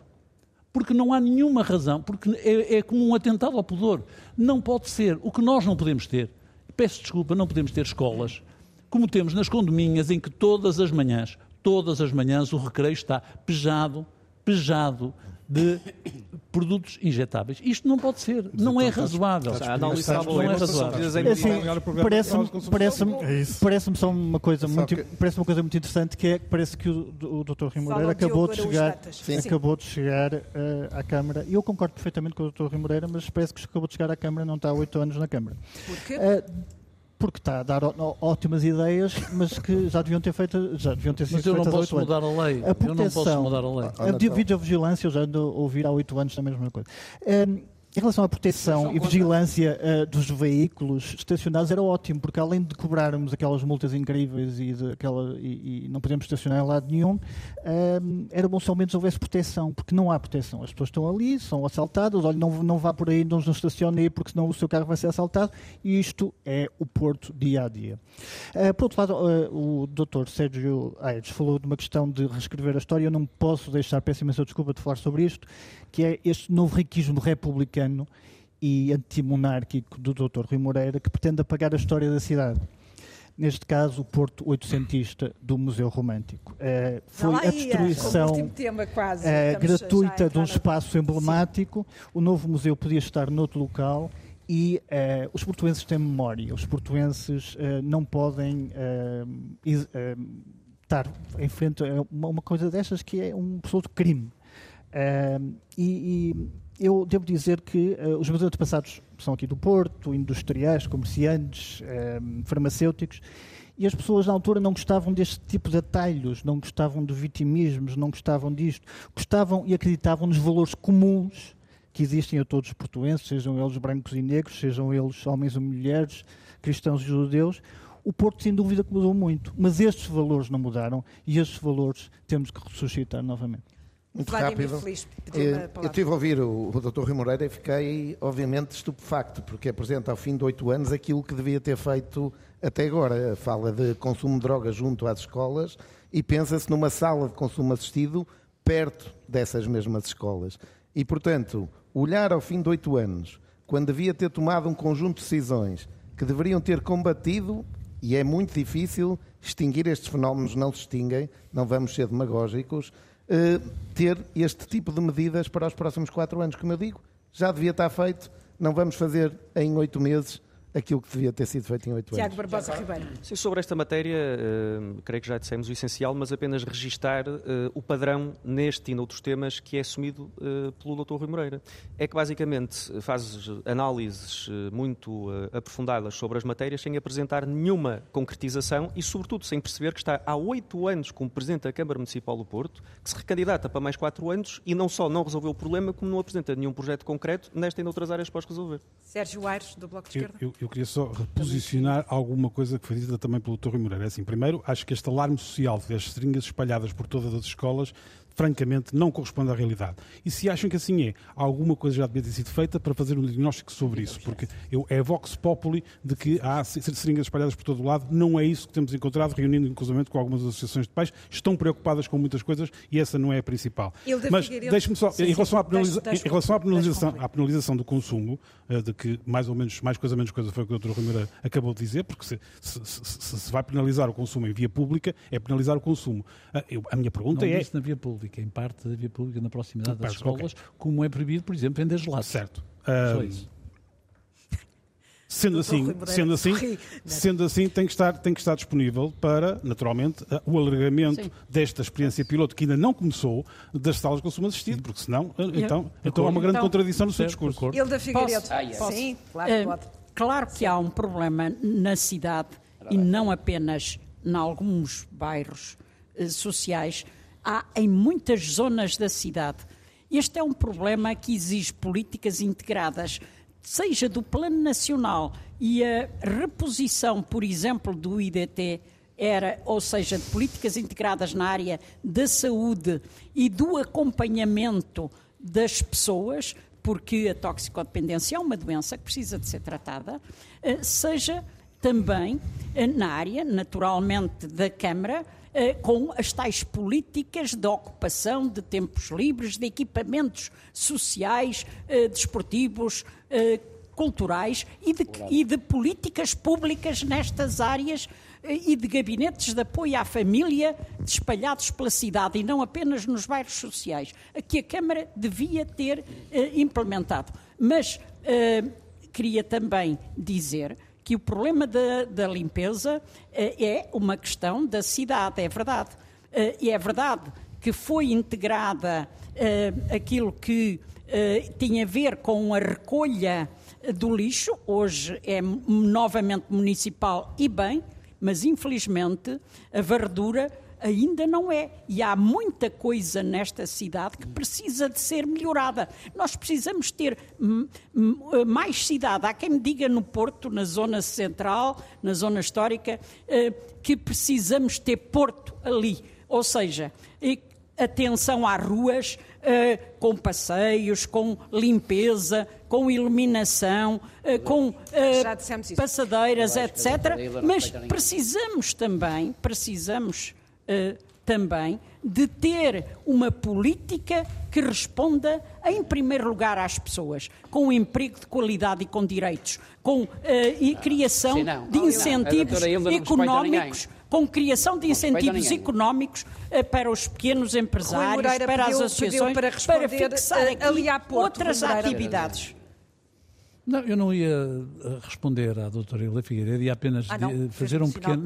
Porque não há nenhuma razão, porque é, é como um atentado ao pudor. Não pode ser. O que nós não podemos ter, peço desculpa, não podemos ter escolas, como temos nas condominhas, em que todas as manhãs, todas as manhãs, o recreio está pejado, pejado de produtos injetáveis. Isto não pode ser, não é razoável. Não é razoável. Parece-me parece parece só uma coisa muito parece uma coisa muito interessante que é parece que o, o Dr. Rui Moreira acabou de chegar acabou de chegar uh, à Câmara. Eu concordo perfeitamente com o Dr. Rui Moreira, mas parece que acabou de chegar à Câmara, não está há oito anos na Câmara. Porquê? Porque está a dar ótimas ideias, mas que já deviam ter feito, já deviam ter sido Mas eu não posso mudar a lei. A proteção, eu não posso mudar a lei. A videovigilância, eu já ando a ouvir há oito anos a mesma coisa. Um, em relação à proteção e vigilância uh, dos veículos estacionados era ótimo, porque além de cobrarmos aquelas multas incríveis e, de, aquela, e, e não podemos estacionar em lado nenhum, uh, era bom se ao menos houvesse proteção, porque não há proteção. As pessoas estão ali, são assaltadas, olha, não, não vá por aí, não, não estacione aí, porque senão o seu carro vai ser assaltado, e isto é o Porto dia a dia. Uh, por outro lado, o Dr. Sérgio Aires falou de uma questão de reescrever a história, eu não posso deixar, peço imensa desculpa de falar sobre isto, que é este novo riquismo republicano e antimonárquico do Dr. Rui Moreira, que pretende apagar a história da cidade. Neste caso, o Porto Oitocentista do Museu Romântico. Uh, foi a destruição quase, uh, gratuita de um espaço emblemático. Sim. O novo museu podia estar noutro local e uh, os portuenses têm memória. Os portuenses não podem estar em frente a uma, uma coisa destas que é um absoluto crime. Uh, e, e, eu devo dizer que uh, os meus antepassados são aqui do Porto, industriais, comerciantes, uh, farmacêuticos, e as pessoas na altura não gostavam deste tipo de atalhos, não gostavam de vitimismos, não gostavam disto, gostavam e acreditavam nos valores comuns que existem a todos os portuenses, sejam eles brancos e negros, sejam eles homens ou mulheres, cristãos e judeus. O Porto, sem dúvida, mudou muito, mas estes valores não mudaram e estes valores temos que ressuscitar novamente. Muito rápido. Eh, eu estive a ouvir o, o Dr. Rui Moreira e fiquei, obviamente, estupefacto, porque apresenta ao fim de oito anos aquilo que devia ter feito até agora. Fala de consumo de drogas junto às escolas e pensa-se numa sala de consumo assistido perto dessas mesmas escolas. E, portanto, olhar ao fim de oito anos, quando devia ter tomado um conjunto de decisões que deveriam ter combatido, e é muito difícil, extinguir estes fenómenos não se extinguem, não vamos ser demagógicos, ter este tipo de medidas para os próximos quatro anos. Como eu digo, já devia estar feito, não vamos fazer em oito meses aquilo que devia ter sido feito em oito anos. Tiago Barbosa Ribeiro. Sim, sobre esta matéria, uh, creio que já dissemos o essencial, mas apenas registar uh, o padrão neste e noutros temas que é assumido uh, pelo Dr. Rui Moreira. É que basicamente faz análises muito aprofundadas sobre as matérias sem apresentar nenhuma concretização e, sobretudo, sem perceber que está há oito anos como Presidente da Câmara Municipal do Porto, que se recandidata para mais quatro anos e não só não resolveu o problema, como não apresenta nenhum projeto concreto nesta e noutras áreas para resolver. Sérgio Aires, do Bloco de Esquerda. Eu, eu, eu queria só reposicionar alguma coisa que foi dita também pelo. Rui Moreira. É assim, primeiro, acho que este alarme social das seringas espalhadas por todas as escolas francamente, não corresponde à realidade. E se acham que assim é, alguma coisa já devia ter sido feita para fazer um diagnóstico sobre isso, porque eu, é vox populi de que há seringas espalhadas por todo o lado, não é isso que temos encontrado, reunindo inclusive com algumas associações de pais, estão preocupadas com muitas coisas e essa não é a principal. Mas deixe-me só, em relação, à, penaliza deixe, deixe, em relação à, penalização, à penalização do consumo, uh, de que mais ou menos, mais coisa menos coisa foi o que o Dr. Ribeiro acabou de dizer, porque se se, se, se, vai penalizar o consumo em via pública, é penalizar o consumo. Uh, eu, a minha pergunta não é... Disse na via pública, em parte da via pública na proximidade das escolas, okay. como é proibido, por exemplo, vender gelados. Certo. Só isso. Sendo assim, sendo assim, sendo assim tem, que estar, tem que estar disponível para, naturalmente, o alargamento Sim. desta experiência piloto que ainda não começou das salas de consumo assistido, porque senão então, então há uma grande então, contradição no seu discurso. Hilda Figueiredo. Ah, yes. Sim, claro que pode. Claro que há um problema na cidade e não apenas em alguns bairros eh, sociais há em muitas zonas da cidade. Este é um problema que exige políticas integradas, seja do plano nacional e a reposição, por exemplo, do IDT era, ou seja, de políticas integradas na área da saúde e do acompanhamento das pessoas, porque a toxicodependência é uma doença que precisa de ser tratada, eh, seja também eh, na área, naturalmente, da Câmara, com as tais políticas de ocupação de tempos livres, de equipamentos sociais, eh, desportivos, eh, culturais e de, e de políticas públicas nestas áreas e de gabinetes de apoio à família espalhados pela cidade e não apenas nos bairros sociais, que a Câmara devia ter implementado. Mas queria também dizer que o problema da, da limpeza uh, é uma questão da cidade, é verdade. Uh, e é verdade que foi integrada uh, aquilo que tinha a ver com a recolha do lixo, hoje é novamente municipal e bem, mas infelizmente a varredura ainda não é. E há muita coisa nesta cidade que precisa de ser melhorada. Nós precisamos ter mais cidade. Há quem me diga no Porto, na zona central, na zona histórica, eh, que precisamos ter Porto ali. Ou seja, atenção às ruas, eh, com passeios, com limpeza, com iluminação, eh, com passadeiras, etc. Mas precisamos também, precisamos uh, também de ter uma política que responda, em primeiro lugar, às pessoas, com um emprego de qualidade e com direitos, com uh, e criação Sim, de incentivos económicos com criação de incentivos económicos uh, para os pequenos empresários, para as associações, para, para fixar aqui ali outras atividades. Não, eu não ia eh, responder à doutora Hilda Figueiredo, ia apenas ah, fazer um pequeno...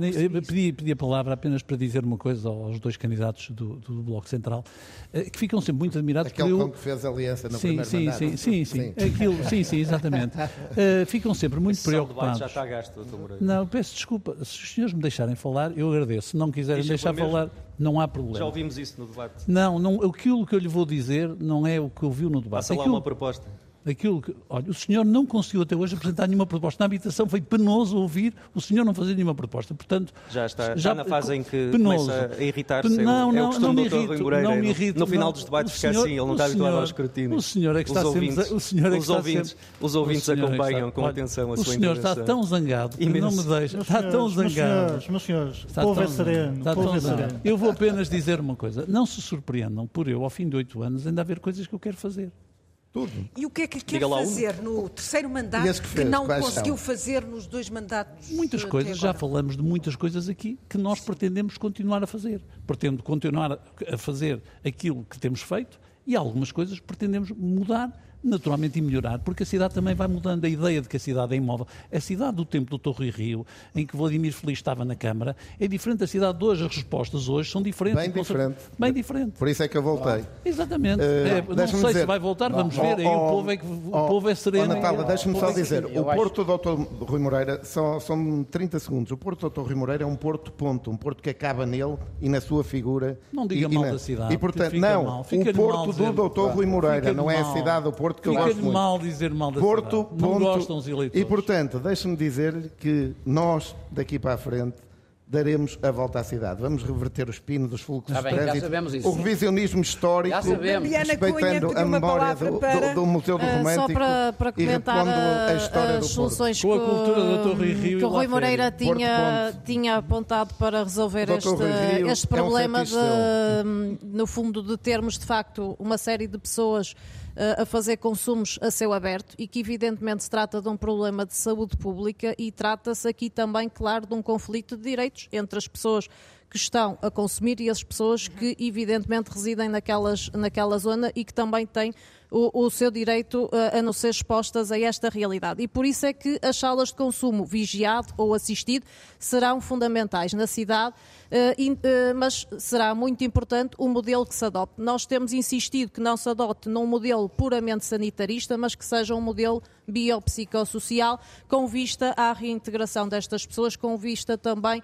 Pedi, pedi a palavra apenas para dizer uma coisa aos dois candidatos do, do Bloco Central, eh, que ficam sempre muito admirados... Aquele com que fez aliança no sim, primeiro sim, mandato. Sim, sim, sim. sim. Aquilo, sim, sim, exatamente. Uh, ficam sempre muito Esse preocupados. já está gasto, doutor Moreira. Não, peço desculpa. Se os senhores me deixarem falar, eu agradeço. Se não quiserem deixar falar, não há problema. Já ouvimos isso no debate. Não, não, aquilo que eu lhe vou dizer não é o que ouviu no debate. Passa lá aquilo... uma proposta. Aquilo que, olha, o senhor não conseguiu até hoje apresentar nenhuma proposta. Na habitação foi penoso ouvir o senhor não fazer nenhuma proposta. Portanto, já está, já, na fase em que penoso. começa a irritar-se. Não, não, é o não me irrito, Moreira, não me irrito. No, no final dos debates fica assim, ele não está habituado ao escrutínio. O senhor é que está os ouvintes. O senhor é os ouvintes, sempre, os ouvintes acompanham está, com atenção a sua O senhor está tão zangado que não me deixa. Está tão zangado. Meus senhores, o povo é sereno. Eu vou apenas dizer uma coisa. Não se surpreendam por eu, ao fim de oito anos, ainda haver coisas que eu quero fazer. Tudo. E o que é que quer fazer um. no terceiro mandato que, que, não conseguiu fazer nos dois mandatos? Muitas coisas, já falamos de muitas coisas aqui que nós pretendemos continuar a fazer. Pretendo continuar a fazer aquilo que temos feito e algumas coisas pretendemos mudar naturalmente e melhorar, porque a cidade também vai mudando a ideia de que a cidade é imóvel. A cidade do tempo do Torre e Rio, em que Vladimir Feliz estava na Câmara, é diferente da cidade de hoje. As respostas hoje são diferentes. Bem diferente. Bem diferente. Por isso é que eu voltei. Exatamente. Uh, é, não sei dizer, se vai voltar, vamos ver. Aí o povo é, que, o povo é sereno. Oh, Natália, deixa-me só dizer, o Porto do Dr. Rui Moreira, são, são 30 segundos, o Porto do Dr. Rui Moreira é um porto ponto, um porto que acaba nele e na sua figura. Não diga e, mal e da cidade. E portanto, não, mal, o Porto do Dr. Rui Moreira, não é a cidade do Porto que eu gosto muito mal dizer mal da Porto, cidade. Não ponto, gostam os eleitores. E, portanto, deixe-me dizer que nós, daqui para a frente, daremos a volta à cidade. Vamos reverter os pinos dos fluxos tá bem, de trânsito. Já sabemos isso. O revisionismo histórico, respeitando a memória do, do, do, Museu do Romântico. Uh, só para, para comentar a história as do soluções que, Com a cultura do Torre Rio que o Rui Moreira tinha, tinha apontado para resolver este, este problema, é um de, no fundo, de termos de facto uma série de pessoas a fazer consumos a céu aberto e que evidentemente se trata de um problema de saúde pública e trata-se aqui também, claro, de um conflito de direitos entre as pessoas que estão a consumir e as pessoas que evidentemente residem naquelas, naquela zona e que também têm o, o seu direito uh, a não ser expostas a esta realidade. E por isso é que as salas de consumo vigiado ou assistido serão fundamentais na cidade, in, uh, mas será muito importante o modelo que se adopte. Nós temos insistido que não se adote num modelo puramente sanitarista, mas que seja um modelo biopsicossocial, com vista à reintegração destas pessoas, com vista também uh,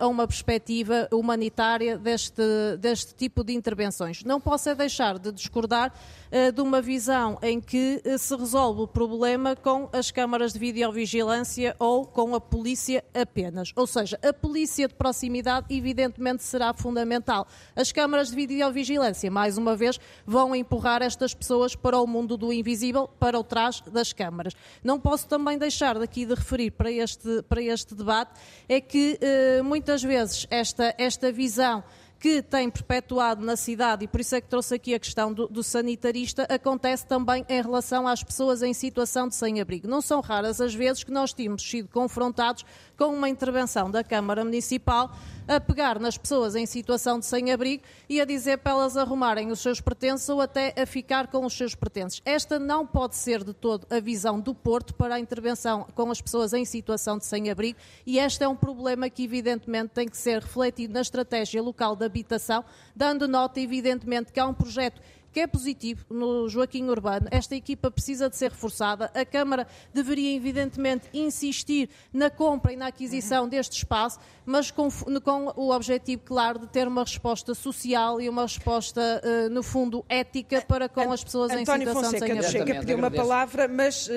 a uma perspectiva humanitária deste, deste tipo de intervenções. Não posso é deixar de discordar uh, de uma visão em que uh, se resolve o problema com as câmaras de videovigilância ou com a polícia apenas. Ou seja, a polícia de proximidade evidentemente será fundamental. As câmaras de videovigilância, mais uma vez, vão empurrar estas pessoas para o mundo do invisível, para o trás das câmaras. Não posso também deixar daqui de referir para este, para este debate é que eh, muitas vezes esta, esta visão que tem perpetuado na cidade, e por isso é que trouxe aqui a questão do, do, sanitarista, acontece também em relação às pessoas em situação de sem-abrigo. Não são raras as vezes que nós temos sido confrontados com uma intervenção da Câmara Municipal a pegar nas pessoas em situação de sem-abrigo e a dizer para elas arrumarem os seus pertences ou até a ficar com os seus pertences. Esta não pode ser de todo a visão do Porto para a intervenção com as pessoas em situação de sem-abrigo e este é um problema que evidentemente tem que ser refletido na estratégia local de habitação, dando nota evidentemente que há um projeto que é positivo no Joaquim Urbano. Esta equipa precisa de ser reforçada. A Câmara deveria, evidentemente, insistir na compra e na aquisição deste espaço, mas com, com o objetivo, claro, de ter uma resposta social e uma resposta, uh, no fundo, ética para com as pessoas António em situação Fonseca, de sem Chega pediu uma palavra, mas uh,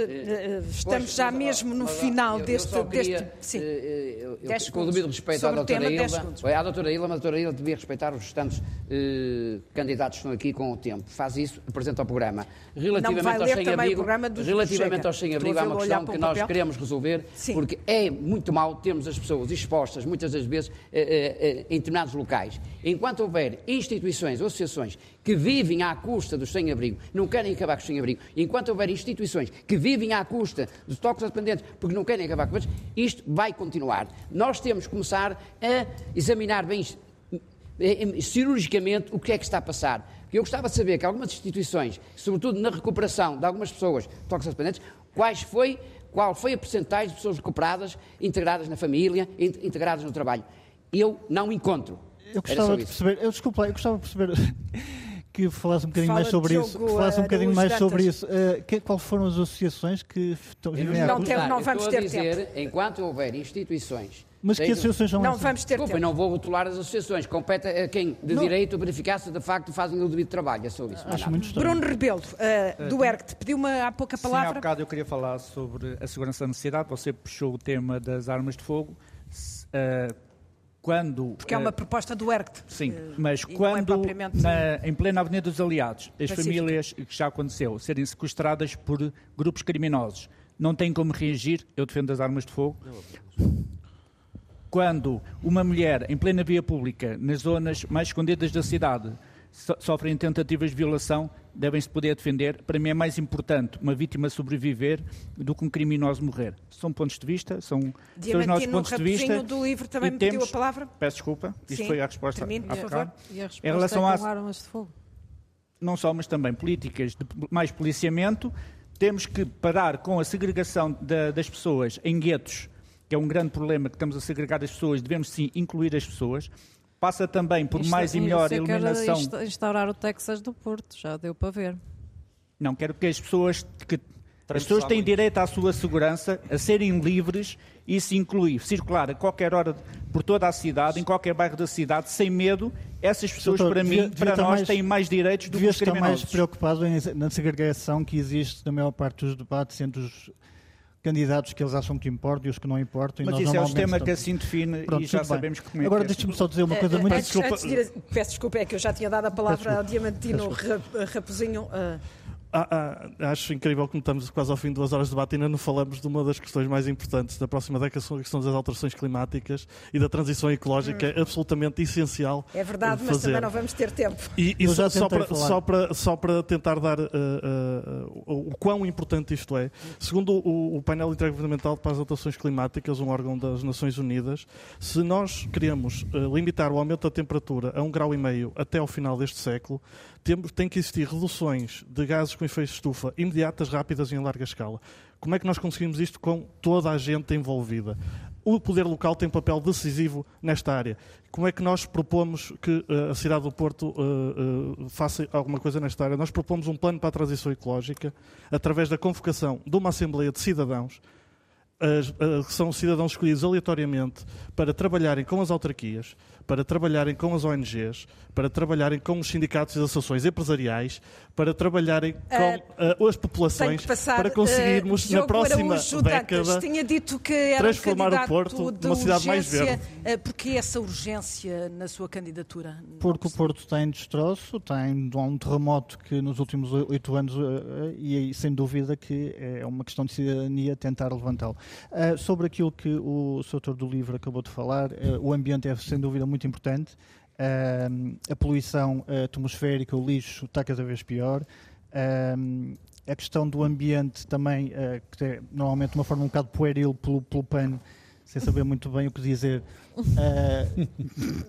estamos já mesmo no final eu, deste... Eu queria, deste sim. Eu, eu, com o devido respeito à doutora Ilma, à doutora Ilma, a doutora Ilma devia respeitar os restantes uh, candidatos que estão aqui com o tempo faz isso, apresenta o programa. Relativamente ao sem-abrigo, relativamente ao sem-abrigo, há uma questão que nós queremos resolver, Sim. porque é muito mal termos as pessoas expostas, muitas das vezes, eh, eh, eh, em determinados locais. Enquanto houver instituições ou associações que vivem à custa dos sem-abrigo, não querem acabar com os sem-abrigo, enquanto houver instituições que vivem à custa dos toques dependentes porque não querem acabar com eles, isto vai continuar. Nós temos que começar a examinar bem cirurgicamente o que é que está a passar. Porque eu gostava de saber que algumas instituições, sobretudo na recuperação de algumas pessoas toxicodependentes, quais foi, qual foi a porcentagem de pessoas recuperadas, integradas na família, integradas no trabalho. Eu não encontro. Eu gostava de perceber, eu desculpa, eu gostava de perceber que falasse um bocadinho Fala mais sobre isso. Que falasse um bocadinho mais sobre isso. Uh, que, qual foram as associações que estão não, não, não vamos ter dizer, tempo. Enquanto houver instituições mas que associações são Não vamos ter Desculpa, tempo. não vou rotular as associações. Compete a quem de não. direito verificar se de facto fazem o devido trabalho. É sobre isso. Acho muito Bruno Rebelo, uh, do ERCT, pediu-me há pouca palavra. Sim, há bocado eu queria falar sobre a segurança da cidade. Você puxou o tema das armas de fogo. Uh, quando... Porque é uma proposta do ERCT. Sim, mas quando, é na, em plena Avenida dos Aliados, as Pacífico. famílias, que já aconteceu, serem sequestradas por grupos criminosos, não têm como reagir, eu defendo as armas de fogo quando uma mulher em plena via pública, nas zonas mais escondidas da cidade, so sofrem tentativas de violação, devem-se poder defender. Para mim é mais importante uma vítima sobreviver do que um criminoso morrer. São pontos de vista, são, são os nossos pontos de vista. do livro também me pediu a palavra. Peço desculpa, isto Sim. foi a resposta. Termine, bocado. favor. E a resposta Em relação é às- com armas de fogo. não só, mas também políticas de mais policiamento. Temos que parar com a segregação da- das pessoas em guetos, que é um grande problema que estamos a segregar as pessoas, devemos sim incluir as pessoas. Passa também por Isto- mais e melhor você quer eliminação. insta- instaurar o Texas do Porto, já deu para ver. Não, quero que as pessoas que as pessoas têm direito à sua segurança, a serem livres, e isso inclui circular a qualquer hora por toda a cidade, em qualquer bairro da cidade, sem medo. Essas pessoas, Doutor, para devia- mim, devia para nós, mais- têm mais direitos do que Devia os estar mais criminosos. preocupado em- na segregação que existe na maior parte dos debates entre os candidatos que eles acham que importam e os que não importam. e Mas nós isso é o normalmente sistema que assim define Pronto, e já sabemos como é Agora que é. deixa-me só dizer uma coisa Eh, muito... antes, antes de ir a- peço desculpa, é que eu já tinha dado a palavra ao Diamantino Raposinho. ah, Ah, ah, acho incrível que estamos quase ao fim de duas horas de debate e ainda não falamos de uma das questões mais importantes da próxima década, que são a questão das alterações climáticas e da transição ecológica, é absolutamente essencial. é verdade, de mas também não vamos ter tempo. E, e só, já só para, só, para, só para tentar dar uh, uh, uh, o quão importante isto é, segundo o, o painel intergovernamental para as alterações climáticas, um órgão das Nações Unidas, se nós queremos uh, limitar o aumento da temperatura a um grau e meio até ao final deste século, tem que existir reduções de gases com efeito de estufa imediatas, rápidas e em larga escala. Como é que nós conseguimos isto com toda a gente envolvida? O poder local tem um papel decisivo nesta área. Como é que nós propomos que uh, a cidade do Porto uh, uh, faça alguma coisa nesta área? Nós propomos um plano para a transição ecológica através da convocação de uma Assembleia de Cidadãos, que são cidadãos escolhidos aleatoriamente para trabalharem com as autarquias, para trabalharem com as ONGs, para trabalharem com os sindicatos e as associações empresariais, para trabalharem com uh, as Tem populações, passar. para conseguirmos uh, na próxima Araújo década Dantas tinha dito que era transformar um o Porto numa cidade mais verde. Uh, Porque essa urgência na sua candidatura? Porque o. Porto está em destroço, está em há um terremoto que nos últimos oito anos, e aí, sem dúvida que é uma questão de cidadania tentar levantá-lo. Sobre aquilo que o Sr. autor do livro acabou de falar, o ambiente é sem dúvida muito importante. Eh, a poluição eh, atmosférica, o lixo está cada vez pior. Eh, a questão do ambiente também, eh, que é normalmente uma forma um bocado pueril pelo, pelo PAN, sem saber muito bem o que dizer,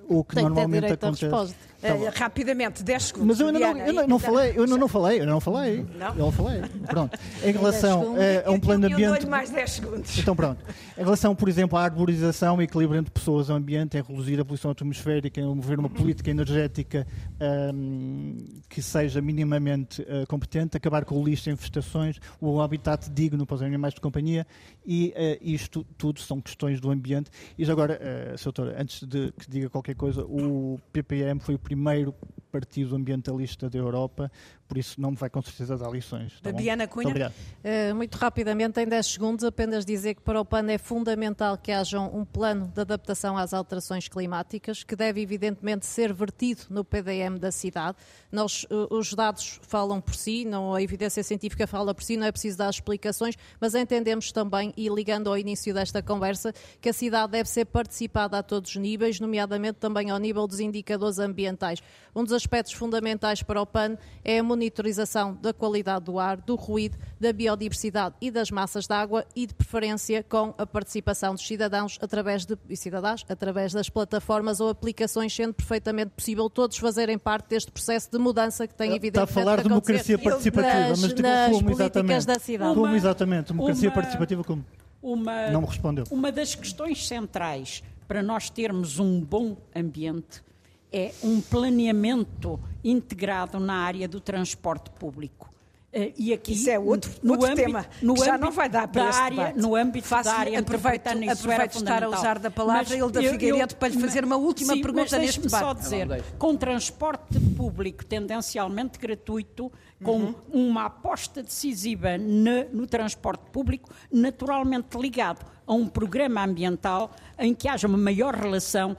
o que Tem que ter normalmente à acontece. resposta. Tá Uh, bom. rapidamente, 10 segundos. Mas eu ainda não, eu não, não falei, eu ainda não falei, eu não falei. Não? Eu não falei. Pronto. Em relação eh, a um plano de Eu ambiente. mais 10 segundos. Então pronto. Em relação, por exemplo, à arborização equilíbrio entre pessoas e ambiente, em reduzir a poluição atmosférica, em promover uma política energética ahm, que seja minimamente ah, competente, acabar com o lixo em infestações, o habitat digno para os animais de companhia e ah, isto tudo são questões do ambiente. E já agora, uh, Sr. Doutor, antes de que diga qualquer coisa, o PPM foi o primeiro partido ambientalista da Europa, por isso não me vai com certeza dar lições. tá bom? Diana Muito Cunha. obrigado. Uh, muito rapidamente, em 10 segundos, apenas dizer que para o PAN é fundamental que haja um plano de adaptação às alterações climáticas, que deve evidentemente ser vertido no PDM da cidade. Nós, uh, os dados falam por si, não, a evidência científica fala por si, não é preciso dar explicações, mas entendemos também, e ligando ao início desta conversa, que a cidade deve ser participada a todos os níveis, nomeadamente também ao nível dos indicadores ambientais. Um dos aspectos fundamentais para o PAN é a monitorização da qualidade do ar, do ruído, da biodiversidade e das massas de água e, de preferência, com a participação dos cidadãos através de, e cidadãs, através das plataformas ou aplicações, sendo perfeitamente possível todos fazerem parte deste processo de mudança que tem, Está evidentemente, a falar de democracia participativa, nas, mas tipo, nas como exatamente? da cidade. Como exatamente? Democracia uma- participativa como? Uma, Não me respondeu. Uma das questões centrais para nós termos um bom ambiente é um planeamento integrado na área do transporte público. Eh, E aqui, Isso é outro- outro tema, que já não vai dar para da este área, debate. No âmbito Faço-lhe- da área aproveito- aproveito estar a usar da palavra, Mas Hilda eu- Figueiredo, eu- para lhe fazer uma última sim, pergunta mas neste deixe-me só debate. dizer, com transporte público tendencialmente gratuito, com Uhum. uma aposta decisiva na- no transporte público, naturalmente ligado a um programa ambiental em que haja uma maior relação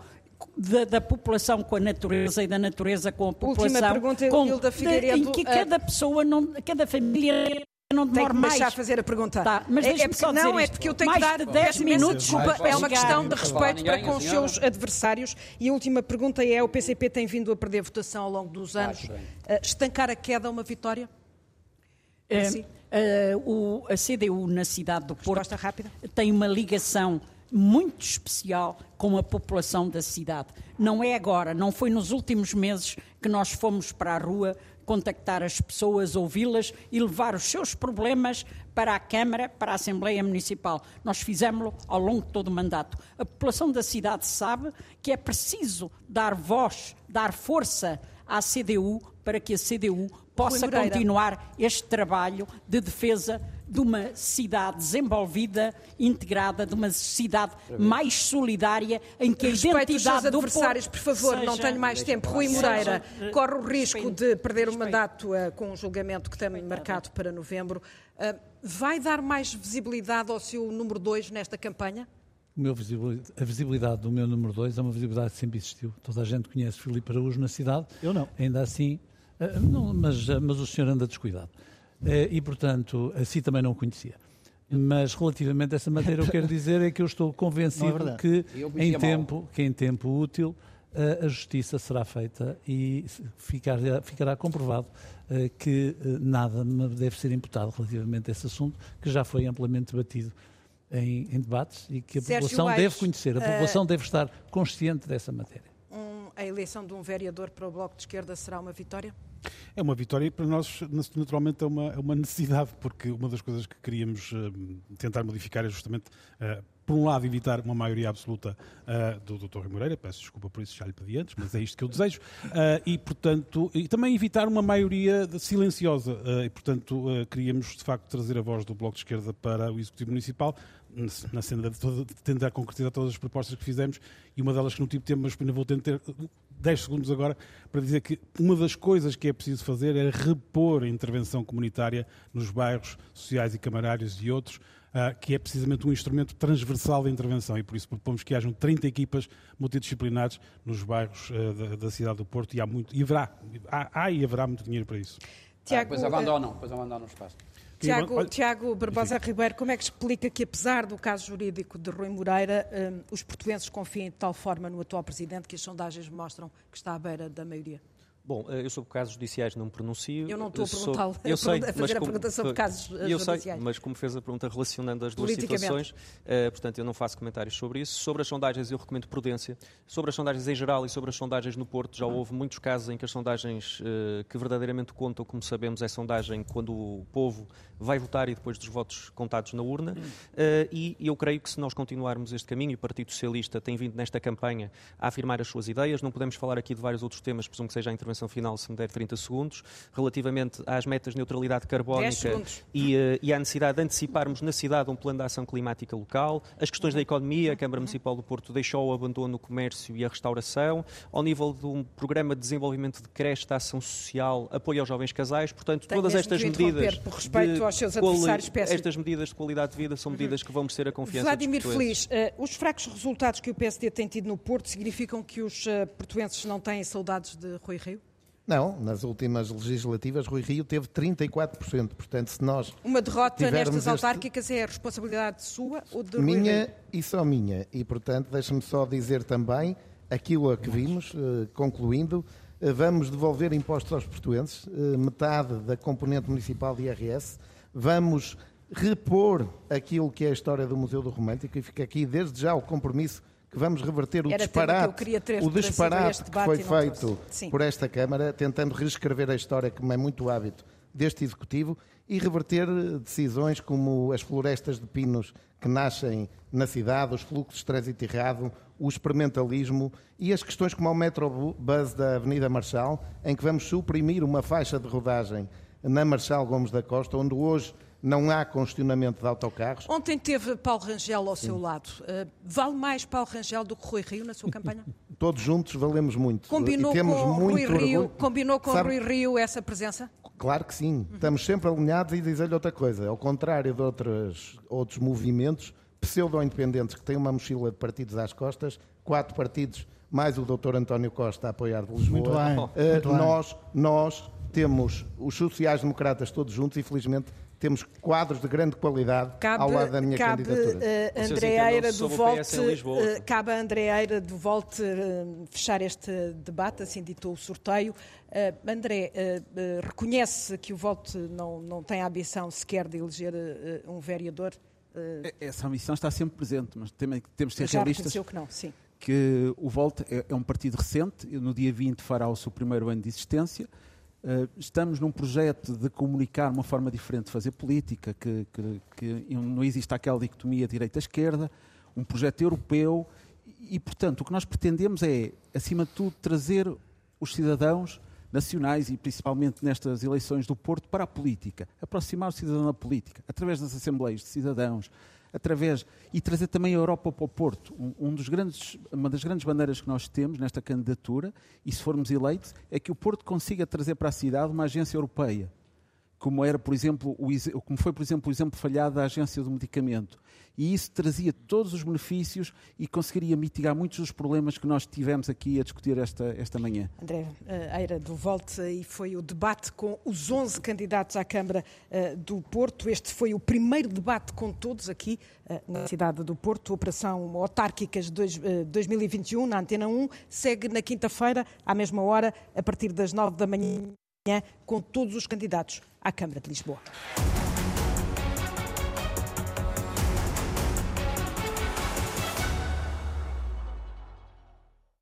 da, da população com a natureza e da natureza com a população. pergunta, com, Hilda Figueiredo, Em que eh, cada pessoa, não, cada família não Tem que mais. deixar fazer a pergunta. Tá, mas é, é porque, só não, é porque eu tenho Mais que dar de 10 peço imensa minutos Desculpa, é uma questão de respeito para com os seus adversários. E a última pergunta é: o PCP tem vindo a perder votação ao longo dos anos. Uh, estancar a queda é uma vitória? Eh, Sim. eh, o- a CDU na cidade do Porto Resposta rápida. tem uma ligação muito especial com a população da cidade. Não é agora, não foi nos últimos meses que nós fomos para a rua contactar as pessoas, ouvi-las e levar os seus problemas para a Câmara, para a Assembleia Municipal. Nós fizemos-lo ao longo de todo o mandato. A população da cidade sabe que é preciso dar voz, dar força à CDU para que a CDU possa continuar este trabalho de defesa de uma cidade desenvolvida, integrada, de uma cidade mais solidária, em que a Respeite os seus identidade do adversários, por favor, não seja- tenho mais tempo. Rui Seja- Moreira corre o risco Respeito. de perder o Respeito. mandato uh, com um julgamento que tem marcado para novembro. Uh, vai dar mais visibilidade ao seu número 2 nesta campanha? O meu visibil- a visibilidade do meu número 2 é uma visibilidade que sempre existiu. Toda a gente conhece Filipe Araújo na cidade. Eu não. Ainda assim, eh, não, mas, mas o senhor anda descuidado. Eh, E, portanto, assim também não o conhecia. Mas relativamente a essa matéria, eu quero dizer é que eu estou convencido verdade. que em, mal. tempo, que em tempo útil eh, a justiça será feita e ficará, ficará comprovado eh, que nada me deve ser imputado relativamente a esse assunto, que já foi amplamente debatido em, em debates e que a Sérgio população Aires, deve conhecer, a população deve estar consciente dessa matéria. Um- a eleição de um vereador para o Bloco de Esquerda será uma vitória? É uma vitória e para nós, naturalmente, é uma, é uma necessidade, porque uma das coisas que queríamos eh, tentar modificar é justamente, eh, por um lado, evitar uma maioria absoluta eh, do Dr. Rui Moreira, peço desculpa por isso, já lhe pedi antes, mas é isto que eu desejo, e, portanto, e também evitar uma maioria silenciosa, e, portanto, queríamos, de facto, trazer a voz do Bloco de Esquerda para o Executivo Municipal, na senda de, toda- de tentar concretizar todas as propostas que fizemos, e uma delas que não tive tempo, mas ainda vou tentar 10 segundos agora para dizer que uma das coisas que é preciso fazer é repor a intervenção comunitária nos bairros sociais e camarários e outros, ah, que é precisamente um instrumento transversal de intervenção e por isso propomos que hajam 30 equipas multidisciplinares nos bairros ah, da, da cidade do Porto e há muito, e haverá, há, há e haverá muito dinheiro para isso. Tiago, depois abandonam, depois abandonam o espaço. Tiago, Olha- Tiago Barbosa Ribeiro, como é que explica que, apesar do caso jurídico de Rui Moreira, hum, os portugueses confiem de tal forma no atual presidente que as sondagens mostram que está à beira da maioria? Bom, eh, eu sobre casos judiciais não me pronuncio. Eu não estou a perguntá-lo, eu sei, a fazer mas a como- pergunta sobre casos, eh, Eu sei, judiciais. mas como fez a pergunta relacionando as duas situações, eh, portanto eu não faço comentários sobre isso. Sobre as sondagens eu recomendo prudência. Sobre as sondagens em geral e sobre as sondagens no Porto, já houve muitos casos em que as sondagens eh, que verdadeiramente contam, como sabemos, é sondagem quando o povo vai votar e depois dos votos contados na urna. Eh, e eu creio que se nós continuarmos este caminho, e o Partido Socialista tem vindo nesta campanha a afirmar as suas ideias, não podemos falar aqui de vários outros temas, presumo que seja a intervenção final, se me der 30 segundos, relativamente às metas de neutralidade 10 carbónica e, eh, e à necessidade de anteciparmos na cidade um plano de ação climática local, as questões da economia, a Câmara Municipal do Porto deixou o abandono no comércio e a restauração, ao nível de um programa de desenvolvimento de creche de ação social, apoio aos jovens casais, portanto, Tenho todas estas medidas por respeito de aos seus adversários, peço- estas medidas de qualidade de vida são medidas que vão merecer a confiança dos Vladimir portugueses. Feliz, eh, os fracos resultados que o PSD tem tido no Porto significam que os eh, portuenses não têm saudades de Rui Rio? Não, nas últimas legislativas, Rui Rio teve 34%. Portanto, se nós Uma derrota nestas este- autárquicas é a responsabilidade sua ou de Rui minha e só minha. E, portanto, deixa-me só dizer também aquilo a que vimos, eh, concluindo, eh, vamos devolver impostos aos portuenses, eh, metade da componente municipal de IRS, vamos repor aquilo que é a história do Museu do Romântico e fica aqui desde já o compromisso que vamos reverter o Era que disparate, ter o disparate que foi feito por esta Câmara, tentando reescrever a história, como é muito hábito deste Executivo, e reverter decisões como as florestas de pinos que nascem na cidade, os fluxos de trânsito errado, o experimentalismo e as questões como o Metrobus da Avenida Marchal, em que vamos suprimir uma faixa de rodagem na Marchal Gomes da Costa, onde hoje não há congestionamento de autocarros. Ontem teve Paulo Rangel ao seu lado. Eh, vale mais Paulo Rangel do que Rui Rio na sua campanha? Todos juntos valemos muito. Combinou temos com muito Rui Rio, orgulho. combinou com Sabe- Rui Rio essa presença? Claro que sim. Estamos sempre alinhados e dizer-lhe outra coisa. Ao contrário de outros, outros movimentos pseudo-independentes que têm uma mochila de partidos às costas, quatro partidos, mais o Dr. António Costa a apoiar de Lisboa. Muito bem, eh, muito bem. nós, nós temos os sociais-democratas todos juntos e, felizmente, temos quadros de grande qualidade cabe, ao lado da minha cabe, candidatura. Uh, Andreeira do Volte, uh, cabe a Andreeira do Volte uh, fechar este debate, assim ditou o sorteio. Uh, André, uh, reconhece que o Volte não, não tem a ambição sequer de eleger um vereador? Essa ambição está sempre presente, mas temos, temos de ser já realistas. que não, sim. Que o Volte é, é um partido recente, no dia 20 fará o seu primeiro ano de existência, Uh, estamos num projeto de comunicar uma forma diferente de fazer política, que, que, que não existe aquela dicotomia direita-esquerda, um projeto europeu e, portanto, o que nós pretendemos é, acima de tudo, trazer os cidadãos nacionais e principalmente nestas eleições do Porto para a política, aproximar o cidadão da política, através das assembleias de cidadãos, através e trazer também a Europa para o Porto. Um, um, dos grandes, uma das grandes bandeiras que nós temos nesta candidatura, e se formos eleitos, é que o Porto consiga trazer para a cidade uma agência europeia como era, por exemplo, o, como foi, por exemplo, o exemplo falhado da Agência do Medicamento. E isso trazia todos os benefícios e conseguiria mitigar muitos dos problemas que nós tivemos aqui a discutir esta, esta manhã. André Eira do Volte, e foi o debate com os 11 candidatos à Câmara uh, do Porto. Este foi o primeiro debate com todos aqui uh, na cidade do Porto. Operação Autárquicas dois, 2021, na Antena 1, segue na quinta-feira, à mesma hora, a partir das 9 da manhã com todos os candidatos à Câmara de Lisboa.